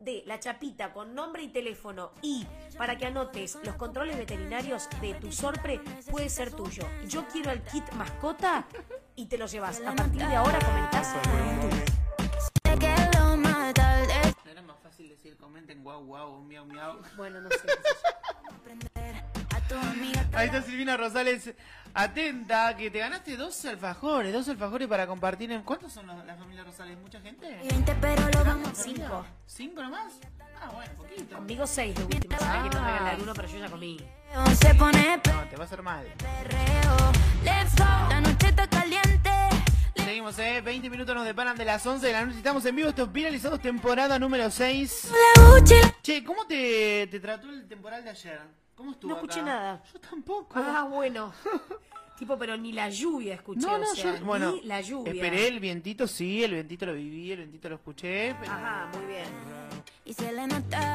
de la chapita con nombre y teléfono y para que anotes los controles veterinarios de tu sorpre puede ser tuyo. Yo quiero el kit mascota y te lo llevas. A partir de ahora comentás YouTube. Decir comenten guau guau, miau miau? Bueno, no sé. Ahí está Silvina Rosales, atenta, que te ganaste dos alfajores, dos alfajores para compartir en... ¿Cuántos son los- la familia Rosales? ¿Mucha gente? 20, pero lo vamos Cinco. ¿Cinco nomás? Ah, bueno, poquito. Conmigo seis de última. Sabía que no regalar uno, pero yo ya comí. a Se pone No, te va a hacer mal. La noche está caliente. Seguimos, eh, 20 minutos nos deparan de las 11 de la noche. Estamos en vivo, estos viralizados, temporada número 6. La Gucci. Che, ¿cómo te, te trató el temporal de ayer? ¿Cómo estuvo No escuché acá? nada. Yo tampoco. Ah, bueno. tipo, pero ni la lluvia escuché. no, no, o sea, yo, bueno, ni la lluvia. esperé el vientito, sí, el vientito lo viví, el vientito lo escuché, pero Ajá, muy bien. Y se le nota.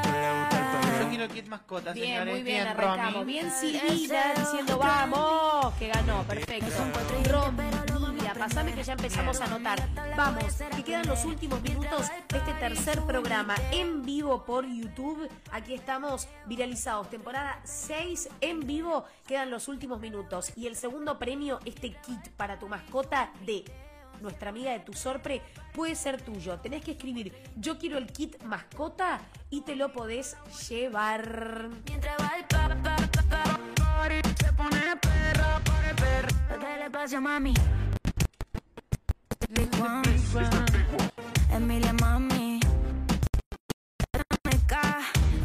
yo quiero kit mascota, Bien, señores, muy bien, Romy. arrancamos. Bien, Silvina diciendo vamos, que ganó, perfecto. Romy, pasame que ya empezamos a anotar. Vamos, que quedan los últimos minutos de este tercer programa en vivo por YouTube. Aquí estamos viralizados, temporada 6 en vivo. Quedan los últimos minutos. Y el segundo premio, este kit para tu mascota de nuestra amiga de tu sorpre puede ser tuyo. Tenés que escribir yo quiero el kit mascota y te lo podés llevar. Mientras va el pa, pa, pa, se pone perra, pone perra. Dale espacio, mami. Big one. Emilia, mami.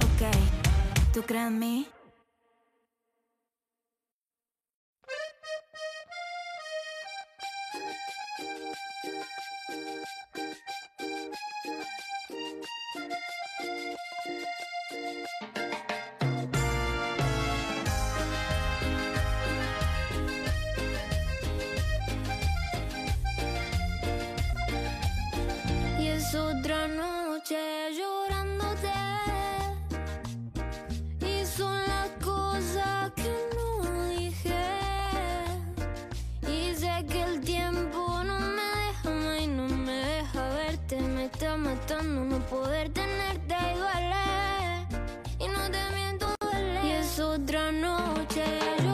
Ok. ¿Tú crees en mí? Y es poder tenerte igual. Y no te miento, duele. Y es otra noche.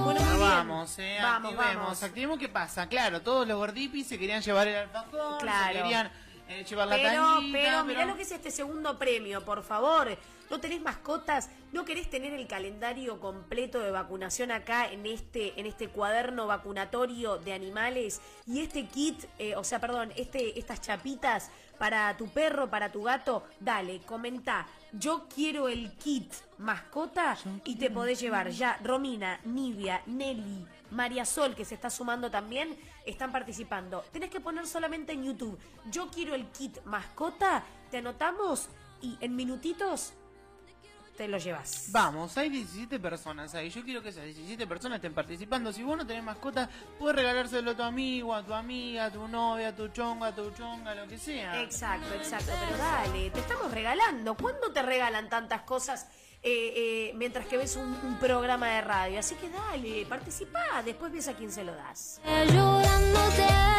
Bueno, muy vamos, eh, Vamos, activemos, vamos. activemos qué pasa. Claro, todos los gordipis se querían llevar el alfajor, Claro. se querían eh, llevar la Pero, tanguita, pero, mirá lo que es este segundo premio, por favor. ¿No tenés mascotas? ¿No querés tener el calendario completo de vacunación acá en este, en este cuaderno vacunatorio de animales? Y este kit, eh, o sea, perdón, este, estas chapitas para tu perro, para tu gato, dale, comenta. Yo quiero el kit mascota y te podés llevar ya Romina, Nivia, Nelly, María Sol, que se está sumando también, están participando. Tenés que poner solamente en YouTube, yo quiero el kit mascota, te anotamos y en minutitos te lo llevas. Vamos, hay 17 personas ahí. Yo quiero que esas 17 personas estén participando. Si vos no tenés mascota, puedes regalárselo a tu amigo, a tu amiga, a tu novia, a tu chonga, a tu chonga, lo que sea. Exacto, exacto, pero dale, te estamos regalando. ¿Cuándo te regalan tantas cosas eh, eh, mientras que ves un, un programa de radio? Así que dale, participa, después ves a quién se lo das. llorándote.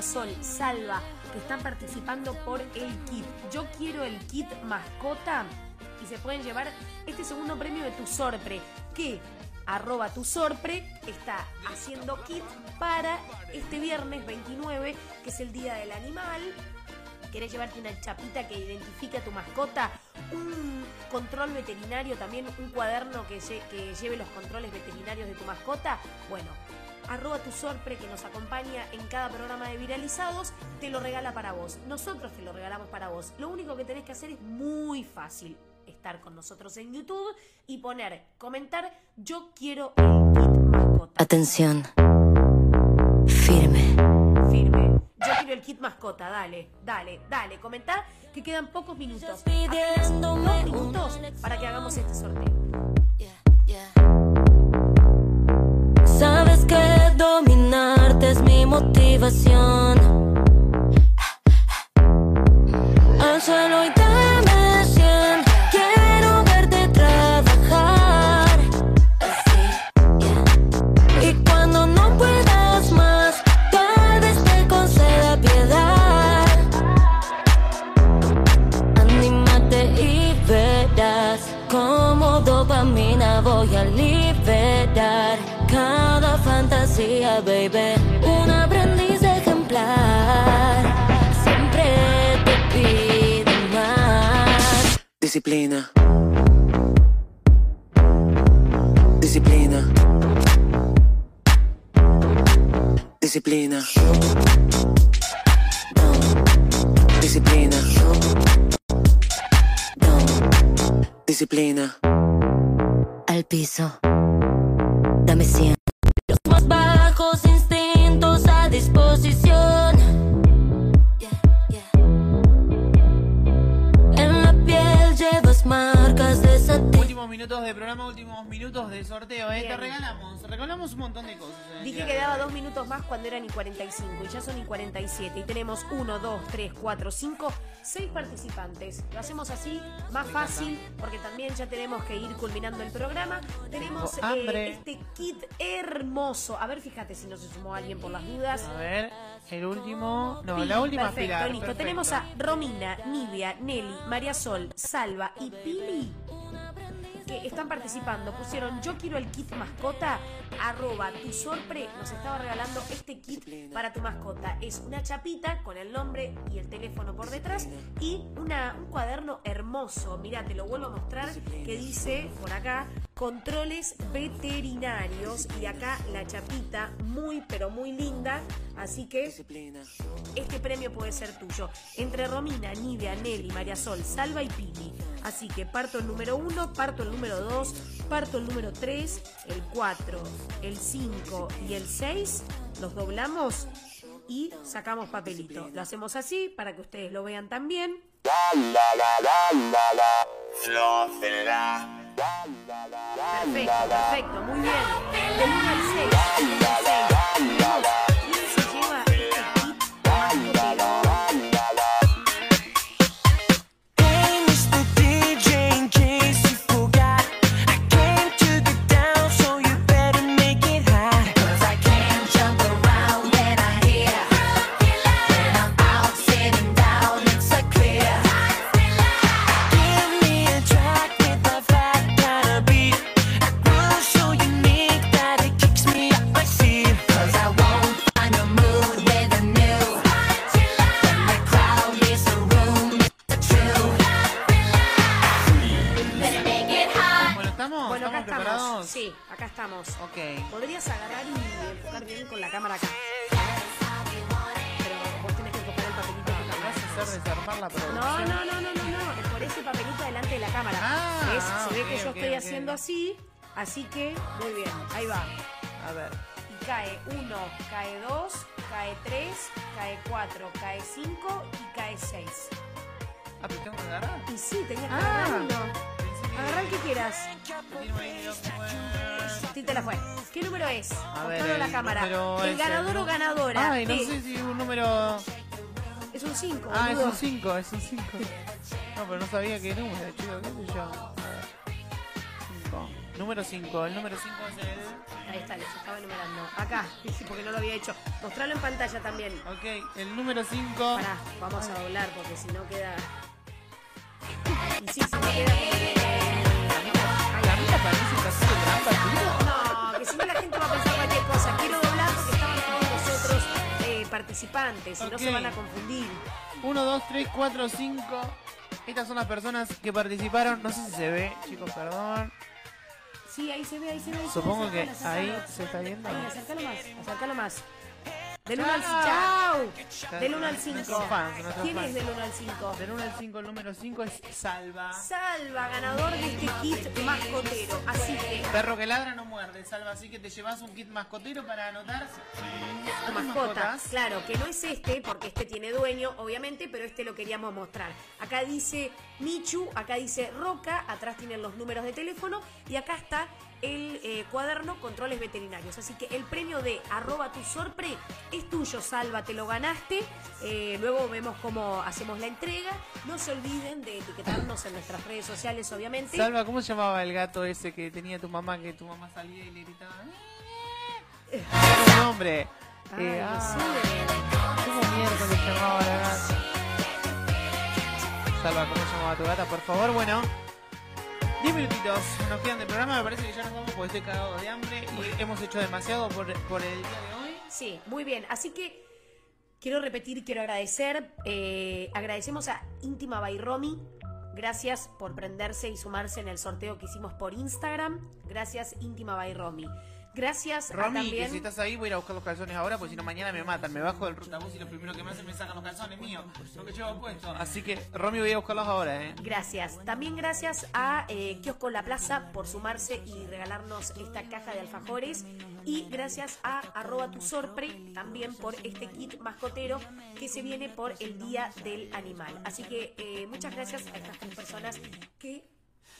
Sol, Salva, que están participando por el kit. Yo quiero el kit mascota y se pueden llevar este segundo premio de tu sorpre, que arroba tu sorpre está haciendo kit para este viernes 29, que es el Día del Animal. Querés llevarte una chapita que identifique a tu mascota, un control veterinario, también un cuaderno que, que lleve los controles veterinarios de tu mascota, bueno, arroba tu sorpre que nos acompaña en cada programa de viralizados, te lo regala para vos. Nosotros te lo regalamos para vos. Lo único que tenés que hacer es muy fácil. Estar con nosotros en YouTube y poner, comentar, yo quiero el kit mascota. Atención. Firme. firme. Yo quiero el kit mascota, dale, dale, dale, comentá que quedan pocos minutos. Apenas dos minutos para que hagamos este sorteo. Sabes que dominarte es mi motivación. Hazlo y dame baby. Un aprendiz ejemplar siempre te pide más. Disciplina. Disciplina. Disciplina. Disciplina. Disciplina. Al piso. Dame 100. Minutos de programa, últimos minutos de sorteo, ¿eh? Te regalamos, regalamos un montón de cosas. el Dije que daba dos minutos más cuando eran y 45 y ya son y 47 y tenemos 1, 2, 3, 4, 5, 6 participantes. Lo hacemos así, más fácil, porque también ya tenemos que ir culminando el programa. Tenemos eh, este kit hermoso. A ver, fíjate si no se sumó alguien por las dudas. A ver, el último. No, la última perfecto, Pilar. listo. perfecto. Tenemos a Romina, Nivia, Nelly, María Sol, Salva y Pili están participando. Pusieron yo quiero el kit mascota, arroba tu sorpre nos estaba regalando este kit para tu mascota. Es una chapita con el nombre y el teléfono por detrás y una, un cuaderno hermoso. Mira, te lo vuelvo a mostrar que dice por acá controles veterinarios y acá la chapita muy pero muy linda. Así que este premio puede ser tuyo. Entre Romina, Nidia, Nelly, María Sol, Salva y Pili. Así que parto el número 1, parto el número 2, parto el número 3, el 4, el 5 y el 6. Los doblamos y sacamos papelito. Lo hacemos así para que ustedes lo vean también. Perfecto, perfecto, muy bien. Del 1 al 6. Ok. Podrías agarrar y enfocar bien con la cámara acá. Pero vos tenés que enfocar el papelito acá. ¿Me vas a hacer desarmar la producción? No, no, no, no, no, por ese papelito delante de la cámara. Ah, ah, Se ve que yo estoy haciendo así. Así que, muy bien. Ahí va. A ver. Y cae 1, cae 2, cae 3, cae 4, cae 5 y cae 6. Ah, pero tengo que agarrar. Y sí, tenías que Ah. Agarrar el que quieras. Te la fue. ¿Qué número es? A ver, Mostralo a la el cámara. número El es ganador el- o ganadora. Ay, no de- sé si un número. Es un 5. Ah, es un 5, es un 5. No, pero no sabía qué número, chico, qué sé yo. A ver. Cinco. Número 5, el número 5 es el. Ahí está, les estaba enumerando. Acá, sí, porque no lo había hecho. Mostralo en pantalla también. Ok, el número 5. Pará, vamos a doblar porque si no queda. Y no haciendo trampa, tío. No, que si no la gente va a pensar. Quiero doblar porque estaban todos los otros eh, participantes y no Ok. se van a confundir. 1, 2, 3, 4, 5. Estas son las personas que participaron. No sé si se ve, chicos, perdón. Sí, ahí se ve, ahí se ve. ahí se Supongo ve, que ahí se está viendo. Ahí, acércalo más, acércalo más. Del 1 al Chao. 5. Del 1 al 5. Nuestros fans, nuestros ¿Quién es del 1 al 5? Del 1 al 5, el número 5 es Salva. Salva, ganador de este kit mascotero. Así que, Perro que ladra no muerde, Salva. Así que te llevas un kit mascotero para anotar mascota. mascotas. Claro, que no es este, porque este tiene dueño, obviamente, pero este lo queríamos mostrar. Acá dice Michu, acá dice Roca, atrás tienen los números de teléfono y acá está el eh, cuaderno Controles Veterinarios. Así que el premio de arroba tu sorpre es tuyo, Salva, te lo ganaste. Eh, luego vemos cómo hacemos la entrega. No se olviden de etiquetarnos en nuestras redes sociales, obviamente. Salva, ¿cómo se llamaba el gato ese que tenía tu mamá? Que tu mamá salía y le gritaba. ¡Eh! Era un nombre. Ay, Eh, ah. ¿Cómo mierda se llamaba la gata? Salva, ¿cómo se llamaba tu gata? Por favor, bueno. 10 minutitos nos quedan de programa. Me parece que ya nos vamos porque estoy cagado de hambre y hemos hecho demasiado por, por el día de hoy. Sí, muy bien. Así que quiero repetir, quiero agradecer. eh, agradecemos a Íntima by Romy. Gracias por prenderse y sumarse en el sorteo que hicimos por Instagram. Gracias, Íntima by Romy. Gracias a Romy, también. que si estás ahí voy a ir a buscar los calzones ahora, porque si no mañana me matan. Me bajo del rutabús y lo primero que me hacen me sacan los calzones míos, lo que llevo puesto. Así que, Romy, voy a buscarlos ahora, ¿eh? Gracias. También gracias a eh, Kiosco La Plaza por sumarse y regalarnos esta caja de alfajores. Y gracias a arroba tu sorpre también por este kit mascotero que se viene por el Día del Animal. Así que eh, muchas gracias a estas tres personas que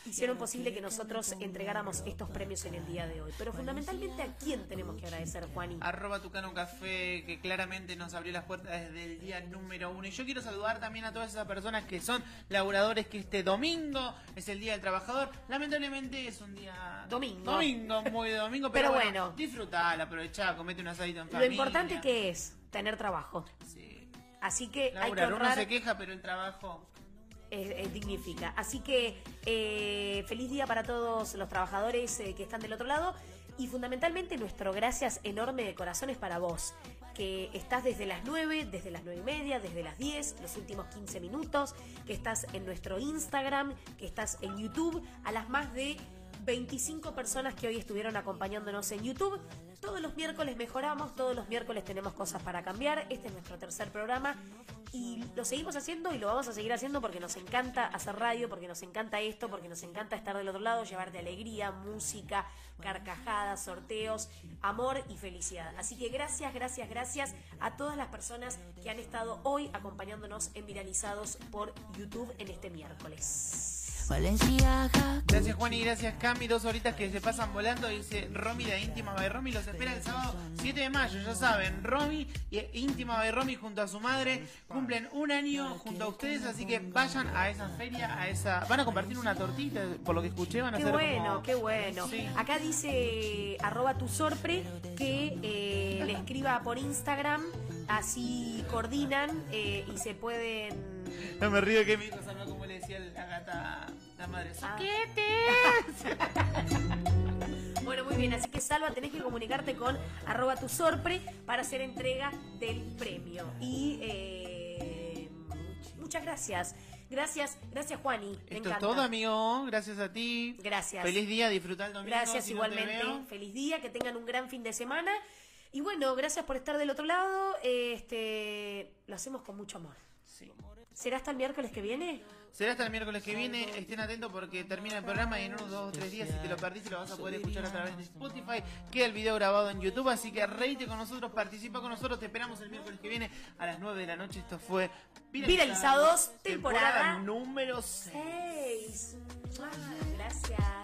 hicieron posible que nosotros entregáramos estos premios en el día de hoy. Pero fundamentalmente a quién tenemos que agradecer, Juani. Arroba Tucano Café, que claramente nos abrió las puertas desde el día número uno. Y yo quiero saludar también a todas esas personas que son laburadores, que este domingo es el Día del Trabajador. Lamentablemente es un día... Domingo. Domingo, muy de domingo. Pero, Pero bueno, bueno. aprovechá, comete un asadito en Lo familia. importante que es tener trabajo. Sí. Así que hay que uno se queja, pero el trabajo... dignifica. Así que eh, feliz día para todos los trabajadores eh, que están del otro lado y fundamentalmente nuestro gracias enorme de corazones para vos, que estás desde las 9, desde las 9 y media, desde las 10, los últimos 15 minutos, que estás en nuestro Instagram, que estás en YouTube, a las más de 25 personas que hoy estuvieron acompañándonos en YouTube. Todos los miércoles mejoramos, todos los miércoles tenemos cosas para cambiar. Este es nuestro tercer programa y lo seguimos haciendo y lo vamos a seguir haciendo porque nos encanta hacer radio, porque nos encanta esto, porque nos encanta estar del otro lado, llevarte alegría, música, carcajadas, sorteos, amor y felicidad. Así que gracias, gracias, gracias a todas las personas que han estado hoy acompañándonos en Viralizados por YouTube en este miércoles. Valenciaga. Gracias Juan y gracias Cami, dos horitas que se pasan volando, dice Romy de Íntima by Romy, los espera el sábado 7 de mayo, ya saben, Romy y Íntima by Romy junto a su madre cumplen un año junto a ustedes, así que vayan a esa feria, a esa, van a compartir una tortita, por lo que escuché van a Qué hacer bueno, como- qué bueno. Sí. Acá dice arroba tu sorpre que eh, le escriba por Instagram, así coordinan eh, y se pueden... No me río que mi hijo decía la gata, la madre. Ah. "Soquete". Bueno, muy bien, así que Salva, tenés que comunicarte con arroba tu sorpre para hacer entrega del premio. Y eh, muchas gracias. Gracias, gracias Juani. Me Esto es todo, amigo. Gracias a ti. Gracias. Feliz día, disfruta el domingo. Gracias si igualmente. Feliz día, que tengan un gran fin de semana. Y bueno, gracias por estar del otro lado. Este, lo hacemos con mucho amor. ¿Será hasta el miércoles que viene? Será hasta el miércoles que viene. Estén atentos porque termina el programa y en unos dos o tres días, si te lo perdiste, lo vas a poder escuchar a través de Spotify. Queda el video grabado en YouTube. Así que reíte con nosotros, participa con nosotros. Te esperamos el miércoles que viene a las 9 de la noche. Esto fue Viralizados, temporada número 6. Seis. Mua, Gracias.